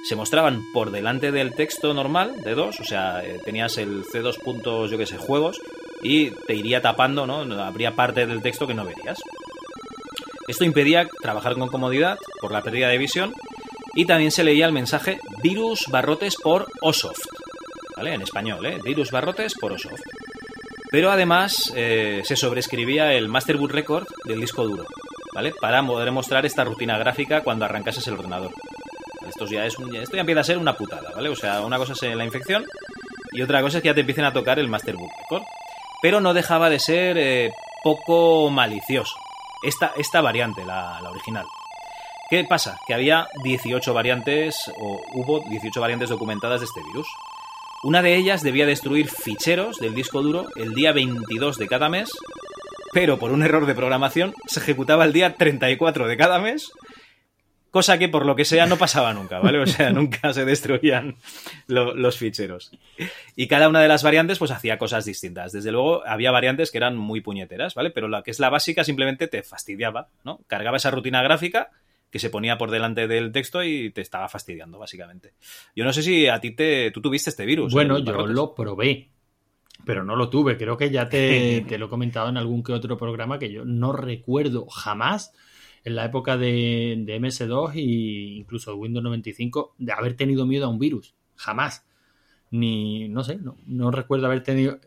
se mostraban por delante del texto normal de 2, o sea, eh, tenías el C2 puntos, yo que sé, juegos, y te iría tapando, ¿no? Habría parte del texto que no verías. Esto impedía trabajar con comodidad por la pérdida de visión, y también se leía el mensaje virus barrotes por Osoft, ¿vale? En español, ¿eh? Virus barrotes por Osoft. Pero además eh, se sobrescribía el Master Boot Record del disco duro, ¿vale? Para poder mostrar esta rutina gráfica cuando arrancases el ordenador. Esto ya, es un- esto ya empieza a ser una putada, ¿vale? O sea, una cosa es la infección y otra cosa es que ya te empiecen a tocar el Master Book Record. Pero no dejaba de ser eh, poco malicioso. Esta, esta variante, la, la original. ¿Qué pasa? Que había 18 variantes, o hubo 18 variantes documentadas de este virus. Una de ellas debía destruir ficheros del disco duro el día 22 de cada mes, pero por un error de programación se ejecutaba el día 34 de cada mes, cosa que por lo que sea no pasaba nunca, ¿vale? O sea, nunca se destruían lo- los ficheros. Y cada una de las variantes pues hacía cosas distintas. Desde luego había variantes que eran muy puñeteras, ¿vale? Pero la que es la básica simplemente te fastidiaba, ¿no? Cargaba esa rutina gráfica que se ponía por delante del texto y te estaba fastidiando, básicamente. Yo no sé si a ti te... tú tuviste este virus. Bueno, el yo lo probé, pero no lo tuve. Creo que ya te, te lo he comentado en algún que otro programa que yo no recuerdo jamás en la época de, de MS2 e incluso de Windows 95 de haber tenido miedo a un virus. Jamás. Ni, no sé, no, no recuerdo haber tenido...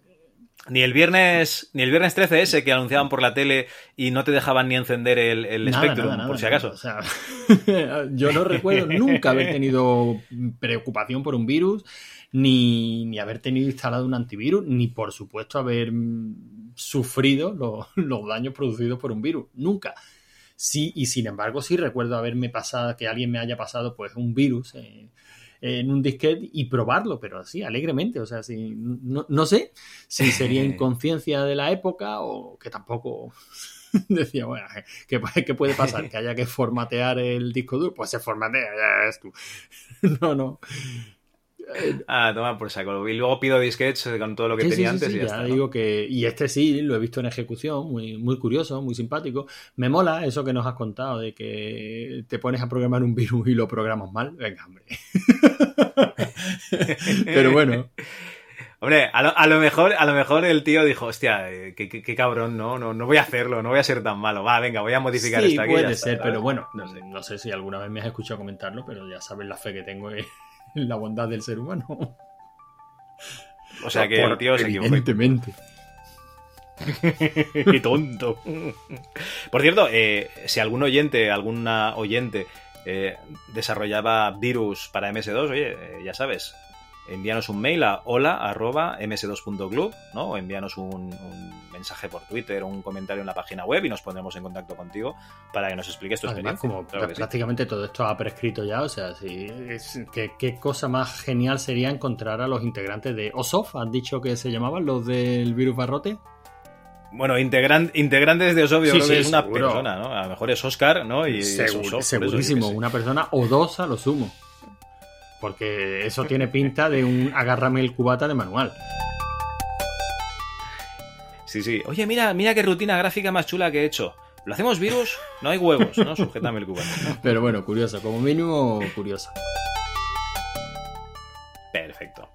Ni el viernes, ni el viernes 13 ese que anunciaban por la tele y no te dejaban ni encender el, el Nada, Spectrum, nada, nada, por si acaso. O sea, yo no recuerdo nunca haber tenido preocupación por un virus, ni, ni haber tenido instalado un antivirus, ni por supuesto haber mm, sufrido lo- los daños producidos por un virus. Nunca. Sí, y sin embargo, sí recuerdo haberme pasado, que alguien me haya pasado pues un virus eh, en un disquete y probarlo, pero así, alegremente. O sea, sí, no, no sé si sería inconsciencia de la época o que tampoco decía, bueno, ¿qué, qué puede pasar? Que haya que formatear el disco duro. Pues se formatea, ya ves tú. No, no. Ah, toma por saco. Y luego pido disquets con todo lo que Sí, tenía sí, antes sí, y ya, ya está. ¿no? digo que. Y este sí, lo he visto en ejecución, muy, muy curioso, muy simpático. Me mola eso que nos has contado de que te pones a programar un virus y lo programas mal. Venga, hombre. Pero bueno. Hombre, a lo, a lo mejor, a lo mejor el tío dijo, hostia, eh, qué, qué- qué cabrón, no, no, no voy a hacerlo, no voy a ser tan malo. Va, venga, voy a modificar Sí, esto aquí. puede ser, pero bueno, no sé, no sé si alguna vez me has escuchado comentarlo, pero ya sabes la fe que tengo en la bondad del ser humano. O sea que el tío se equivocó. Evidentemente. Qué tonto. Por cierto, eh, si algún oyente, alguna oyente eh, desarrollaba virus para MS2, oye, eh, ya sabes, envíanos un mail a hola.ms2.club, ¿no? O envíanos un, un mensaje por Twitter o un comentario en la página web y nos pondremos en contacto contigo para que nos expliques tu Además, experiencia. como Claro que sí. prácticamente todo esto ha prescrito ya, o sea, sí, es- ¿qué, qué cosa más genial sería encontrar a los integrantes de Osof, has dicho que se llamaban los del virus barrote. Bueno, integran- integrantes de Osof, yo Sí, creo que es una persona, ¿no? A lo mejor es Oscar, ¿no? Y Osof, segurísimo, una persona o dos a lo sumo. Porque eso tiene pinta de un agárrame el cubata de manual. Sí, sí. Oye, mira, mira qué rutina gráfica más chula que he hecho. ¿Lo hacemos virus? No hay huevos, ¿no? Sujétame el cubata. Pero bueno, curioso, como mínimo curioso. Perfecto.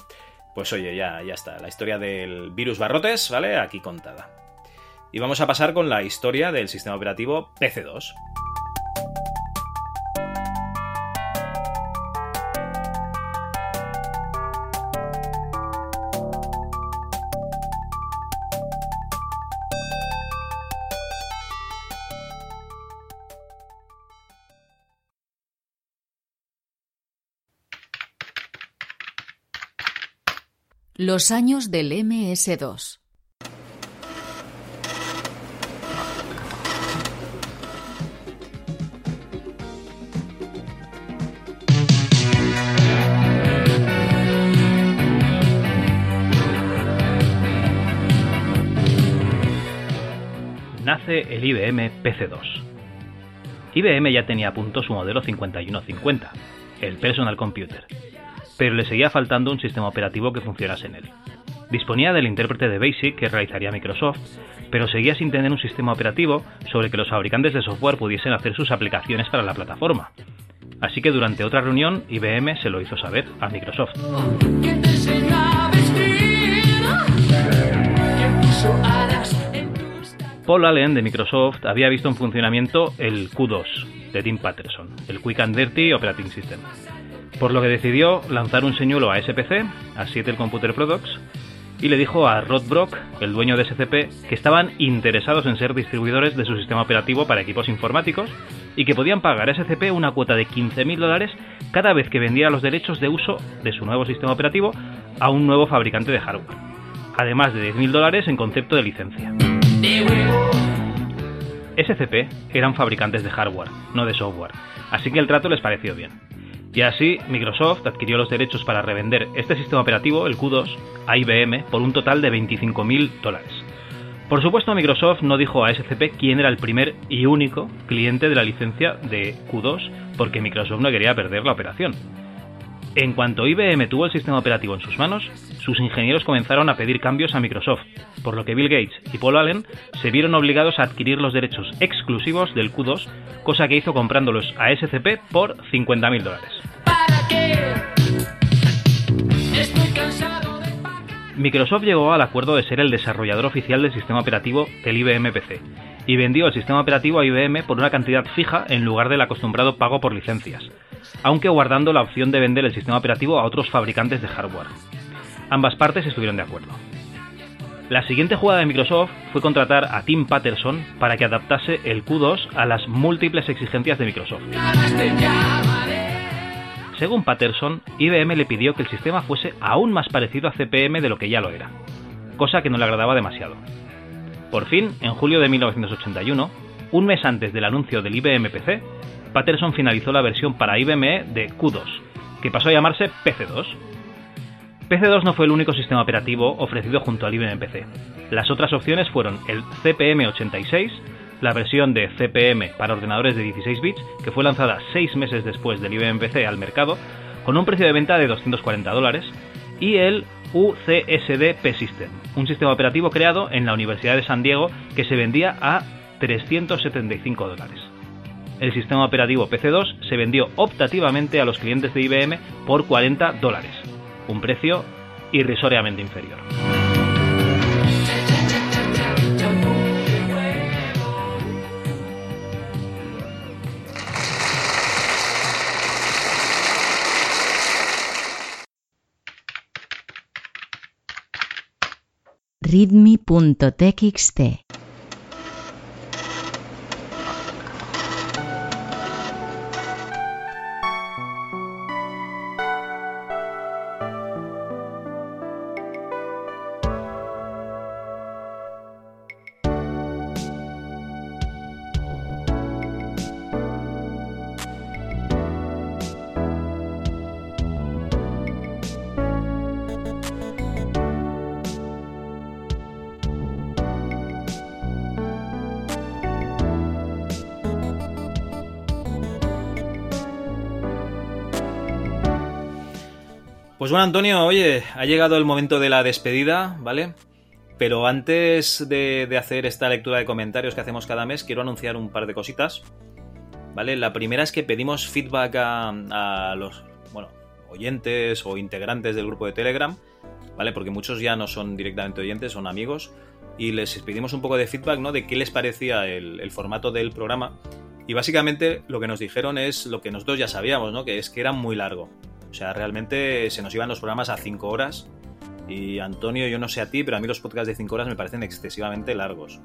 Pues oye, ya, ya está. La historia del virus barrotes, ¿vale? Aquí contada. Y vamos a pasar con la historia del sistema operativo PC2. Los años del MS2. nace el IBM PC2. IBM ya tenía a punto su modelo 5150, el Personal Computer, pero le seguía faltando un sistema operativo que funcionase en él. Disponía del intérprete de BASIC que realizaría Microsoft, pero seguía sin tener un sistema operativo sobre que los fabricantes de software pudiesen hacer sus aplicaciones para la plataforma. Así que durante otra reunión, IBM se lo hizo saber a Microsoft. Paul Allen de Microsoft había visto en funcionamiento el Q2 de Tim Patterson, el Quick and Dirty Operating System, por lo que decidió lanzar un señuelo a SPC, a Seattle Computer Products, y le dijo a Rod Brock, el dueño de SCP, que estaban interesados en ser distribuidores de su sistema operativo para equipos informáticos y que podían pagar a SCP una cuota de 15.000 dólares cada vez que vendiera los derechos de uso de su nuevo sistema operativo a un nuevo fabricante de hardware, además de 10.000 dólares en concepto de licencia. SCP eran fabricantes de hardware, no de software, así que el trato les pareció bien. Y así, Microsoft adquirió los derechos para revender este sistema operativo, el Q2, a IBM por un total de 25.000 dólares. Por supuesto, Microsoft no dijo a SCP quién era el primer y único cliente de la licencia de Q2, porque Microsoft no quería perder la operación. En cuanto IBM tuvo el sistema operativo en sus manos, sus ingenieros comenzaron a pedir cambios a Microsoft, por lo que Bill Gates y Paul Allen se vieron obligados a adquirir los derechos exclusivos del Q2, cosa que hizo comprándolos a SCP por 50.000 dólares. Microsoft llegó al acuerdo de ser el desarrollador oficial del sistema operativo del IBM PC y vendió el sistema operativo a IBM por una cantidad fija en lugar del acostumbrado pago por licencias, aunque guardando la opción de vender el sistema operativo a otros fabricantes de hardware. Ambas partes estuvieron de acuerdo. La siguiente jugada de Microsoft fue contratar a Tim Patterson para que adaptase el Q2 a las múltiples exigencias de Microsoft. Según Patterson, IBM le pidió que el sistema fuese aún más parecido a CPM de lo que ya lo era, cosa que no le agradaba demasiado. Por fin, en julio de 1981, un mes antes del anuncio del IBM PC, Patterson finalizó la versión para IBM de Q2, que pasó a llamarse PC2. PC2 no fue el único sistema operativo ofrecido junto al IBM PC. Las otras opciones fueron el CPM86, la versión de CPM para ordenadores de 16 bits, que fue lanzada seis meses después del IBM PC al mercado, con un precio de venta de 240 dólares, y el UCSD P-System, un sistema operativo creado en la Universidad de San Diego que se vendía a 375 dólares. El sistema operativo PC2 se vendió optativamente a los clientes de IBM por 40 dólares, un precio irrisoriamente inferior. readme.txt Pues bueno, Antonio, oye, ha llegado el momento de la despedida, ¿vale? Pero antes de, hacer esta lectura de comentarios que hacemos cada mes, quiero anunciar un par de cositas. ¿Vale? La primera es que pedimos feedback a, a los bueno, oyentes o integrantes del grupo de Telegram, ¿vale? Porque muchos ya no son directamente oyentes, son amigos. Y les pedimos un poco de feedback, ¿no? De qué les parecía el, el formato del programa. Y básicamente lo que nos dijeron es lo que nosotros ya sabíamos, ¿no? Que es que era muy largo. O sea, realmente se nos iban los programas a 5 horas. Y Antonio, yo no sé a ti, pero a mí los podcasts de 5 horas me parecen excesivamente largos.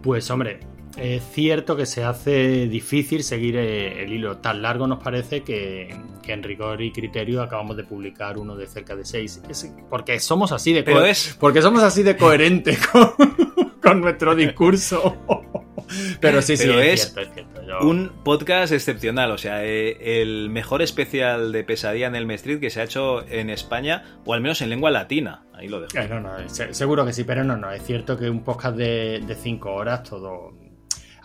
Pues hombre, es cierto que se hace difícil seguir eh, el hilo. Tan largo nos parece que, que en rigor y criterio acabamos de publicar uno de cerca de 6. Porque somos así de co- es- porque somos así de coherentes con, con nuestro discurso. Pero sí, sí, Pero es, es cierto, es cierto. Yo- Un podcast excepcional, o sea, eh, el mejor especial de pesadilla en el Street que se ha hecho en España, o al menos en lengua latina. Ahí lo dejo. Eh, no, no, se- seguro que sí, pero no, no. Es cierto que un podcast de, de cinco horas, todo.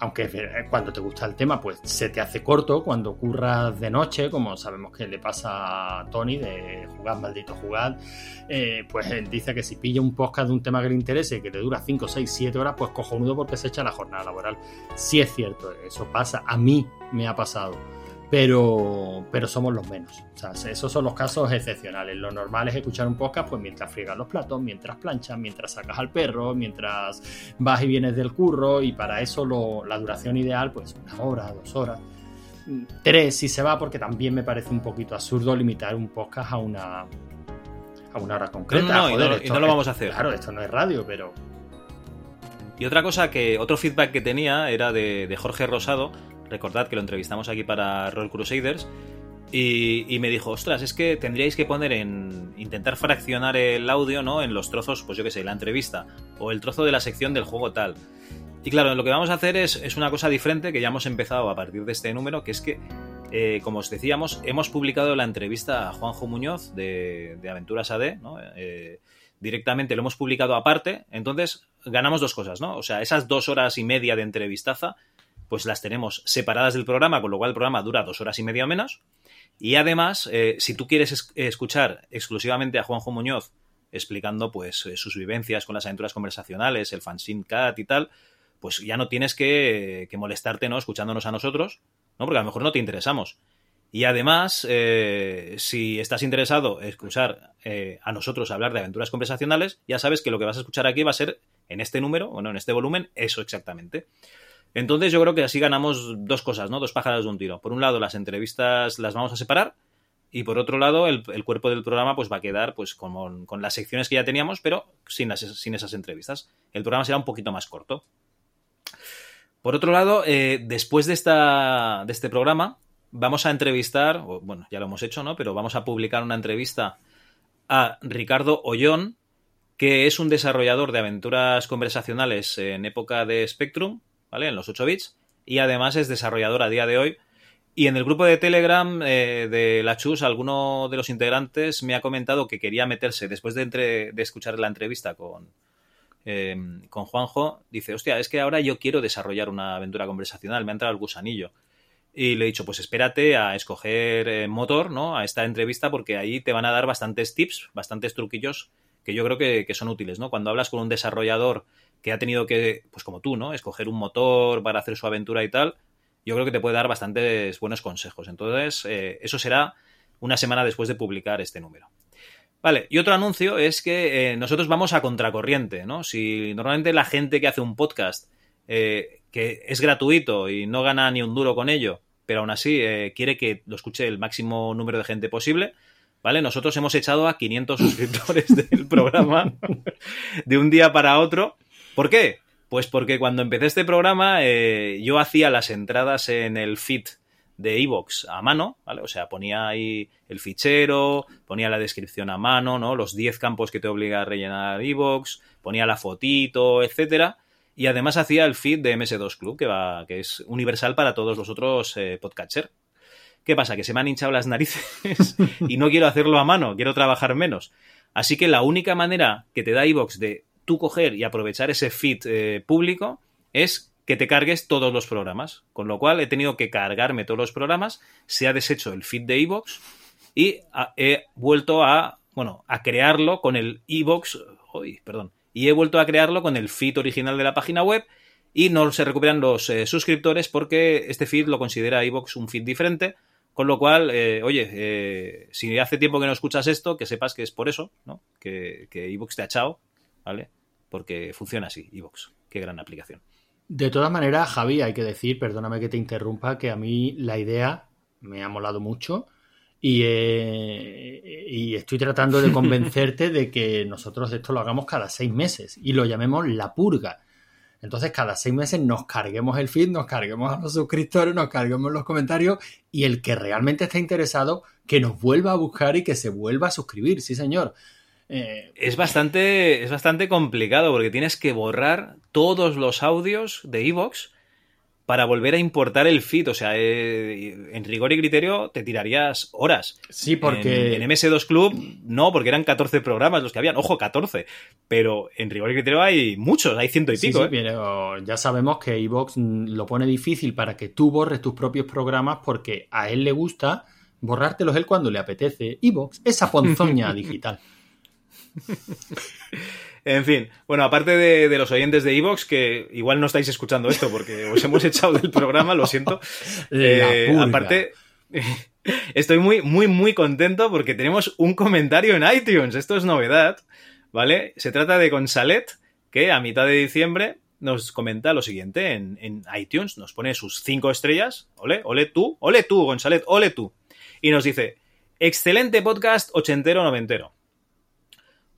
Aunque eh, cuando te gusta el tema, pues se te hace corto. Cuando curras de noche, como sabemos que le pasa a Tony de jugar, maldito jugar, eh, pues él dice que si pilla un podcast de un tema que le interese que le dura 5, 6, 7 horas, pues cojonudo porque se echa la jornada laboral. Sí es cierto, eso pasa. A mí me ha pasado pero, pero somos los menos. O sea, esos son los casos excepcionales. Lo normal es escuchar un podcast pues mientras friegas los platos, mientras planchas, mientras sacas al perro, mientras vas y vienes del curro y para eso lo- la duración ideal pues una hora, dos horas. Tres si se va porque también me parece un poquito absurdo limitar un podcast a una a una hora concreta. No, no, no, y Joder, no- y esto no lo vamos a hacer. Claro, esto no es radio, pero Y otra cosa que, otro feedback que tenía era de, de Jorge Rosado, recordad que lo entrevistamos aquí para Roll Crusaders, y, me dijo, ostras, es que tendríais que poner en, intentar fraccionar el audio, ¿no? En los trozos, pues yo qué sé, la entrevista, o el trozo de la sección del juego tal. Y claro, lo que vamos a hacer es, es una cosa diferente que ya hemos empezado a partir de este número, que es que, eh, como os decíamos, hemos publicado la entrevista a Juanjo Muñoz de, de Aventuras AD, ¿no? Eh, directamente lo hemos publicado aparte, entonces ganamos dos cosas, ¿no? O sea, esas dos horas y media de entrevistaza, pues las tenemos separadas del programa, con lo cual el programa dura dos horas y media o menos. Y además, eh, si tú quieres es- escuchar exclusivamente a Juanjo Muñoz explicando pues eh, sus vivencias con las aventuras conversacionales, el fanzine cat y tal, pues ya no tienes que, que molestarte, ¿no? Escuchándonos a nosotros, ¿no? Porque a lo mejor no te interesamos. Y además, eh, si estás interesado en escuchar a nosotros hablar de aventuras conversacionales, ya sabes que lo que vas a escuchar aquí va a ser en este número, o no, en este volumen, eso exactamente. Entonces yo creo que así ganamos dos cosas, ¿no? Dos pájaros de un tiro. Por un lado, las entrevistas las vamos a separar y por otro lado, el, cuerpo del programa pues va a quedar pues con, las secciones que ya teníamos, pero sin, las- sin esas entrevistas. El programa será un poquito más corto. Por otro lado, eh, después de, esta, de este programa, vamos a entrevistar, bueno, ya lo hemos hecho, ¿no? Pero vamos a publicar una entrevista a Ricardo Ollón, que es un desarrollador de aventuras conversacionales en época de Spectrum, ¿vale? En los 8 bits, y además es desarrollador a día de hoy. Y en el grupo de Telegram eh, de la Chus, alguno de los integrantes me ha comentado que quería meterse, después de, entre- de escuchar la entrevista con, eh, con Juanjo, dice, hostia, es que ahora yo quiero desarrollar una aventura conversacional, me ha entrado el gusanillo. Y le he dicho, pues espérate a escoger eh, motor, ¿no? A esta entrevista, porque ahí te van a dar bastantes tips, bastantes truquillos que yo creo que, que son útiles, ¿no? Cuando hablas con un desarrollador que ha tenido que, pues como tú, ¿no? Escoger un motor para hacer su aventura y tal, yo creo que te puede dar bastantes buenos consejos. Entonces, eh, eso será una semana después de publicar este número. Vale, y otro anuncio es que eh, nosotros vamos a contracorriente, ¿no? Si normalmente la gente que hace un podcast, eh, que es gratuito y no gana ni un duro con ello, pero aún así quiere que lo escuche el máximo número de gente posible, ¿vale? Nosotros hemos echado a 500 suscriptores del programa de un día para otro. ¿Por qué? Pues porque cuando empecé este programa eh, yo hacía las entradas en el feed de Evox a mano, ¿vale? O sea, ponía ahí el fichero, ponía la descripción a mano, ¿no? Los 10 campos que te obliga a rellenar Evox, ponía la fotito, etcétera. Y además hacía el feed de MS2 Club, que, va, que es universal para todos los otros eh, podcatcher. ¿Qué pasa? Que se me han hinchado las narices y no quiero hacerlo a mano, quiero trabajar menos. Así que la única manera que te da iVox de tú coger y aprovechar ese feed eh, público es que te cargues todos los programas. Con lo cual he tenido que cargarme todos los programas, se ha deshecho el feed de iVox y a- he vuelto a, bueno, a crearlo con el iVox, uy, perdón, y he vuelto a crearlo con el feed original de la página web y no se recuperan los eh, suscriptores porque este feed lo considera iVox un feed diferente. Con lo cual, eh, oye, si hace tiempo que no escuchas esto, que sepas que es por eso, ¿no? Que, que te ha echado, ¿vale? Porque funciona así, iVoox. Qué gran aplicación. De todas maneras, Javi, hay que decir, perdóname que te interrumpa, que a mí la idea me ha molado mucho y, eh, y estoy tratando de convencerte de que nosotros esto lo hagamos cada seis meses y lo llamemos la purga. Entonces, cada seis meses nos carguemos el feed, nos carguemos a los suscriptores, nos carguemos los comentarios y el que realmente está interesado, que nos vuelva a buscar y que se vuelva a suscribir. Sí, señor. Eh, Es bastante, es bastante complicado porque tienes que borrar todos los audios de iVoox para volver a importar el feed. O sea, eh, en rigor y criterio te tirarías horas. Sí, porque- En, en MS2 Club no, porque eran 14 programas los que habían. Ojo, 14. Pero en rigor y criterio hay muchos, hay ciento y Sí, pico. sí, ¿eh? pero ya sabemos que iVoox mm, lo pone difícil para que tú borres tus propios programas porque a él le gusta borrártelos él cuando le apetece. iVoox, esa ponzoña digital. En fin, bueno, aparte de, de los oyentes de Evox, que igual no estáis escuchando esto porque os hemos echado del programa, lo siento. Eh, aparte, estoy muy, muy, muy contento porque tenemos un comentario en iTunes. Esto es novedad, ¿vale? Se trata de Gonzalet, que a mitad de diciembre nos comenta lo siguiente en, en iTunes, nos pone sus cinco estrellas, ole, ole tú, ole tú, Gonzalet, ole tú. Y nos dice, excelente podcast ochentero noventero.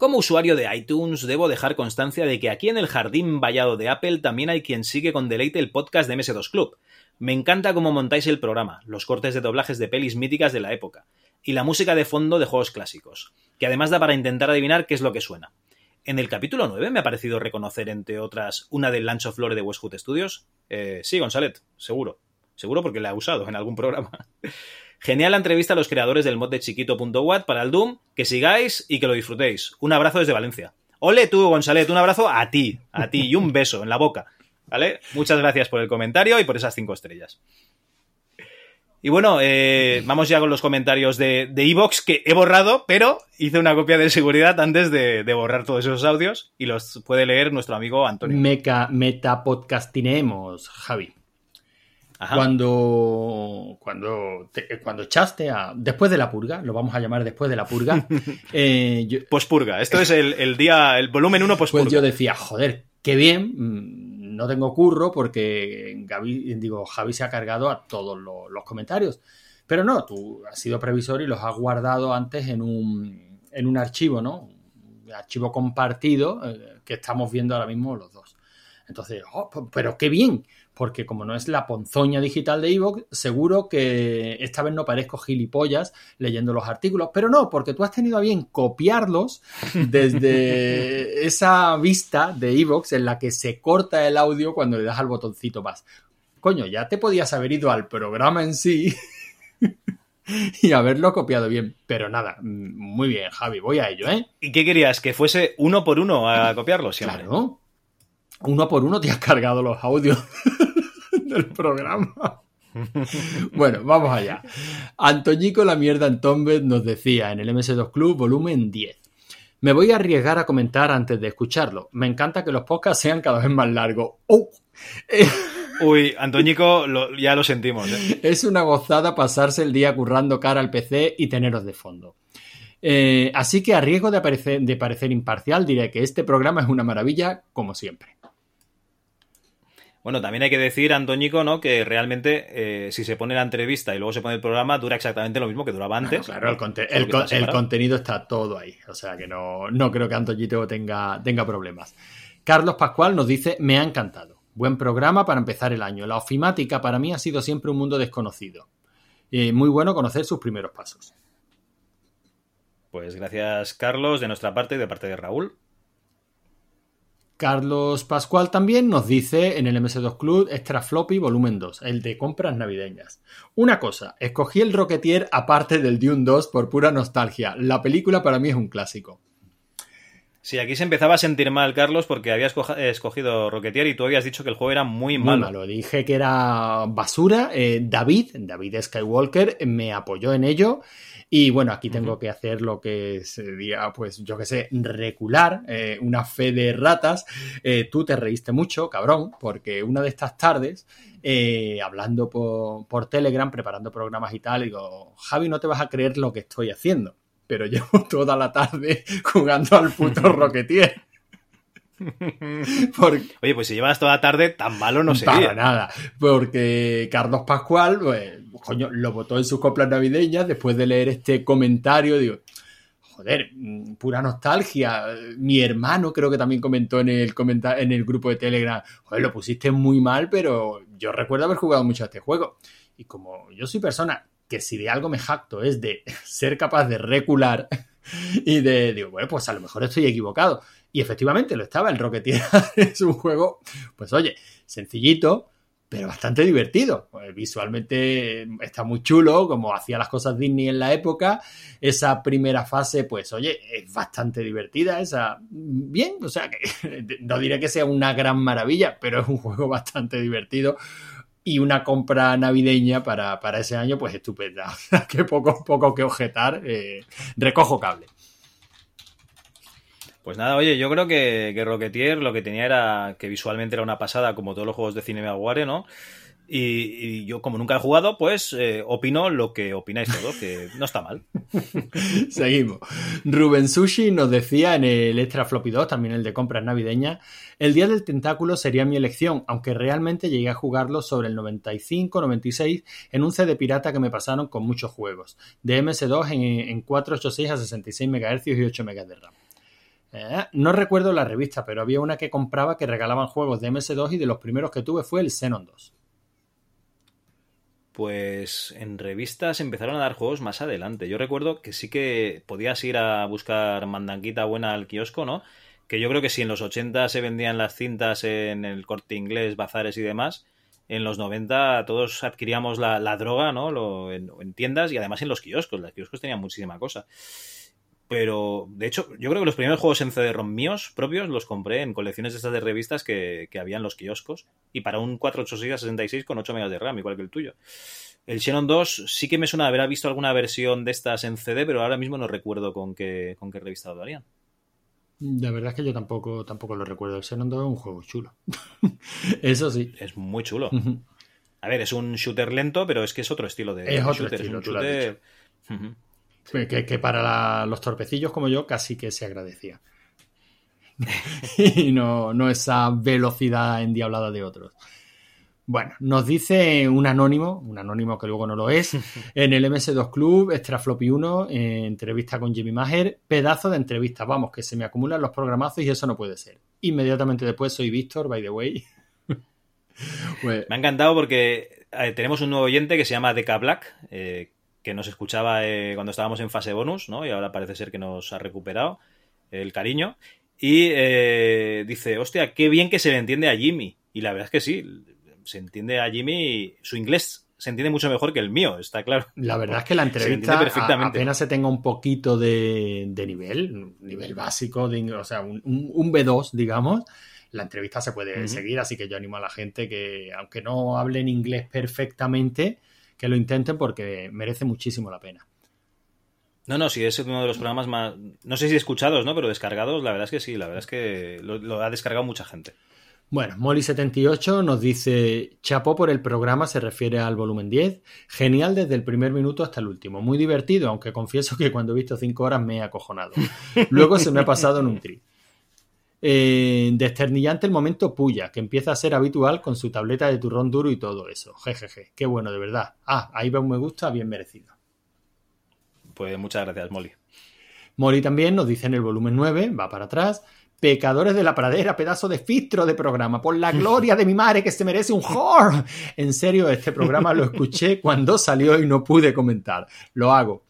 Como usuario de iTunes, debo dejar constancia de que aquí en el jardín vallado de Apple también hay quien sigue con deleite el podcast de MS2 Club. Me encanta cómo montáis el programa, los cortes de doblajes de pelis míticas de la época, y la música de fondo de juegos clásicos, que además da para intentar adivinar qué es lo que suena. En el capítulo 9 me ha parecido reconocer, entre otras, una del Lunch of Lore de Westwood Studios. Eh, sí, Gonzalet, seguro. Seguro porque la he usado en algún programa. Genial la entrevista a los creadores del mod de chiquito.wat para el Doom. Que sigáis y que lo disfrutéis. Un abrazo desde Valencia. Ole tú, González, un abrazo a ti, a ti y un beso en la boca. ¿Vale? Muchas gracias por el comentario y por esas cinco estrellas. Y bueno, eh, vamos ya con los comentarios de de Evox que he borrado, pero hice una copia de seguridad antes de, de borrar todos esos audios y los puede leer nuestro amigo Antonio. Meca, metapodcastinemos, Javi. Cuando, cuando, te- cuando echaste a. Después de la purga, lo vamos a llamar después de la purga. eh, yo- Pospurga. Esto es el, el día, el volumen 1 pospurga. Pues yo decía, joder, qué bien, mm, no tengo curro porque Gaby, digo, Javi se ha cargado a todos lo- los, comentarios. Pero no, tú has sido previsor y los has guardado antes en un, en un archivo, ¿no? Un archivo compartido eh, que estamos viendo ahora mismo los dos. Entonces, oh, p- pero qué bien, porque como no es la ponzoña digital de Evox, seguro que esta vez no parezco gilipollas leyendo los artículos, pero no, porque tú has tenido a bien copiarlos desde esa vista de Evox en la que se corta el audio cuando le das al botoncito más. Coño, ya te podías haber ido al programa en sí y haberlo copiado bien, pero nada, mm, muy bien, Javi, voy a ello, ¿eh? ¿Y qué querías? ¿Que fuese uno por uno a copiarlo siempre? Claro. Uno por uno te has cargado los audios del programa. Bueno, vamos allá. Antoñico la mierda en Tombed nos decía en el MS2 Club volumen 10. Me voy a arriesgar a comentar antes de escucharlo. Me encanta que los podcasts sean cada vez más largos. ¡Oh! Eh, Uy, Antoñico, lo- ya lo sentimos. ¿eh? es una gozada pasarse el día currando cara al PC y teneros de fondo. Eh, así que a riesgo de, aparecer- de parecer imparcial, diré que este programa es una maravilla, como siempre. Bueno, también hay que decir, Antoñico, ¿no? Que realmente, eh, si se pone la entrevista y luego se pone el programa, dura exactamente lo mismo que duraba antes. Claro, el, conte- el con- el contenido está todo ahí. O sea que no, no creo que Antoñito tenga, tenga problemas. Carlos Pascual nos dice: Me ha encantado. Buen programa para empezar el año. La ofimática para mí ha sido siempre un mundo desconocido. Eh, muy bueno conocer sus primeros pasos. Pues gracias, Carlos, de nuestra parte y de parte de Raúl. Carlos Pascual también nos dice en el MS2 Club Extra Floppy Volumen 2, el de compras navideñas. Una cosa, escogí el Rocketeer aparte del Dune 2 por pura nostalgia. La película para mí es un clásico. Sí, aquí se empezaba a sentir mal, Carlos, porque habías coja- escogido Rocketeer y tú habías dicho que el juego era muy Muy malo. malo. Dije que era basura. Eh, David, David Skywalker, me apoyó en ello. Y bueno, aquí tengo que hacer lo que sería, pues yo que sé, recular eh, una fe de ratas. Eh, tú te reíste mucho, cabrón, porque una de estas tardes, eh, hablando por, por Telegram, preparando programas y tal, digo, Javi, no te vas a creer lo que estoy haciendo. Pero llevo toda la tarde jugando al puto Rocketeer. Porque- Oye, pues si llevas toda la tarde, tan malo no para sería. nada, porque Carlos Pascual, pues, coño, lo votó en sus coplas navideñas después de leer este comentario. Digo, joder, mm, pura nostalgia. Mi hermano creo que también comentó en el, en el grupo de Telegram, joder, lo pusiste muy mal, pero yo recuerdo haber jugado mucho a este juego. Y como yo soy persona que si de algo me jacto es de ser capaz de recular y de, digo, bueno, pues a lo mejor estoy equivocado. Y efectivamente lo estaba, el Rocketeer es un juego, pues oye, sencillito, pero bastante divertido. Pues, visualmente está muy chulo, como hacía las cosas Disney en la época. Esa primera fase, pues oye, es bastante divertida. Esa, bien, o sea, que no diré que sea una gran maravilla, pero es un juego bastante divertido. Y una compra navideña para, para ese año, pues estupenda. Que poco, poco que objetar. eh, recojo cable. Pues nada, oye, yo creo que, que Rocketeer lo que tenía era que visualmente era una pasada, como todos los juegos de Cinemaguare, ¿no? Y, y yo, como nunca he jugado, pues eh, opino lo que opináis todos, que no está mal. Seguimos. Rubén Sushi nos decía en el Extra Floppy 2, también el de compras navideñas, el Día del Tentáculo sería mi elección, aunque realmente llegué a jugarlo sobre el 95-96 en un CD pirata que me pasaron con muchos juegos, de MS2 en, en 486 a 66 MHz y 8 MB de RAM. Eh, no recuerdo la revista, pero había una que compraba que regalaban juegos de MS2 y de los primeros que tuve fue el Xenon 2. Pues en revistas empezaron a dar juegos más adelante. Yo recuerdo que sí que podías ir a buscar mandanguita buena al kiosco, ¿no? Que yo creo que si en los 80 se vendían las cintas en el corte inglés, bazares y demás, en los 90 todos adquiríamos la, la droga, ¿no? Lo- en, en tiendas y además en los kioscos. Los kioscos tenían muchísima cosa. Pero de hecho, yo creo que los primeros juegos en CD-ROM míos propios los compré en colecciones de estas de revistas que, que había en los kioscos y para un 486 66 con 8 megas de RAM, igual que el tuyo. El Xenon 2 sí que me suena de haber visto alguna versión de estas en CD, pero ahora mismo no recuerdo con qué, con qué revista lo harían. La verdad es que yo tampoco, tampoco lo recuerdo. El Xenon 2 es un juego chulo. Eso sí. Es muy chulo. A ver, es un shooter lento, pero es que es otro estilo de, Es otro shooter. estilo, es un shooter. Que, para la- los torpecillos como yo casi que se agradecía. y no, no esa velocidad endiablada de otros. Bueno, nos dice un anónimo, un anónimo que luego no lo es, en el MS2 Club, Extra Floppy 1, eh, entrevista con Jimmy Maher, pedazo de entrevista, vamos, que se me acumulan los programazos y eso no puede ser. Inmediatamente después soy Víctor, by the way. Pues- Me ha encantado porque eh, tenemos un nuevo oyente que se llama Deca Black, eh, que nos escuchaba eh, cuando estábamos en fase bonus, ¿no? Y ahora parece ser que nos ha recuperado el cariño. Y eh, dice, hostia, qué bien que se le entiende a Jimmy. Y la verdad es que sí, se entiende a Jimmy, su inglés se entiende mucho mejor que el mío, está claro. La verdad es que la Se entrevista entiende perfectamente. apenas se tenga un poquito de, de nivel, nivel básico, de, o sea, un, un- un B2, digamos, la entrevista se puede seguir, así que yo animo a la gente que, aunque no hablen inglés perfectamente, que lo intenten porque merece muchísimo la pena. No, no, sí, es uno de los programas más, no sé si escuchados, ¿no? Pero descargados, la verdad es que sí, la verdad es que lo, lo ha descargado mucha gente. Bueno, Molly78 nos dice, chapó por el programa, se refiere al volumen 10, genial desde el primer minuto hasta el último, muy divertido, aunque confieso que cuando he visto 5 horas me he acojonado. Luego se me ha pasado en un tri. Eh, desternillante el momento puya, que empieza a ser habitual con su tableta de turrón duro y todo eso. Jejeje, qué bueno, de verdad. Ah, ahí va un me gusta, bien merecido. Pues muchas gracias, Molly. Mori también nos dice en el volumen 9, va para atrás, Pecadores de la pradera, pedazo de filtro de programa, por la gloria de mi madre que se merece un whore. En serio, este programa lo escuché cuando salió y no pude comentar. Lo hago.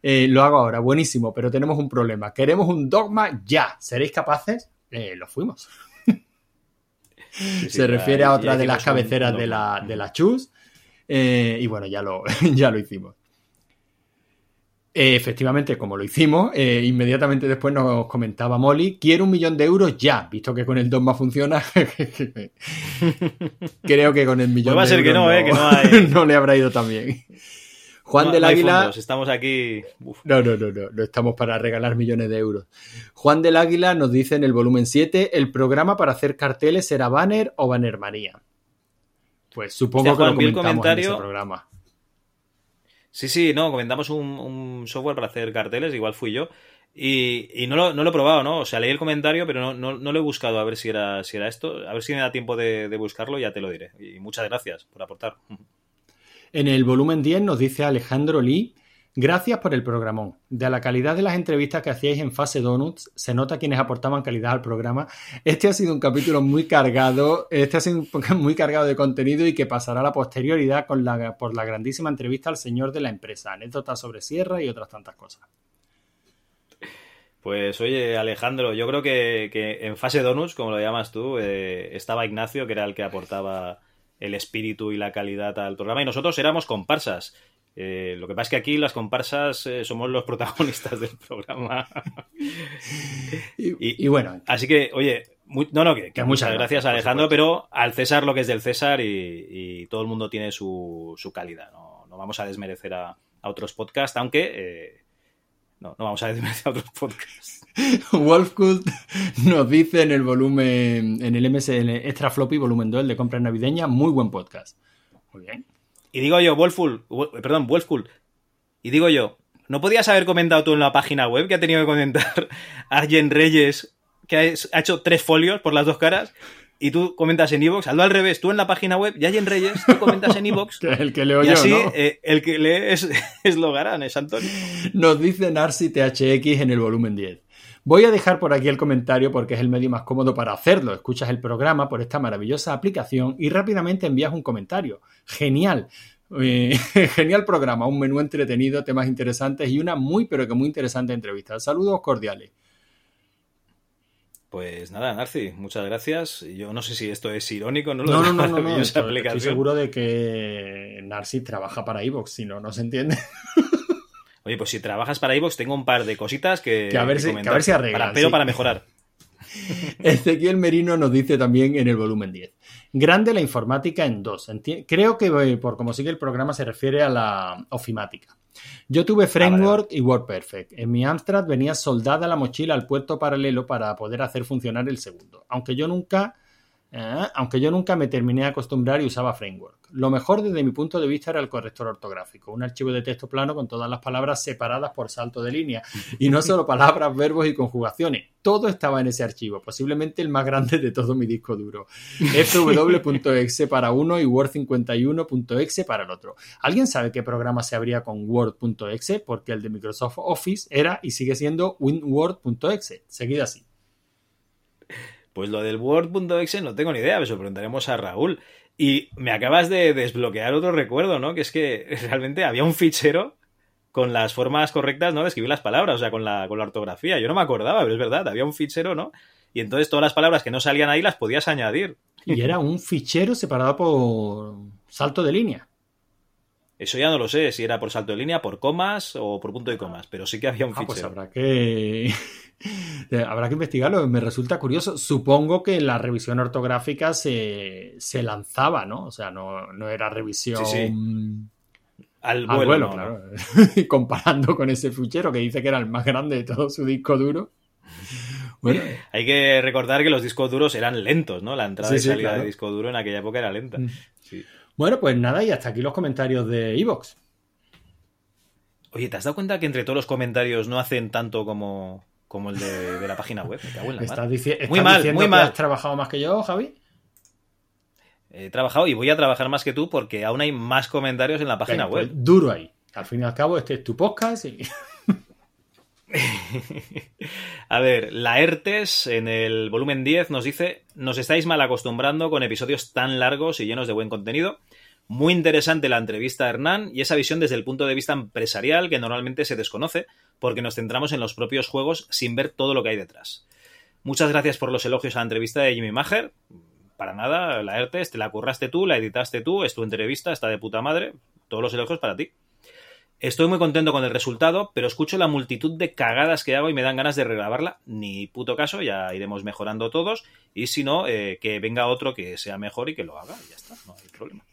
Eh, lo hago ahora, buenísimo, pero tenemos un problema. Queremos un dogma ya. ¿Seréis capaces? Eh, lo fuimos. sí, se refiere a otra de las un cabeceras de la, de la chus. Eh, y bueno, ya lo, ya lo hicimos. Eh, efectivamente, como lo hicimos, eh, inmediatamente después nos comentaba Molly, quiero un millón de euros ya, visto que con el Dogma funciona. Creo que con el millón Pues va a de que euros no, que no hay- no le habrá ido tan bien. Juan No- del no Águila. fondos, estamos aquí. Uf. No, no, no, no, no estamos para regalar millones de euros. Juan del Águila nos dice en el volumen 7, el programa para hacer carteles será Banner o Banner Manía. Pues supongo que lo Juan, comentamos en ese programa. Sí, sí, no, comentamos un, un software para hacer carteles, igual fui yo. Y, y no, lo, no lo he probado, ¿no? O sea, leí el comentario, pero no, no, no lo he buscado a ver si era, si era esto. A ver si me da tiempo de, de buscarlo, ya te lo diré. Y muchas gracias por aportar. En el volumen 10 nos dice Alejandro Lee, gracias por el programón. De la calidad de las entrevistas que hacíais en fase Donuts, se nota quienes aportaban calidad al programa. Este ha sido un capítulo muy cargado, este ha sido un muy cargado de contenido y que pasará a la posterioridad con la, por la grandísima entrevista al señor de la empresa, anécdotas sobre Sierra y otras tantas cosas. Pues oye, Alejandro, yo creo que, que en fase donuts, como lo llamas tú, eh, estaba Ignacio, que era el que aportaba el espíritu y la calidad al programa, y nosotros éramos comparsas. Eh, lo que pasa es que aquí las comparsas eh, somos los protagonistas del programa. Y, y bueno, Así que, oye, muy- no, no, que, muchas gracias, Alejandro, pero al César lo que es del César y, y todo el mundo tiene su, su calidad. No, no vamos a desmerecer a, a otros podcasts, aunque eh, no, no vamos a desmerecer a otros podcasts. Wolfcult nos dice en el volumen, en el MSN Extra Floppy, volumen 2, el de compras navideñas, muy buen podcast. Muy bien. Y digo yo, Wolful, Wol- perdón, Wolfcool, y digo yo, ¿no podías haber comentado tú en la página web que ha tenido que comentar Arjen Reyes, que ha hecho tres folios por las dos caras? Y tú comentas en Evox, hazlo al revés, tú en la página web, y Arjen Reyes, tú comentas en Evox. El que leo y yo, así, ¿no? eh, el que lee es, es Logarán, es Antonio. Nos dice Narcy THX en el volumen 10. Voy a dejar por aquí el comentario porque es el medio más cómodo para hacerlo. Escuchas el programa por esta maravillosa aplicación y rápidamente envías un comentario. Genial. Eh, genial programa, un menú entretenido, temas interesantes y una muy pero que muy interesante entrevista. Saludos cordiales. Pues nada, Narci, muchas gracias. Yo no sé si esto es irónico, ¿no? Lo No, no, no, no, estoy, seguro de que Narcy trabaja para Evox, si no, no se entiende. Oye, pues si trabajas para iVoox, tengo un par de cositas que. Que a ver si- que a ver si arreglan, Para- pero sí. para mejorar. Ezequiel Merino nos dice también en el volumen 10. Grande la informática en dos. Enti- Creo que eh, por como sigue el programa se refiere a la ofimática. Yo tuve Framework y WordPerfect. En mi Amstrad venía soldada la mochila al puerto paralelo para poder hacer funcionar el segundo. Aunque yo nunca, eh, aunque yo nunca me terminé de acostumbrar y usaba Framework. Lo mejor desde mi punto de vista era el corrector ortográfico, un archivo de texto plano con todas las palabras separadas por salto de línea y no solo palabras, verbos y conjugaciones. Todo estaba en ese archivo, posiblemente el más grande de todo mi disco duro. fw.exe para uno y word51.exe para el otro. ¿Alguien sabe qué programa se abría con word.exe? Porque el de Microsoft Office era y sigue siendo winword.exe. Seguida así. Pues lo del Word.exe no tengo ni idea, eso lo preguntaremos a Raúl. Y me acabas de desbloquear otro recuerdo, ¿no? Que es que realmente había un fichero con las formas correctas, ¿no? De escribir las palabras, o sea, con la, con la ortografía. Yo no me acordaba, pero es verdad, había un fichero, ¿no? Y entonces todas las palabras que no salían ahí las podías añadir. Y era un fichero separado por salto de línea. Eso ya no lo sé, si era por salto de línea, por comas o por punto y comas, pero sí que había un Ah, pues fichero. habrá que habrá que investigarlo. Me resulta curioso. Supongo que la revisión ortográfica se, se lanzaba, ¿no? O sea, no, no era revisión Sí, Al vuelo, vuelo, no, claro. Comparando con ese fichero que dice que era el más grande de todo su disco duro. Bueno, Hay que recordar que los discos duros eran lentos, ¿no? La entrada Sí, y salida claro. de disco duro en aquella época era lenta. Mm. Sí. Bueno, pues nada, y hasta aquí los comentarios de Evox. Oye, ¿te has dado cuenta que entre todos los comentarios no hacen tanto como, como el de, de la página web? Me cago en la ¿Estás, mar. dici- estás Muy mal, diciendo muy que mal. has trabajado más que yo, Javi? He trabajado y voy a trabajar más que tú porque aún hay más comentarios en la página pues, web. duro ahí. Al fin y al cabo, este es tu podcast y... A ver, la ERTES en el volumen 10 nos dice, nos estáis mal acostumbrando con episodios tan largos y llenos de buen contenido. Muy interesante la entrevista a Hernán y esa visión desde el punto de vista empresarial que normalmente se desconoce porque nos centramos en los propios juegos sin ver todo lo que hay detrás. Muchas gracias por los elogios a la entrevista de Jimmy Maher. Para nada, la ERTES te la curraste tú, la editaste tú, es tu entrevista, está de puta madre. Todos los elogios para ti. Estoy muy contento con el resultado, pero escucho la multitud de cagadas que hago y me dan ganas de regrabarla. Ni puto caso, ya iremos mejorando todos. Y si no, eh, que venga otro que sea mejor y que lo haga. Y ya está, no hay problema.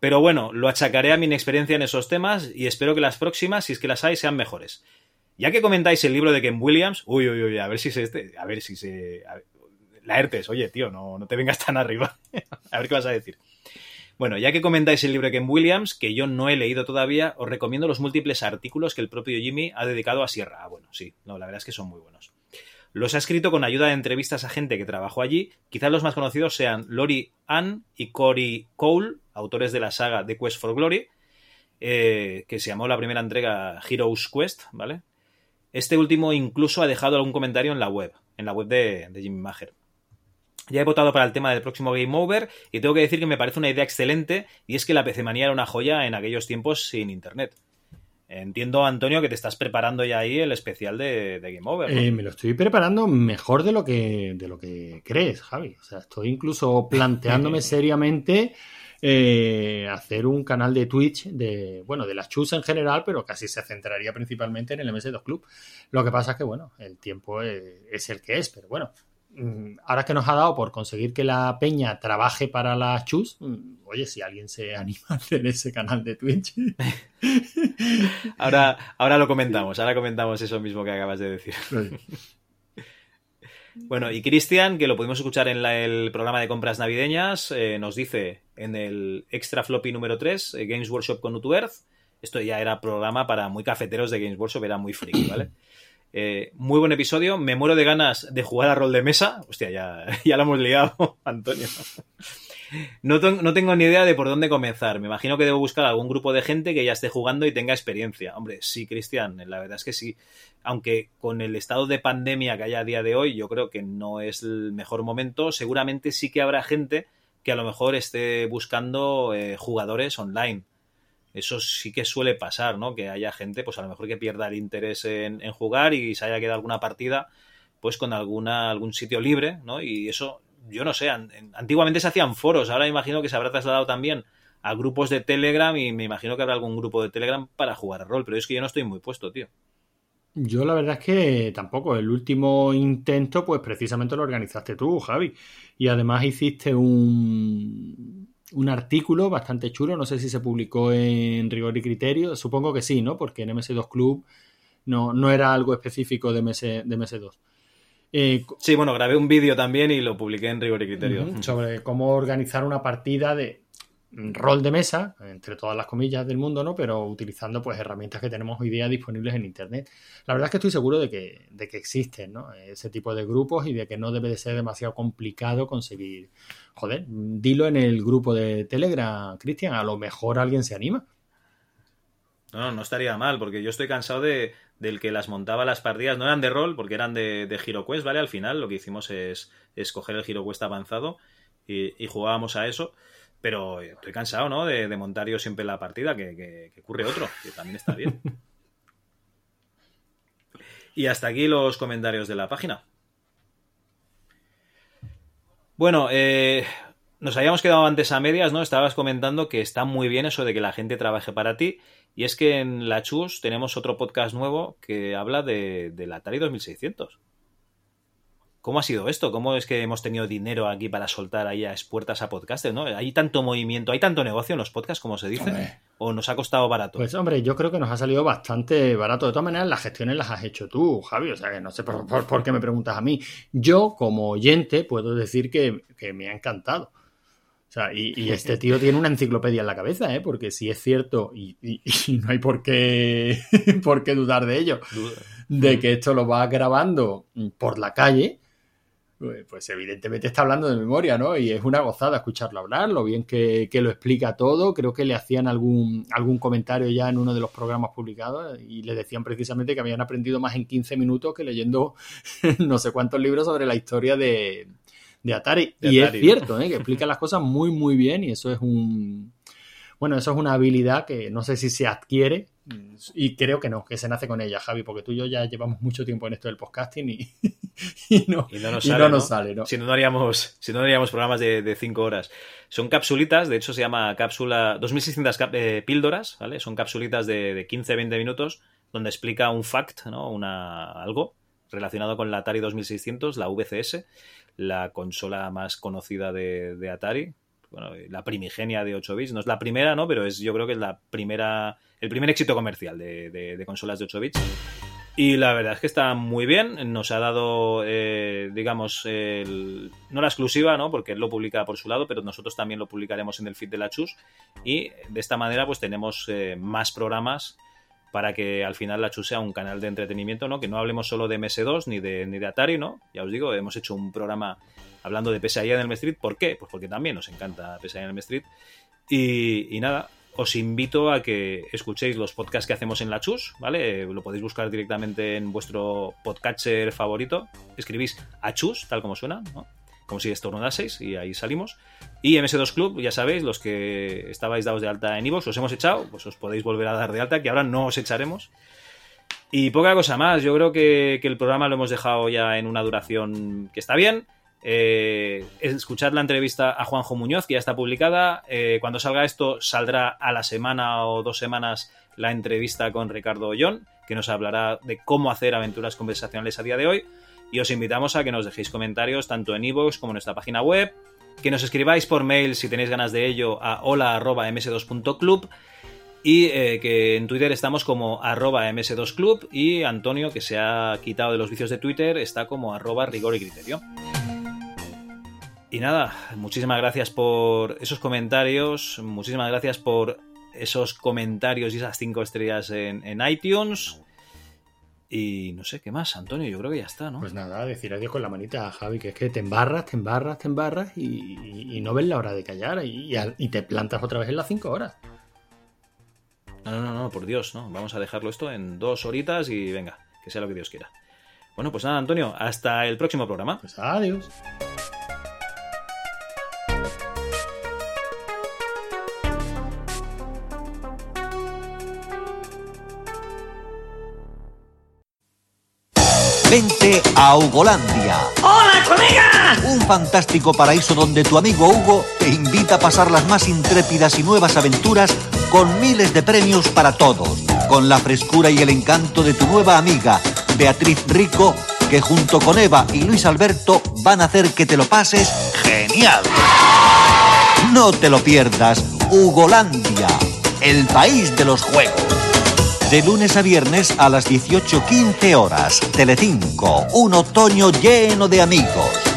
Pero bueno, lo achacaré a mi inexperiencia en esos temas y espero que las próximas, si es que las hay, sean mejores. Ya que comentáis el libro de Ken Williams, uy, uy, uy, a ver si se este, a ver si se, a ver, la ERTES, oye, tío, no, no te vengas tan arriba. a ver qué vas a decir. Bueno, ya que comentáis el libro de Ken Williams, que yo no he leído todavía, os recomiendo los múltiples artículos que el propio Jimmy ha dedicado a Sierra. Ah, bueno, sí, no, la verdad es que son muy buenos. Los ha escrito con ayuda de entrevistas a gente que trabajó allí. Quizás los más conocidos sean Lori Ann y Cory Cole, autores de la saga The Quest for Glory, eh, que se llamó la primera entrega Heroes Quest, ¿vale? Este último incluso ha dejado algún comentario en la web, en la web de, de Jimmy Maher. Ya he votado para el tema del próximo Game Over y tengo que decir que me parece una idea excelente y es que la PC manía era una joya en aquellos tiempos sin internet. Entiendo, Antonio, que te estás preparando ya ahí el especial de, de Game Over. ¿no? Eh, me lo estoy preparando mejor de lo que de lo que crees, Javi. O sea, estoy incluso planteándome seriamente eh, hacer un canal de Twitch de, bueno, de las chus en general, pero casi se centraría principalmente en el MS2 Club. Lo que pasa es que, bueno, el tiempo es, es el que es, pero bueno, ahora que nos ha dado por conseguir que la peña trabaje para las chus, mm, oye, si alguien se anima a hacer ese canal de Twitch. Ahora, ahora lo comentamos, ahora comentamos eso mismo que acabas de decir. Bueno, y Cristian, que lo pudimos escuchar en la- el programa de compras navideñas, eh, nos dice en el extra floppy número 3, eh, Games Workshop con Earth. Esto ya era programa para muy cafeteros de Games Workshop, era muy friki, ¿vale? Eh, muy buen episodio, me muero de ganas de jugar a rol de mesa. Hostia, ya, ya lo hemos liado, Antonio. No, no tengo ni idea de por dónde comenzar. Me imagino que debo buscar algún grupo de gente que ya esté jugando y tenga experiencia. Hombre, sí, Cristian, la verdad es que sí. Aunque con el estado de pandemia que hay a día de hoy, yo creo que no es el mejor momento. Seguramente sí que habrá gente que a lo mejor esté buscando eh, jugadores online. Eso sí que suele pasar, ¿no? Que haya gente, pues a lo mejor que pierda el interés en, jugar y se haya quedado alguna partida, pues con alguna, algún sitio libre, ¿no? Y eso, yo no sé, an- en- antiguamente se hacían foros, ahora imagino que se habrá trasladado también a grupos de Telegram y me imagino que habrá algún grupo de Telegram para jugar a rol, pero es que yo no estoy muy puesto, tío. Yo la verdad es que tampoco. El último intento, pues precisamente lo organizaste tú, Javi. Y además hiciste un, un artículo bastante chulo. No sé si se publicó en Rigor y Criterio. Supongo que sí, ¿no? Porque en MS2 Club no, no era algo específico de, MS, de MS2. Eh, Sí, bueno, grabé un vídeo también y lo publiqué en Rigor y Criterio. Sobre cómo organizar una partida de rol de mesa, entre todas las comillas del mundo, ¿no? Pero utilizando pues herramientas que tenemos hoy día disponibles en internet. La verdad es que estoy seguro de que, de que existen, ¿no? Ese tipo de grupos y de que no debe de ser demasiado complicado conseguir. Joder, dilo en el grupo de Telegram, Cristian, a lo mejor alguien se anima. No, no, estaría mal, porque yo estoy cansado de, del que las montaba las partidas. No eran de rol, porque eran de, de HeroQuest, ¿vale? Al final lo que hicimos es escoger el HeroQuest avanzado y, y jugábamos a eso. Pero estoy cansado, ¿no? De, de montar yo siempre la partida, que, que, que ocurre otro, que también está bien. Y hasta aquí los comentarios de la página. Bueno, eh, nos habíamos quedado antes a medias, ¿no? Estabas comentando que está muy bien eso de que la gente trabaje para ti. Y es que en la Chus tenemos otro podcast nuevo que habla de, del Atari 2600. ¿Cómo ha sido esto? ¿Cómo es que hemos tenido dinero aquí para soltar ahí a expuertas a podcasters, no? ¿Hay tanto movimiento, hay tanto negocio en los podcasts, como se dice? Hombre. ¿O nos ha costado barato? Pues hombre, yo creo que nos ha salido bastante barato. De todas maneras, las gestiones las has hecho tú, Javi. O sea, que no sé por, por- por qué me preguntas a mí. Yo, como oyente, puedo decir que, que me ha encantado. O sea, y, y este tío tiene una enciclopedia en la cabeza, ¿eh? Porque si es cierto, y, y- y no hay por qué, por qué dudar de ello, de que esto lo va grabando por la calle, pues pues evidentemente está hablando de memoria, ¿no? Y es una gozada escucharlo hablar, lo bien que, que lo explica todo. Creo que le hacían algún, algún comentario ya en uno de los programas publicados y le decían precisamente que habían aprendido más en 15 minutos que leyendo no sé cuántos libros sobre la historia de, de Atari. De y Atari, es cierto, ¿eh? que explica las cosas muy, muy bien y eso es un... Bueno, eso es una habilidad que no sé si se adquiere y creo que no, que se nace con ella, Javi, porque tú y yo ya llevamos mucho tiempo en esto del podcasting y, y no, Y no nos y sale, no. Si no, no haríamos, si no, no haríamos programas de, de cinco horas. Son capsulitas, de hecho se llama cápsula 2600 cap- eh, píldoras, ¿vale? Son capsulitas de, de 15-20 minutos donde explica un fact, ¿no? Una, algo relacionado con la Atari 2600, la VCS, la consola más conocida de, de Atari. Bueno, la primigenia de 8 bits. No es la primera, ¿no? Pero es, yo creo que es la primera, el primer éxito comercial de, consolas de 8 bits. Y la verdad es que está muy bien. Nos ha dado, eh, digamos, no la exclusiva, ¿no? Porque él lo publica por su lado, pero nosotros también lo publicaremos en el feed de la Chus. Y de esta manera, pues tenemos eh, más programas para que al final la Chus sea un canal de entretenimiento, ¿no? Que no hablemos solo de MS2 ni de, ni de Atari, ¿no? Ya os digo, hemos hecho un programa hablando de pesadilla en el Street. ¿Por qué? Pues porque también nos encanta pesadilla en el Street. Y, y nada, os invito a que escuchéis los podcasts que hacemos en la Chus, ¿vale? Lo podéis buscar directamente en vuestro podcatcher favorito. Escribís a Chus, tal como suena, ¿no? Como si estornudaseis y ahí salimos. Y MS2 Club, ya sabéis, los que estabais dados de alta en iVoox, os hemos echado, pues os podéis volver a dar de alta, que ahora no os echaremos. Y poca cosa más, yo creo que, que el programa lo hemos dejado ya en una duración que está bien. Eh, escuchad la entrevista a Juanjo Muñoz, que ya está publicada. Eh, cuando salga esto, saldrá a la semana o dos semanas la entrevista con Ricardo Ollón, que nos hablará de cómo hacer aventuras conversacionales a día de hoy. Y os invitamos a que nos dejéis comentarios tanto en iVoox como en nuestra página web, que nos escribáis por mail si tenéis ganas de ello a hola.ms2.club y eh, que en Twitter estamos como arroba ms2club y Antonio, que se ha quitado de los vicios de Twitter, está como arroba rigor y criterio. Y nada, muchísimas gracias por esos comentarios, muchísimas gracias por esos comentarios y esas cinco estrellas en, en iTunes. Y no sé qué más, Antonio, yo creo que ya está, ¿no? Pues nada, decir adiós con la manita, Javi, que es que te embarras, te embarras, te embarras y, y- y no ves la hora de callar y, y te plantas otra vez en las 5 horas. No, no, no, no, por Dios, ¿no? Vamos a dejarlo esto en dos horitas y venga, que sea lo que Dios quiera. Bueno, pues nada, Antonio, hasta el próximo programa. Pues adiós. Vente a Hugolandia. ¡Hola, colega! Un fantástico paraíso donde tu amigo Hugo te invita a pasar las más intrépidas y nuevas aventuras con miles de premios para todos. Con la frescura y el encanto de tu nueva amiga, Beatriz Rico, que junto con Eva y Luis Alberto van a hacer que te lo pases genial. No te lo pierdas, Hugolandia, el país de los juegos. De lunes a viernes a las 18.15 horas. Telecinco, un otoño lleno de amigos.